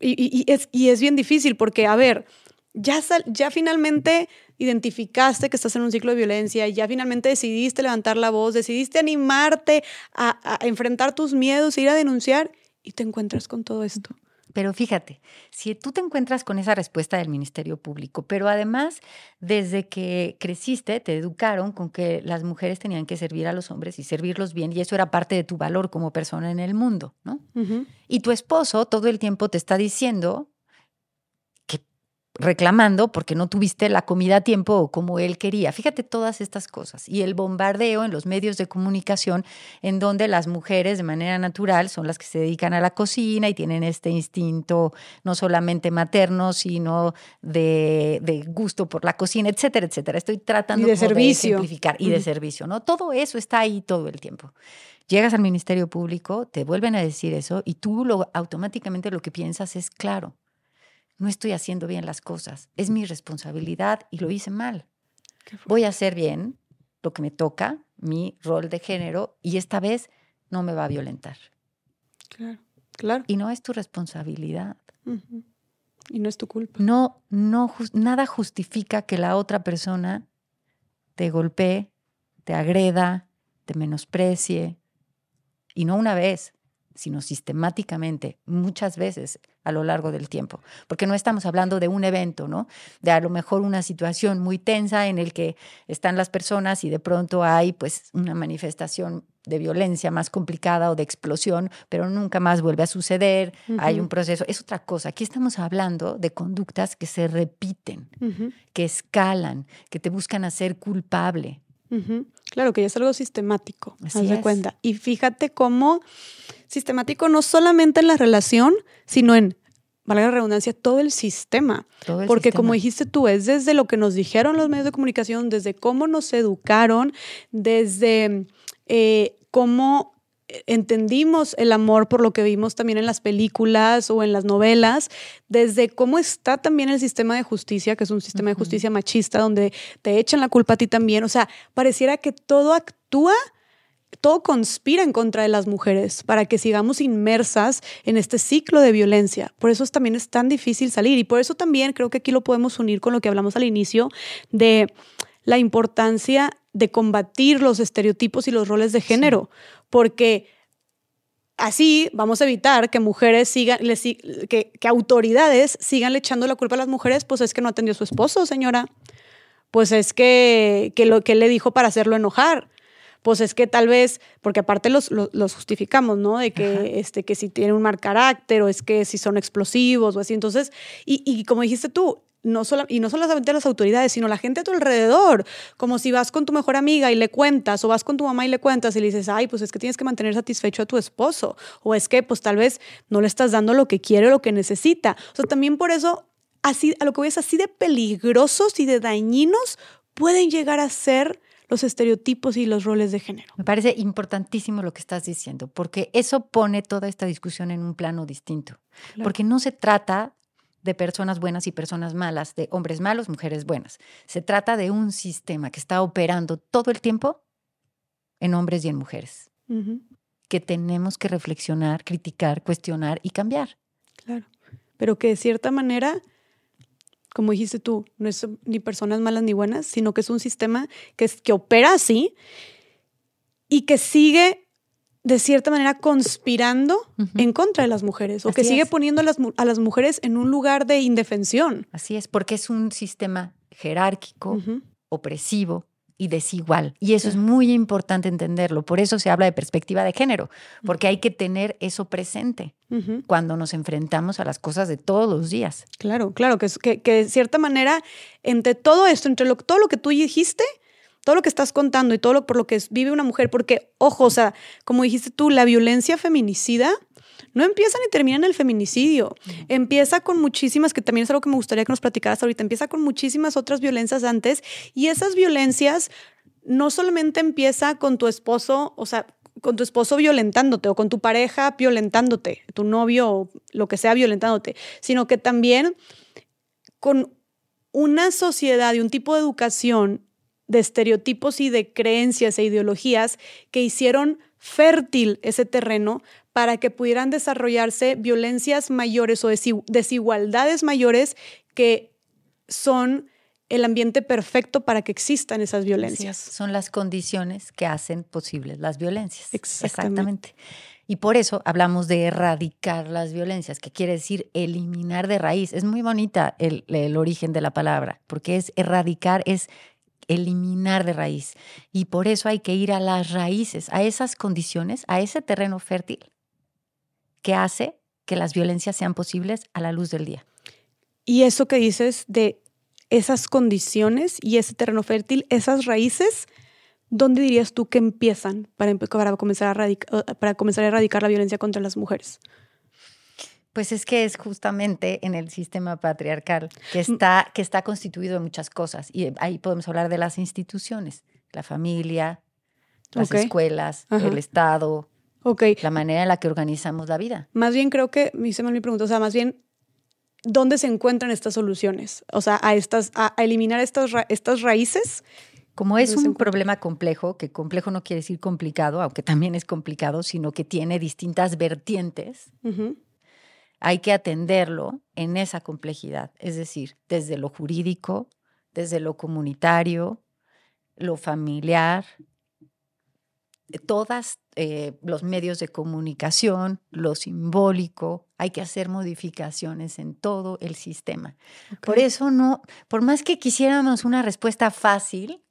y, es, y es bien difícil, porque, a ver, ya, ya finalmente identificaste que estás en un ciclo de violencia, ya finalmente decidiste levantar la voz, decidiste animarte a, enfrentar tus miedos, ir a denunciar y te encuentras con todo esto. Pero fíjate, si tú te encuentras con esa respuesta del Ministerio Público, pero además desde que creciste te educaron con que las mujeres tenían que servir a los hombres y servirlos bien y eso era parte de tu valor como persona en el mundo, ¿no? Y tu esposo todo el tiempo te está diciendo reclamando porque no tuviste la comida a tiempo como él quería. Fíjate todas estas cosas. Y el bombardeo en los medios de comunicación en donde las mujeres de manera natural son las que se dedican a la cocina y tienen este instinto no solamente materno, sino de, gusto por la cocina, etcétera, etcétera. Estoy tratando de, servicio. simplificar y de servicio, ¿no? Todo eso está ahí todo el tiempo. Llegas al Ministerio Público, te vuelven a decir eso y tú lo, automáticamente lo que piensas es, claro, no estoy haciendo bien las cosas, es mi responsabilidad y lo hice mal. Voy a hacer bien lo que me toca, mi rol de género, y esta vez no me va a violentar. Claro, claro. Y no es tu responsabilidad. Y no es tu culpa. No, no, nada justifica que la otra persona te golpee, te agreda, te menosprecie. Y no una vez, sino sistemáticamente, muchas veces a lo largo del tiempo. Porque no estamos hablando de un evento, ¿no? De a lo mejor una situación muy tensa en el que están las personas y de pronto hay pues una manifestación de violencia más complicada o de explosión, pero nunca más vuelve a suceder, hay un proceso, es otra cosa. Aquí estamos hablando de conductas que se repiten, que escalan, que te buscan hacer culpable. Claro, que ya es algo sistemático, de cuenta. Y fíjate cómo sistemático no solamente en la relación, sino en valga la redundancia, todo el sistema. Porque como dijiste tú, es desde lo que nos dijeron los medios de comunicación, desde cómo nos educaron, desde eh, cómo entendimos el amor por lo que vimos también en las películas o en las novelas, desde cómo está también el sistema de justicia, que es un sistema de justicia machista, donde te echan la culpa a ti también. O sea, pareciera que todo actúa todo conspira en contra de las mujeres para que sigamos inmersas en este ciclo de violencia. Por eso también es tan difícil salir y por eso también creo que aquí lo podemos unir con lo que hablamos al inicio de la importancia de combatir los estereotipos y los roles de género, porque así vamos a evitar que mujeres sigan, que, que, autoridades sigan le echando la culpa a las mujeres, pues es que no atendió a su esposo, señora. Pues es que, que lo que le dijo para hacerlo enojar pues es que tal vez, porque aparte los, los, justificamos, ¿no? De que, este, que si tienen un mal carácter o es que si son explosivos o así. Entonces, y, y como dijiste tú, no solo, y no solamente las autoridades, sino la gente a tu alrededor. Como si vas con tu mejor amiga y le cuentas, o vas con tu mamá y le cuentas y le dices, ay, pues es que tienes que mantener satisfecho a tu esposo, o es que pues tal vez no le estás dando lo que quiere o lo que necesita. O sea, también por eso, así, a lo que voy es así de peligrosos y de dañinos pueden llegar a ser los estereotipos y los roles de género. Me parece importantísimo lo que estás diciendo, porque eso pone toda esta discusión en un plano distinto. Porque no se trata de personas buenas y personas malas, de hombres malos, mujeres buenas. Se trata de un sistema que está operando todo el tiempo en hombres y en mujeres, que tenemos que reflexionar, criticar, cuestionar y cambiar. Claro, pero que de cierta manera como dijiste tú, no es ni personas malas ni buenas, sino que es un sistema que, es, que opera así y que sigue de cierta manera conspirando en contra de las mujeres o que sigue poniendo a las, a las, mujeres en un lugar de indefensión. Así es, porque es un sistema jerárquico, opresivo, y desigual. Y eso es muy importante entenderlo. Por eso se habla de perspectiva de género, porque hay que tener eso presente cuando nos enfrentamos a las cosas de todos los días. Claro, claro, que, que, que de cierta manera, entre todo esto, entre lo, todo lo que tú dijiste, todo lo que estás contando y todo lo por lo que vive una mujer, porque, ojo, o sea, como dijiste tú, la violencia feminicida no empieza ni termina en el feminicidio. Empieza con muchísimas, que también es algo que me gustaría que nos platicaras ahorita, empieza con muchísimas otras violencias antes y esas violencias no solamente empieza con tu esposo, o sea, con tu esposo violentándote o con tu pareja violentándote, tu novio lo que sea violentándote, sino que también con una sociedad y un tipo de educación de estereotipos y de creencias e ideologías que hicieron fértil ese terreno para que pudieran desarrollarse violencias mayores o desigualdades mayores que son el ambiente perfecto para que existan esas violencias. son las condiciones que hacen posibles las violencias. Exactamente. Y por eso hablamos de erradicar las violencias, que quiere decir eliminar de raíz. Es muy bonita el, el origen de la palabra, porque es erradicar, es eliminar de raíz. Y por eso hay que ir a las raíces, a esas condiciones, a ese terreno fértil que hace que las violencias sean posibles a la luz del día. Y eso que dices de esas condiciones y ese terreno fértil, esas raíces, ¿dónde dirías tú que empiezan para, comenzar, a para comenzar a erradicar la violencia contra las mujeres? Pues es que es justamente en el sistema patriarcal que mm. está, que está constituido de muchas cosas. Y ahí podemos hablar de las instituciones, la familia, las escuelas, el Estado, la manera en la que organizamos la vida. Más bien creo que, me hice mal mi pregunta, o sea, más bien, ¿dónde se encuentran estas soluciones? O sea, a, estas, a, eliminar estas, estas raíces. Como es un problema complejo, que complejo no quiere decir complicado, aunque también es complicado, sino que tiene distintas vertientes, hay que atenderlo en esa complejidad, es decir, desde lo jurídico, desde lo comunitario, lo familiar, todas eh, los medios de comunicación, lo simbólico, hay que hacer modificaciones en todo el sistema. Por eso no, por más que quisiéramos una respuesta fácil,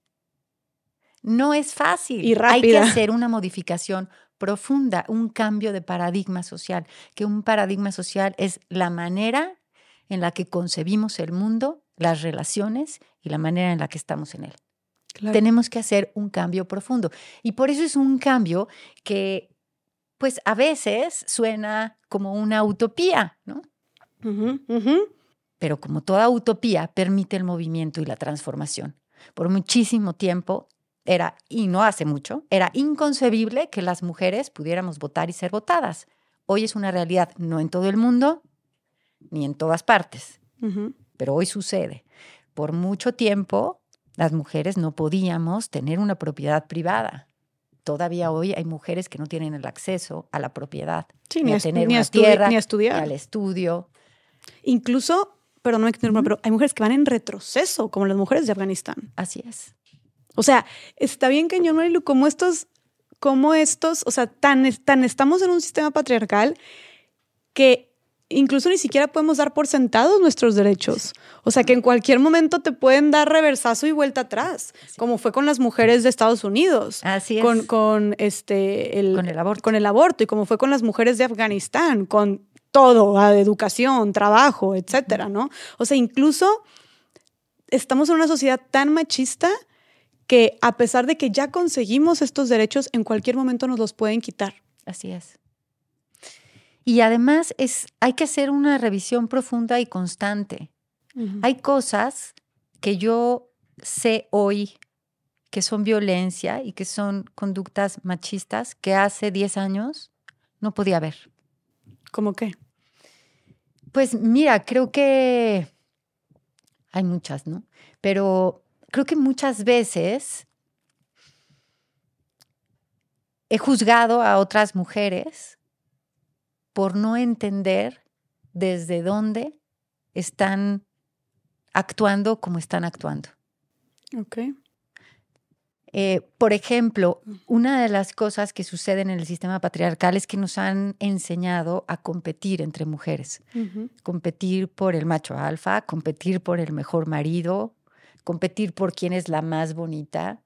no es fácil. Y rápida. Hay que hacer una modificación profunda, un cambio de paradigma social, que un paradigma social es la manera en la que concebimos el mundo, las relaciones y la manera en la que estamos en él. Tenemos que hacer un cambio profundo. Y por eso es un cambio que, pues a veces suena como una utopía, ¿no? Pero como toda utopía, permite el movimiento y la transformación. Por muchísimo tiempo era, y no hace mucho, era inconcebible que las mujeres pudiéramos votar y ser votadas. Hoy es una realidad, no en todo el mundo, ni en todas partes, pero hoy sucede. Por mucho tiempo, las mujeres no podíamos tener una propiedad privada. Todavía hoy hay mujeres que no tienen el acceso a la propiedad, ni, a tener una tierra, ni a estudiar, al estudio. Incluso, pero no me pero hay mujeres que van en retroceso, como las mujeres de Afganistán. Así es. O sea, está bien que yo, Marilu, como estos, como estos, o sea, tan, tan estamos en un sistema patriarcal que incluso ni siquiera podemos dar por sentados nuestros derechos. O sea, que en cualquier momento te pueden dar reversazo y vuelta atrás, como fue con las mujeres de Estados Unidos. Así es. Con, con este, el, con el aborto. Con el aborto y como fue con las mujeres de Afganistán, con todo, a educación, trabajo, etcétera, ¿no? O sea, incluso estamos en una sociedad tan machista que a pesar de que ya conseguimos estos derechos, en cualquier momento nos los pueden quitar. Así es. Y además es, hay que hacer una revisión profunda y constante. Hay cosas que yo sé hoy que son violencia y que son conductas machistas que hace 10 años no podía ver. ¿Cómo qué? Pues mira, creo que hay muchas, ¿no? Pero creo que muchas veces he juzgado a otras mujeres por no entender desde dónde están actuando como están actuando. Ok. Eh, por ejemplo, mm. una de las cosas que suceden en el sistema patriarcal es que nos han enseñado a competir entre mujeres, competir por el macho alfa, competir por el mejor marido, competir por quién es la más bonita,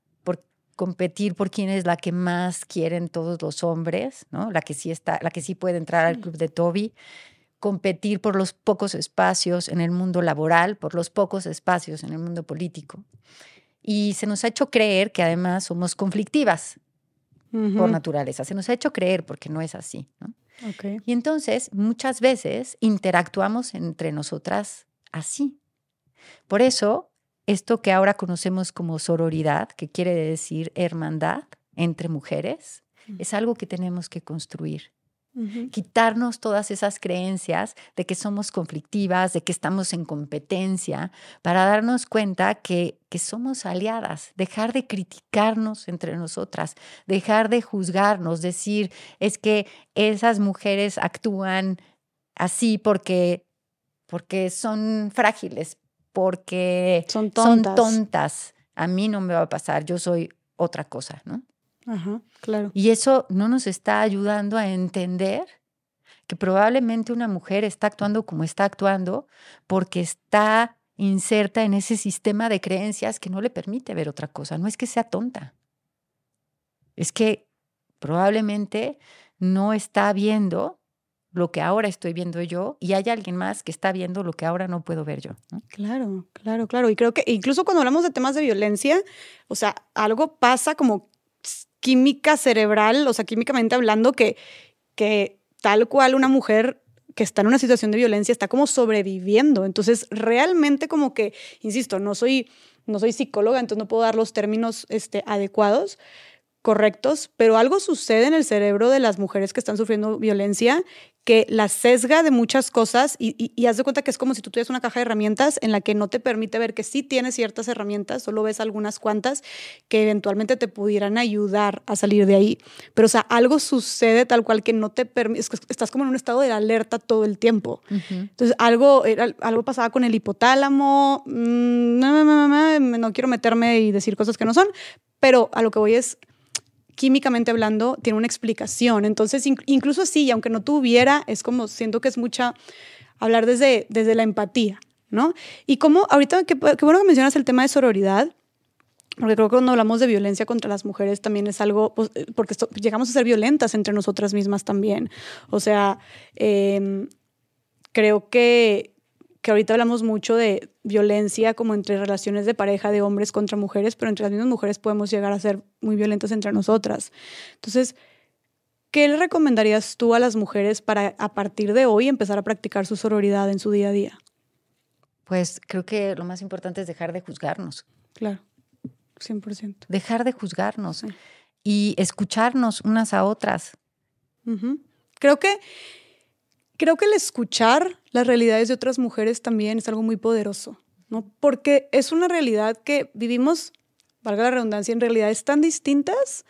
competir por quién es la que más quieren todos los hombres, ¿no? La que sí está, la que sí puede entrar al club de Toby, competir por los pocos espacios en el mundo laboral, por los pocos espacios en el mundo político. Y se nos ha hecho creer que además somos conflictivas por naturaleza. Se nos ha hecho creer porque no es así, ¿no? Y entonces muchas veces interactuamos entre nosotras así. Por eso esto que ahora conocemos como sororidad, que quiere decir hermandad entre mujeres, es algo que tenemos que construir. Quitarnos todas esas creencias de que somos conflictivas, de que estamos en competencia, para darnos cuenta que, que somos aliadas, dejar de criticarnos entre nosotras, dejar de juzgarnos, decir, es que esas mujeres actúan así porque, porque son frágiles, porque son tontas. A mí no me va a pasar, yo soy otra cosa, ¿no? Ajá, claro. Y eso no nos está ayudando a entender que probablemente una mujer está actuando como está actuando porque está inserta en ese sistema de creencias que no le permite ver otra cosa. No es que sea tonta, es que probablemente no está viendo lo que ahora estoy viendo yo y hay alguien más que está viendo lo que ahora no puedo ver yo. Claro, claro, claro. Y creo que incluso cuando hablamos de temas de violencia, o sea, algo pasa como química cerebral, o sea, químicamente hablando, que, que tal cual una mujer que está en una situación de violencia está como sobreviviendo. Entonces, realmente como que, insisto, no soy, no soy psicóloga, entonces no puedo dar los términos este, adecuados, correctos, pero algo sucede en el cerebro de las mujeres que están sufriendo violencia que la sesga de muchas cosas y, y, haz de cuenta que es como si tú tuvieras una caja de herramientas en la que no te permite ver que sí tienes ciertas herramientas, solo ves algunas cuantas que eventualmente te pudieran ayudar a salir de ahí. Pero, o sea, algo sucede tal cual que no te permite, estás como en un estado de alerta todo el tiempo. Entonces, algo, algo pasaba con el hipotálamo, mm, no, no, no, no quiero meterme y decir cosas que no son, pero a lo que voy es químicamente hablando, tiene una explicación. Entonces, incluso así, aunque no tuviera, es como, siento que es mucha, hablar desde, desde la empatía, ¿no? Y como ahorita, qué bueno que mencionas el tema de sororidad, porque creo que cuando hablamos de violencia contra las mujeres también es algo, pues, eh, porque llegamos a ser violentas entre nosotras mismas también. O sea, em, creo que que ahorita hablamos mucho de violencia como entre relaciones de pareja de hombres contra mujeres, pero entre las mismas mujeres podemos llegar a ser muy violentas entre nosotras. Entonces, ¿qué le recomendarías tú a las mujeres para a partir de hoy empezar a practicar su sororidad en su día a día? Pues creo que lo más importante es dejar de juzgarnos. Claro, 100%. Dejar de juzgarnos y escucharnos unas a otras. Creo que creo que el escuchar las realidades de otras mujeres también es algo muy poderoso, ¿no? Porque es una realidad que vivimos, valga la redundancia, en realidades tan distintas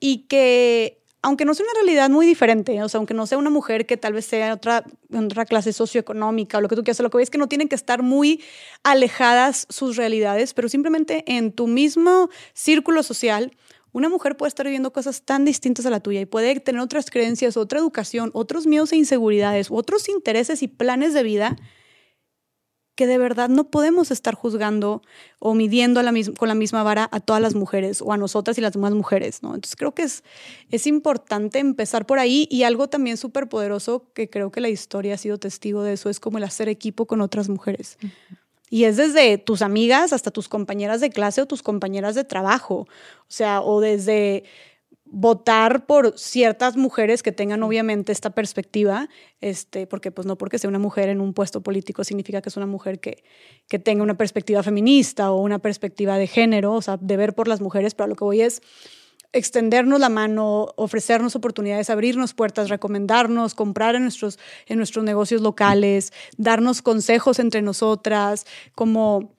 y que aunque no sea una realidad muy diferente, o sea, aunque no sea una mujer que tal vez sea otra, otra clase socioeconómica o lo que tú quieras, lo que ves es que no tienen que estar muy alejadas sus realidades, pero simplemente en tu mismo círculo social, una mujer puede estar viviendo cosas tan distintas a la tuya y puede tener otras creencias, otra educación, otros miedos e inseguridades, otros intereses y planes de vida que de verdad no podemos estar juzgando o midiendo con la misma vara a todas las mujeres o a nosotras y las demás mujeres, ¿no? Entonces creo que es, es importante empezar por ahí y algo también súper poderoso que creo que la historia ha sido testigo de eso es como el hacer equipo con otras mujeres. Y es desde tus amigas hasta tus compañeras de clase o tus compañeras de trabajo, o sea, o desde votar por ciertas mujeres que tengan obviamente esta perspectiva, este, porque pues no porque sea una mujer en un puesto político significa que es una mujer que, que tenga una perspectiva feminista o una perspectiva de género, o sea, de ver por las mujeres, pero lo que voy es extendernos la mano, ofrecernos oportunidades, abrirnos puertas, recomendarnos, comprar en nuestros, en nuestros negocios locales, darnos consejos entre nosotras, como...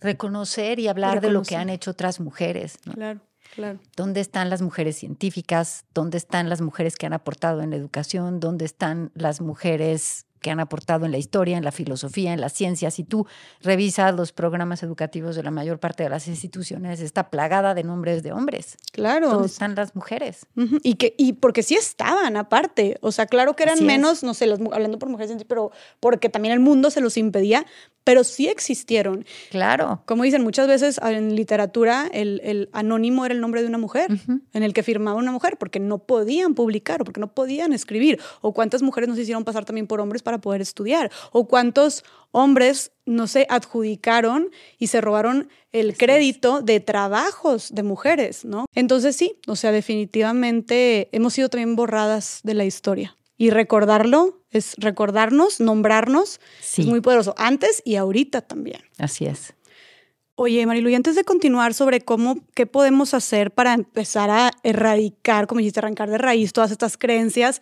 Reconocer y hablar de lo que han hecho otras mujeres. Claro. Claro. ¿Dónde están las mujeres científicas? ¿Dónde están las mujeres que han aportado en la educación? ¿Dónde están las mujeres que han aportado en la historia, en la filosofía, en las ciencias. Si tú revisas los programas educativos de la mayor parte de las instituciones, está plagada de nombres de hombres. Claro. ¿Dónde están las mujeres? Y, que, y porque sí estaban, aparte. O sea, claro que eran menos, no sé, hablando por mujeres, pero porque también el mundo se los impedía, pero sí existieron. Claro. Como dicen muchas veces en literatura, el, anónimo era el nombre de una mujer, en el que firmaba una mujer, porque no podían publicar o porque no podían escribir. O cuántas mujeres nos hicieron pasar también por hombres para poder estudiar. O cuántos hombres no se adjudicaron y se robaron el crédito de trabajos de mujeres, ¿no? Entonces sí, o sea, definitivamente hemos sido también borradas de la historia. Y recordarlo es recordarnos, nombrarnos, es muy poderoso, antes y ahorita también. Así es. Oye, Marilu, y antes de continuar sobre cómo, qué podemos hacer para empezar a erradicar, como dijiste, arrancar de raíz todas estas creencias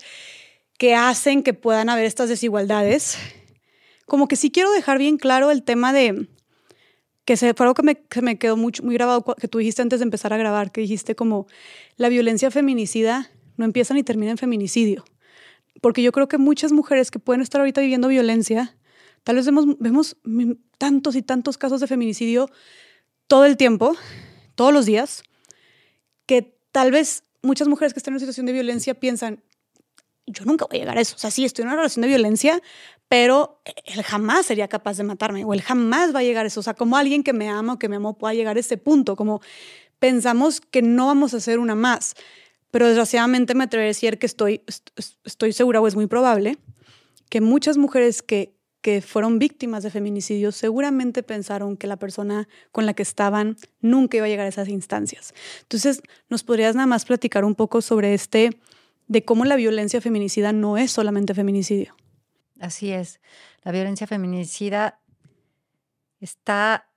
que hacen que puedan haber estas desigualdades, como que sí quiero dejar bien claro el tema de, que se, fue algo que me, que me quedó mucho, muy grabado, que tú dijiste antes de empezar a grabar, que dijiste como la violencia feminicida no empieza ni termina en feminicidio porque yo creo que muchas mujeres que pueden estar ahorita viviendo violencia, tal vez vemos, tantos y tantos casos de feminicidio todo el tiempo, todos los días, que tal vez muchas mujeres que están en una situación de violencia piensan, yo nunca voy a llegar a eso. O sea, sí, estoy en una relación de violencia, pero él jamás sería capaz de matarme o él jamás va a llegar a eso. O sea, como alguien que me ama o que me amó pueda llegar a ese punto, como pensamos que no vamos a ser una más. Pero desgraciadamente me atrevería a decir que estoy, estoy segura o es muy probable que muchas mujeres que, que fueron víctimas de feminicidio seguramente pensaron que la persona con la que estaban nunca iba a llegar a esas instancias. Entonces, ¿nos podrías nada más platicar un poco sobre este, de cómo la violencia feminicida no es solamente feminicidio? Así es. La violencia feminicida está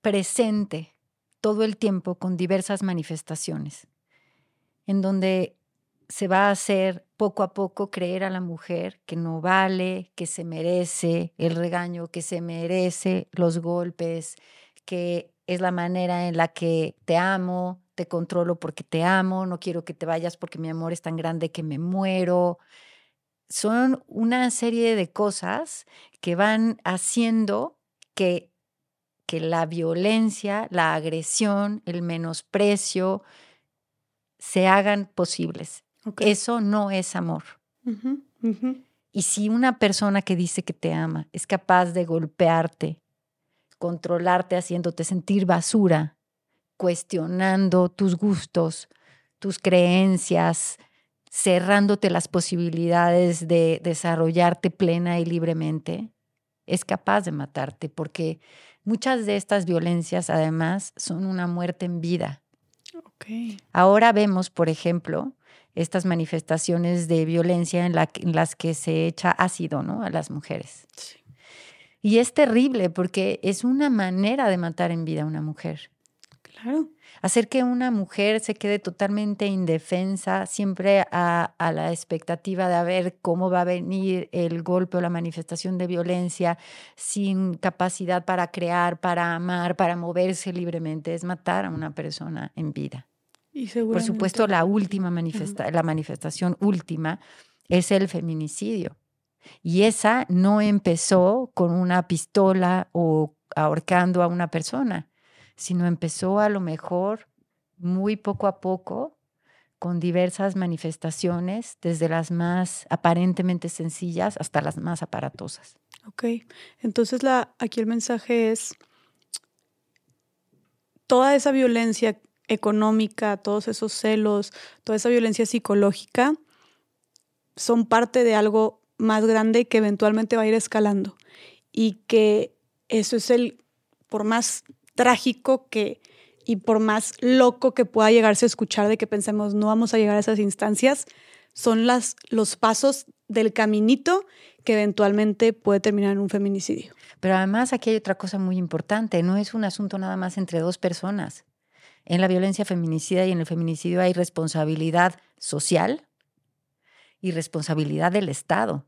presente todo el tiempo con diversas manifestaciones en donde se va a hacer poco a poco creer a la mujer que no vale, que se merece el regaño, que se merece los golpes, que es la manera en la que te amo, te controlo porque te amo, no quiero que te vayas porque mi amor es tan grande que me muero. Son una serie de cosas que van haciendo que, que la violencia, la agresión, el menosprecio, se hagan posibles. Eso no es amor. Y si una persona que dice que te ama es capaz de golpearte, controlarte haciéndote sentir basura, cuestionando tus gustos, tus creencias, cerrándote las posibilidades de desarrollarte plena y libremente, es capaz de matarte porque muchas de estas violencias además son una muerte en vida. Okay. Ahora vemos, por ejemplo, estas manifestaciones de violencia en, las que se echa ácido ¿no? a las mujeres. Y es terrible porque es una manera de matar en vida a una mujer. Claro. Hacer que una mujer se quede totalmente indefensa, siempre a, a, la expectativa de ver cómo va a venir el golpe o la manifestación de violencia, sin capacidad para crear, para amar, para moverse libremente, es matar a una persona en vida. Por supuesto, la última manifesta la manifestación última es el feminicidio. Y esa no empezó con una pistola o ahorcando a una persona, sino empezó a lo mejor muy poco a poco con diversas manifestaciones, desde las más aparentemente sencillas hasta las más aparatosas. Ok, entonces la, aquí el mensaje es, toda esa violencia económica, todos esos celos, toda esa violencia psicológica, son parte de algo más grande que eventualmente va a ir escalando. Y que eso es el, por más trágico que y por más loco que pueda llegarse a escuchar de que pensemos no vamos a llegar a esas instancias, son las, los pasos del caminito que eventualmente puede terminar en un feminicidio. Pero además aquí hay otra cosa muy importante, no es un asunto nada más entre dos personas. En la violencia feminicida y en el feminicidio hay responsabilidad social y responsabilidad del Estado.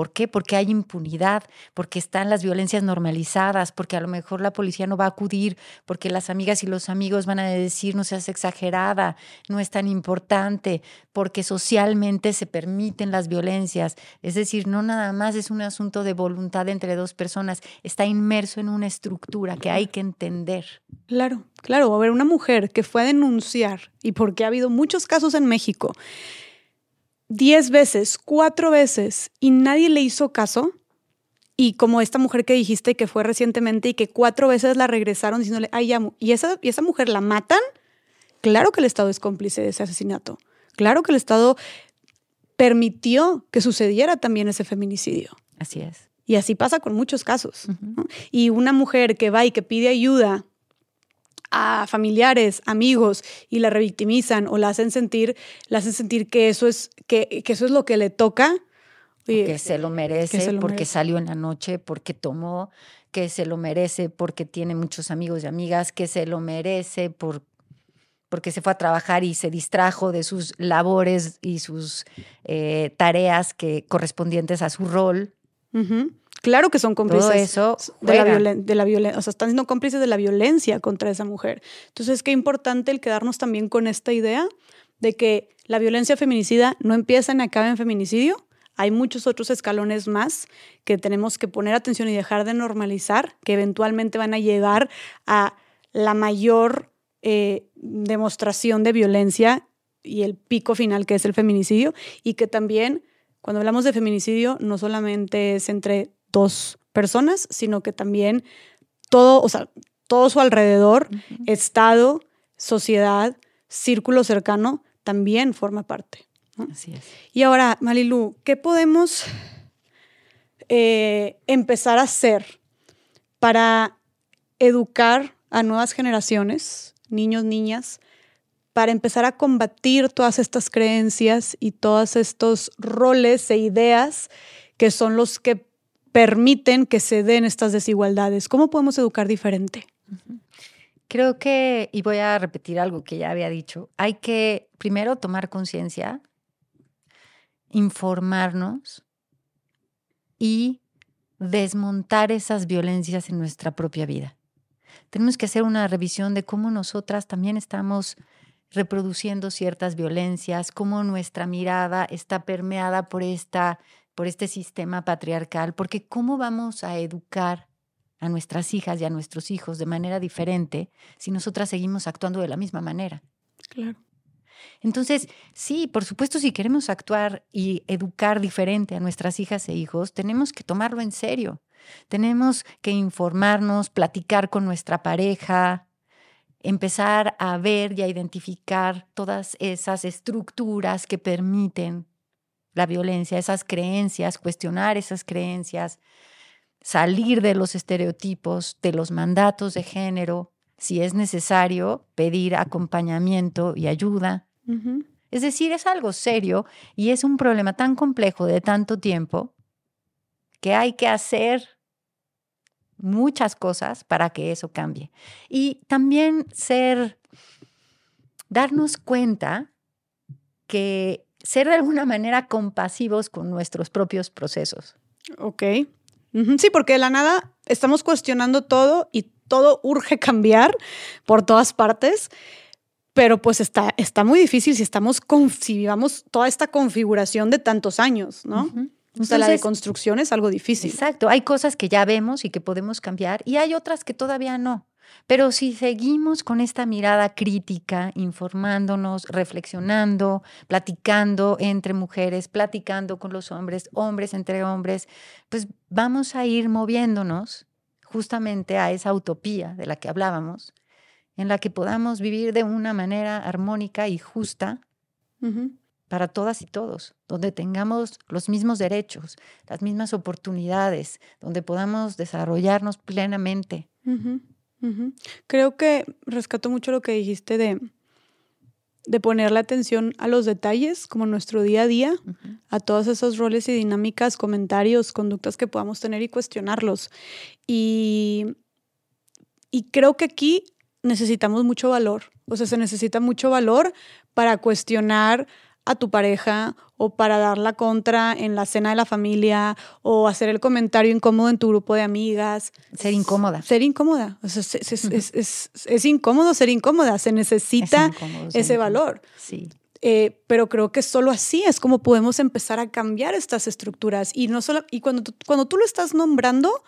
¿Por qué? Porque hay impunidad, porque están las violencias normalizadas, porque a lo mejor la policía no va a acudir, porque las amigas y los amigos van a decir no seas exagerada, no es tan importante, porque socialmente se permiten las violencias. Es decir, no nada más es un asunto de voluntad entre dos personas, está inmerso en una estructura que hay que entender. Claro, claro. A ver, una mujer que fue a denunciar, y porque ha habido muchos casos en México, diez veces, cuatro veces y nadie le hizo caso. Y como esta mujer que dijiste que fue recientemente y que cuatro veces la regresaron diciéndole, ay, amo. Y esa, y esa mujer la matan, claro que el Estado es cómplice de ese asesinato. Claro que el Estado permitió que sucediera también ese feminicidio. Así es. Y así pasa con muchos casos. Y una mujer que va y que pide ayuda a familiares, amigos y la revictimizan o la hacen sentir, la hacen sentir que eso es, que, eso es lo que le toca. Que se lo merece porque salió en la noche, porque tomó, que se lo merece porque tiene muchos amigos y amigas, que se lo merece por, porque se fue a trabajar y se distrajo de sus labores y sus eh, tareas que correspondientes a su rol. Claro que son cómplices eso de la, de la violencia, o sea, están siendo cómplices de la violencia contra esa mujer. Entonces, qué importante el quedarnos también con esta idea de que la violencia feminicida no empieza ni acaba en feminicidio. Hay muchos otros escalones más que tenemos que poner atención y dejar de normalizar, que eventualmente van a llegar a la mayor eh, demostración de violencia y el pico final que es el feminicidio, y que también cuando hablamos de feminicidio no solamente es entre dos personas, sino que también todo, o sea, todo su alrededor, estado, sociedad, círculo cercano, también forma parte. Así es. Y ahora, Malilu, ¿qué podemos eh, empezar a hacer para educar a nuevas generaciones, niños, niñas, para empezar a combatir todas estas creencias y todos estos roles e ideas que son los que permiten que se den estas desigualdades? ¿Cómo podemos educar diferente? Creo que, y voy a repetir algo que ya había dicho, hay que primero tomar conciencia, informarnos y desmontar esas violencias en nuestra propia vida. Tenemos que hacer una revisión de cómo nosotras también estamos reproduciendo ciertas violencias, cómo nuestra mirada está permeada por esta por este sistema patriarcal, porque ¿cómo vamos a educar a nuestras hijas y a nuestros hijos de manera diferente si nosotras seguimos actuando de la misma manera? Claro. Entonces, sí, por supuesto, si queremos actuar y educar diferente a nuestras hijas e hijos, tenemos que tomarlo en serio. Tenemos que informarnos, platicar con nuestra pareja, empezar a ver y a identificar todas esas estructuras que permiten la violencia, esas creencias, cuestionar esas creencias, salir de los estereotipos, de los mandatos de género, si es necesario, pedir acompañamiento y ayuda. Es decir, es algo serio y es un problema tan complejo de tanto tiempo que hay que hacer muchas cosas para que eso cambie. Y también ser, darnos cuenta que ser de alguna manera compasivos con nuestros propios procesos. Ok. Sí, porque de la nada estamos cuestionando todo y todo urge cambiar por todas partes, pero pues está, está muy difícil si estamos, si vivamos toda esta configuración de tantos años, ¿no? o sea, la deconstrucción es algo difícil. Exacto, hay cosas que ya vemos y que podemos cambiar y hay otras que todavía no. Pero si seguimos con esta mirada crítica, informándonos, reflexionando, platicando entre mujeres, platicando con los hombres, hombres entre hombres, pues vamos a ir moviéndonos justamente a esa utopía de la que hablábamos, en la que podamos vivir de una manera armónica y justa para todas y todos, donde tengamos los mismos derechos, las mismas oportunidades, donde podamos desarrollarnos plenamente. Creo que rescato mucho lo que dijiste de, de ponerle atención a los detalles, como nuestro día a día, a todos esos roles y dinámicas, comentarios, conductas que podamos tener y cuestionarlos. Y, y creo que aquí necesitamos mucho valor, o sea, se necesita mucho valor para cuestionar a tu pareja o para dar la contra en la cena de la familia o hacer el comentario incómodo en tu grupo de amigas. Ser incómoda. Ser incómoda. es, incómodo ser incómoda. Se necesita ese valor. Sí. Eh, pero creo que solo así es como podemos empezar a cambiar estas estructuras. Y, no solo, y cuando, cuando tú lo estás nombrando,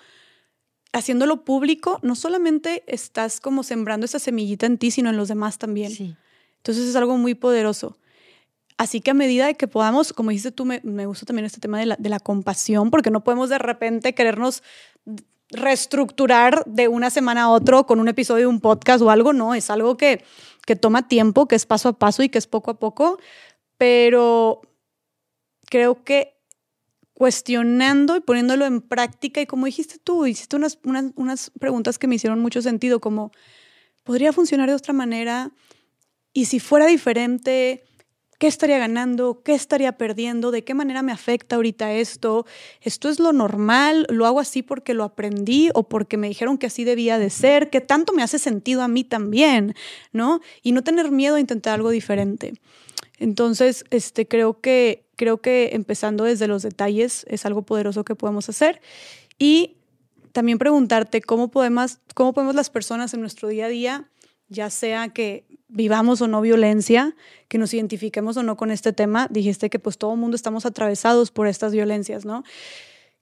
haciéndolo público, no solamente estás como sembrando esa semillita en ti, sino en los demás también. Sí. Entonces es algo muy poderoso. Así que a medida de que podamos, como dices tú, me, gusta también este tema de la, de la, compasión, porque no podemos de repente querernos reestructurar de una semana a otro con un episodio de un podcast o algo, no, es algo que, que toma tiempo, que es paso a paso y que es poco a poco, pero creo que cuestionando y poniéndolo en práctica y como dijiste tú, hiciste unas, unas, unas preguntas que me hicieron mucho sentido, como, ¿podría funcionar de otra manera? Y si fuera diferente, ¿Qué estaría ganando? ¿Qué estaría perdiendo? ¿De qué manera me afecta ahorita esto? ¿Esto es lo normal? ¿Lo hago así porque lo aprendí o porque me dijeron que así debía de ser? ¿Qué tanto me hace sentido a mí también? ¿No? Y no tener miedo a intentar algo diferente. Entonces, este, creo, que, creo que empezando desde los detalles es algo poderoso que podemos hacer. Y también preguntarte cómo podemos, cómo podemos las personas en nuestro día a día, ya sea que vivamos o no violencia, que nos identifiquemos o no con este tema, dijiste que pues todo el mundo estamos atravesados por estas violencias, ¿no?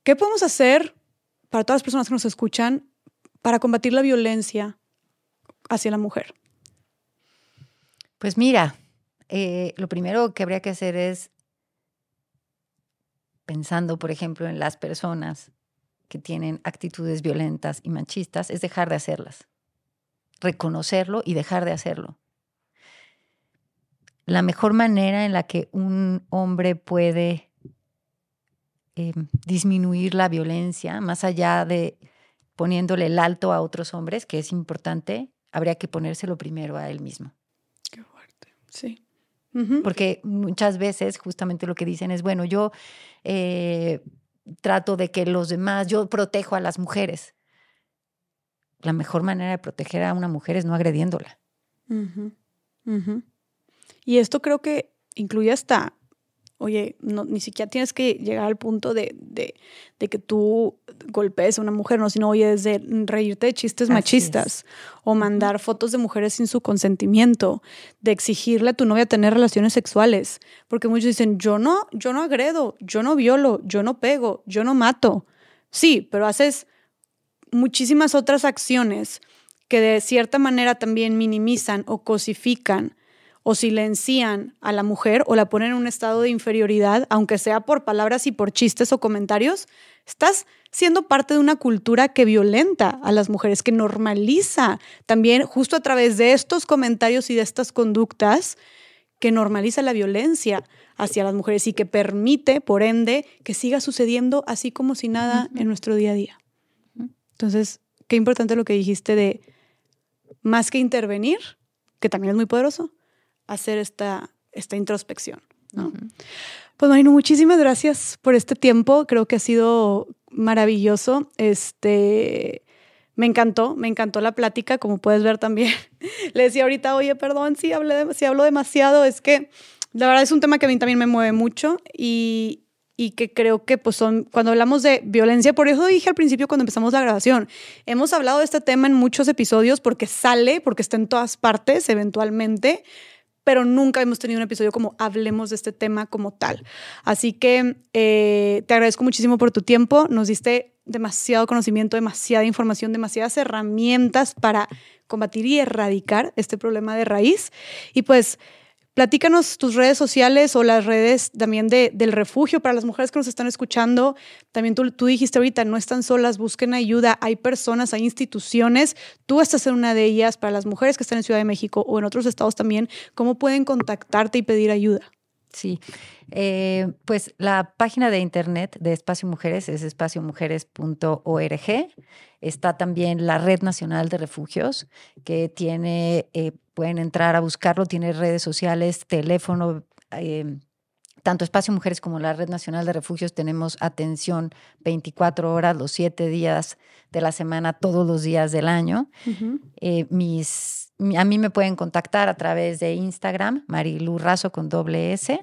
¿Qué podemos hacer para todas las personas que nos escuchan para combatir la violencia hacia la mujer? Pues mira, eh, lo primero que habría que hacer es, pensando, por ejemplo, en las personas que tienen actitudes violentas y machistas, es dejar de hacerlas, reconocerlo y dejar de hacerlo la mejor manera en la que un hombre puede eh, disminuir la violencia, más allá de poniéndole el alto a otros hombres, que es importante, habría que ponérselo primero a él mismo. Qué fuerte, sí. Porque muchas veces justamente lo que dicen es, bueno, yo eh, trato de que los demás, yo protejo a las mujeres. La mejor manera de proteger a una mujer es no agrediéndola. Y esto creo que incluye hasta, oye, no, ni siquiera tienes que llegar al punto de, de, que tú golpees a una mujer, no, sino, oye, desde reírte de chistes machistas o mandar fotos de mujeres sin su consentimiento, de exigirle a tu novia tener relaciones sexuales, porque muchos dicen, yo no, yo no agredo, yo no violo, yo no pego, yo no mato. Sí, pero haces muchísimas otras acciones que de cierta manera también minimizan o cosifican o silencian a la mujer o la ponen en un estado de inferioridad, aunque sea por palabras y por chistes o comentarios, estás siendo parte de una cultura que violenta a las mujeres, que normaliza también justo a través de estos comentarios y de estas conductas, que normaliza la violencia hacia las mujeres y que permite, por ende, que siga sucediendo así como si nada en nuestro día a día. Entonces, qué importante lo que dijiste de más que intervenir, que también es muy poderoso, hacer esta, esta introspección. ¿no? Pues Marino, muchísimas gracias por este tiempo. Creo que ha sido maravilloso. Este, me encantó, me encantó la plática, como puedes ver también. Le decía ahorita, oye, perdón si, hablé, si hablo demasiado, es que la verdad es un tema que a mí también me mueve mucho y, y que creo que pues son, cuando hablamos de violencia, por eso dije al principio cuando empezamos la grabación, hemos hablado de este tema en muchos episodios porque sale, porque está en todas partes eventualmente, pero nunca hemos tenido un episodio como hablemos de este tema como tal. Así que eh, te agradezco muchísimo por tu tiempo, nos diste demasiado conocimiento, demasiada información, demasiadas herramientas para combatir y erradicar este problema de raíz. Y pues Platícanos tus redes sociales o las redes también de, del refugio para las mujeres que nos están escuchando. También tú, tú, dijiste ahorita, no están solas, busquen ayuda. Hay personas, hay instituciones. Tú estás en una de ellas. Para las mujeres que están en Ciudad de México o en otros estados también, ¿cómo pueden contactarte y pedir ayuda? Sí, eh, pues la página de internet de Espacio Mujeres es espaciomujeres.org. Está también la Red Nacional de Refugios, que tiene, eh, pueden entrar a buscarlo, tiene redes sociales, teléfono. Eh, tanto Espacio Mujeres como la Red Nacional de Refugios tenemos atención 24 horas, los 7 días de la semana, todos los días del año. mis a mí me pueden contactar a través de Instagram, Marilu Razo con doble S.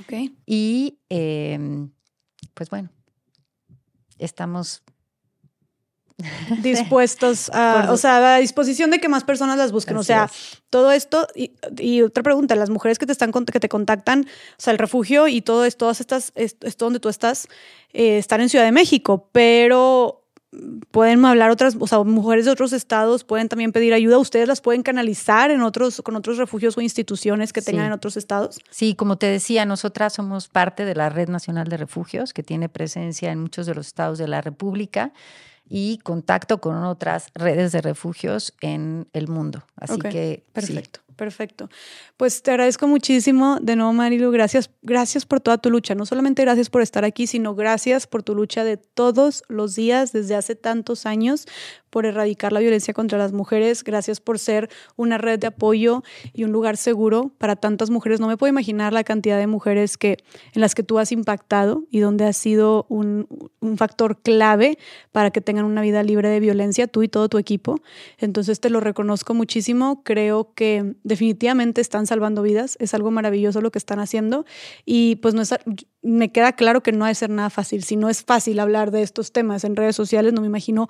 Ok. Y em, pues bueno, estamos dispuestos a, o sea, a disposición de que más personas las busquen. o sea, todo esto y, otra pregunta, las mujeres que te están que te contactan, o sea, el refugio y todo esto, todas estas, esto donde tú estás, eh, están en Ciudad de México, pero pueden hablar otras, o sea, mujeres de otros estados pueden también pedir ayuda. Ustedes las pueden canalizar en otros, con otros refugios o instituciones que tengan en otros estados. Sí, como te decía, nosotras somos parte de la Red Nacional de Refugios, que tiene presencia en muchos de los estados de la República y contacto con otras redes de refugios en el mundo. Así que perfecto. Perfecto. Pues te agradezco muchísimo de nuevo, Marilu. Gracias, gracias por toda tu lucha. No solamente gracias por estar aquí, sino gracias por tu lucha de todos los días desde hace tantos años por erradicar la violencia contra las mujeres. Gracias por ser una red de apoyo y un lugar seguro para tantas mujeres. No me puedo imaginar la cantidad de mujeres que, en las que tú has impactado y donde has sido un, un factor clave para que tengan una vida libre de violencia, tú y todo tu equipo. Entonces te lo reconozco muchísimo. Creo que definitivamente están salvando vidas. Es algo maravilloso lo que están haciendo. Y pues no es, me queda claro que no ha de ser nada fácil. Si no es fácil hablar de estos temas en redes sociales, no me imagino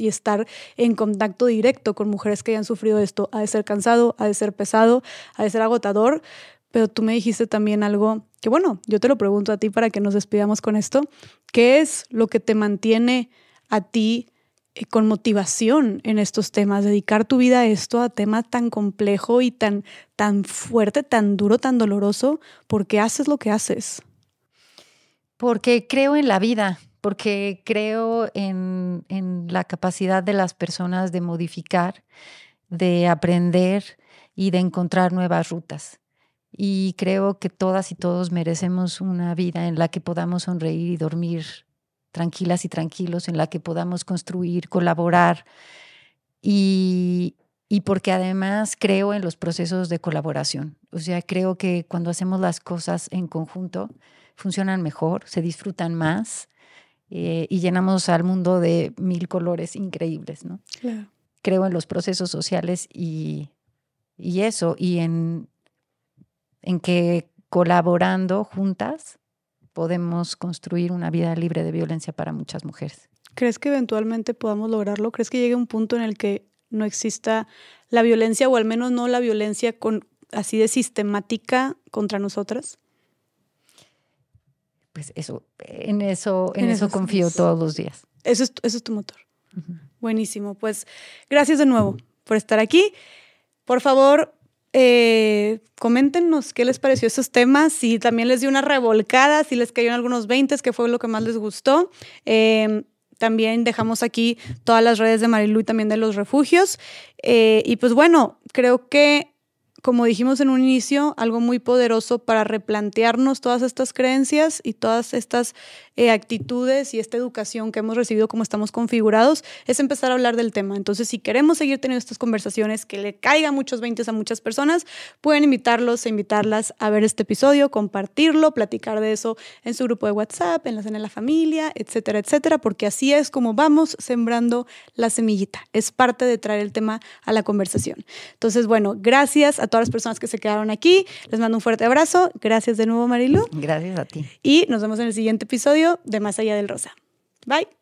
y estar en contacto directo con mujeres que hayan sufrido esto. Ha de ser cansado, ha de ser pesado, ha de ser agotador. Pero tú me dijiste también algo que, bueno, yo te lo pregunto a ti para que nos despidamos con esto. ¿Qué es lo que te mantiene a ti eh, con motivación en estos temas, dedicar tu vida a esto, a tema tan complejo y tan, tan fuerte, tan duro, tan doloroso, porque haces lo que haces. Porque creo en la vida, porque creo en, en la capacidad de las personas de modificar, de aprender y de encontrar nuevas rutas. Y creo que todas y todos merecemos una vida en la que podamos sonreír y dormir tranquilas y tranquilos en la que podamos construir, colaborar y, porque además creo en los procesos de colaboración. O sea, creo que cuando hacemos las cosas en conjunto funcionan mejor, se disfrutan más eh, y llenamos al mundo de mil colores increíbles, ¿no? Creo en los procesos sociales y, y eso, y en, en que colaborando juntas podemos construir una vida libre de violencia para muchas mujeres. ¿Crees que eventualmente podamos lograrlo? ¿Crees que llegue un punto en el que no exista la violencia o al menos no la violencia con, así de sistemática contra nosotras? Pues eso, en eso, en, eso, confío todos los días. Eso es, eso es tu motor. Buenísimo. Pues gracias de nuevo por estar aquí. Por favor, eh, coméntenos qué les pareció estos temas, si también les dio una revolcada, si les cayó algunos 20, qué fue lo que más les gustó. Eh, también dejamos aquí todas las redes de Marilu y también de los refugios. Eh, y pues bueno, creo que como dijimos en un inicio, algo muy poderoso para replantearnos todas estas creencias y todas estas eh, actitudes y esta educación que hemos recibido como estamos configurados, es empezar a hablar del tema. Entonces, si queremos seguir teniendo estas conversaciones que le caigan muchos veintes a muchas personas, pueden invitarlos e invitarlas a ver este episodio, compartirlo, platicar de eso en su grupo de WhatsApp, en la cena de la familia, etcétera, etcétera, porque así es como vamos sembrando la semillita. Es parte de traer el tema a la conversación. Entonces, bueno, gracias a todas las personas que se quedaron aquí. Les mando un fuerte abrazo. Gracias de nuevo, Marilu. Gracias a ti. Y nos vemos en el siguiente episodio de Más Allá del Rosa. Bye.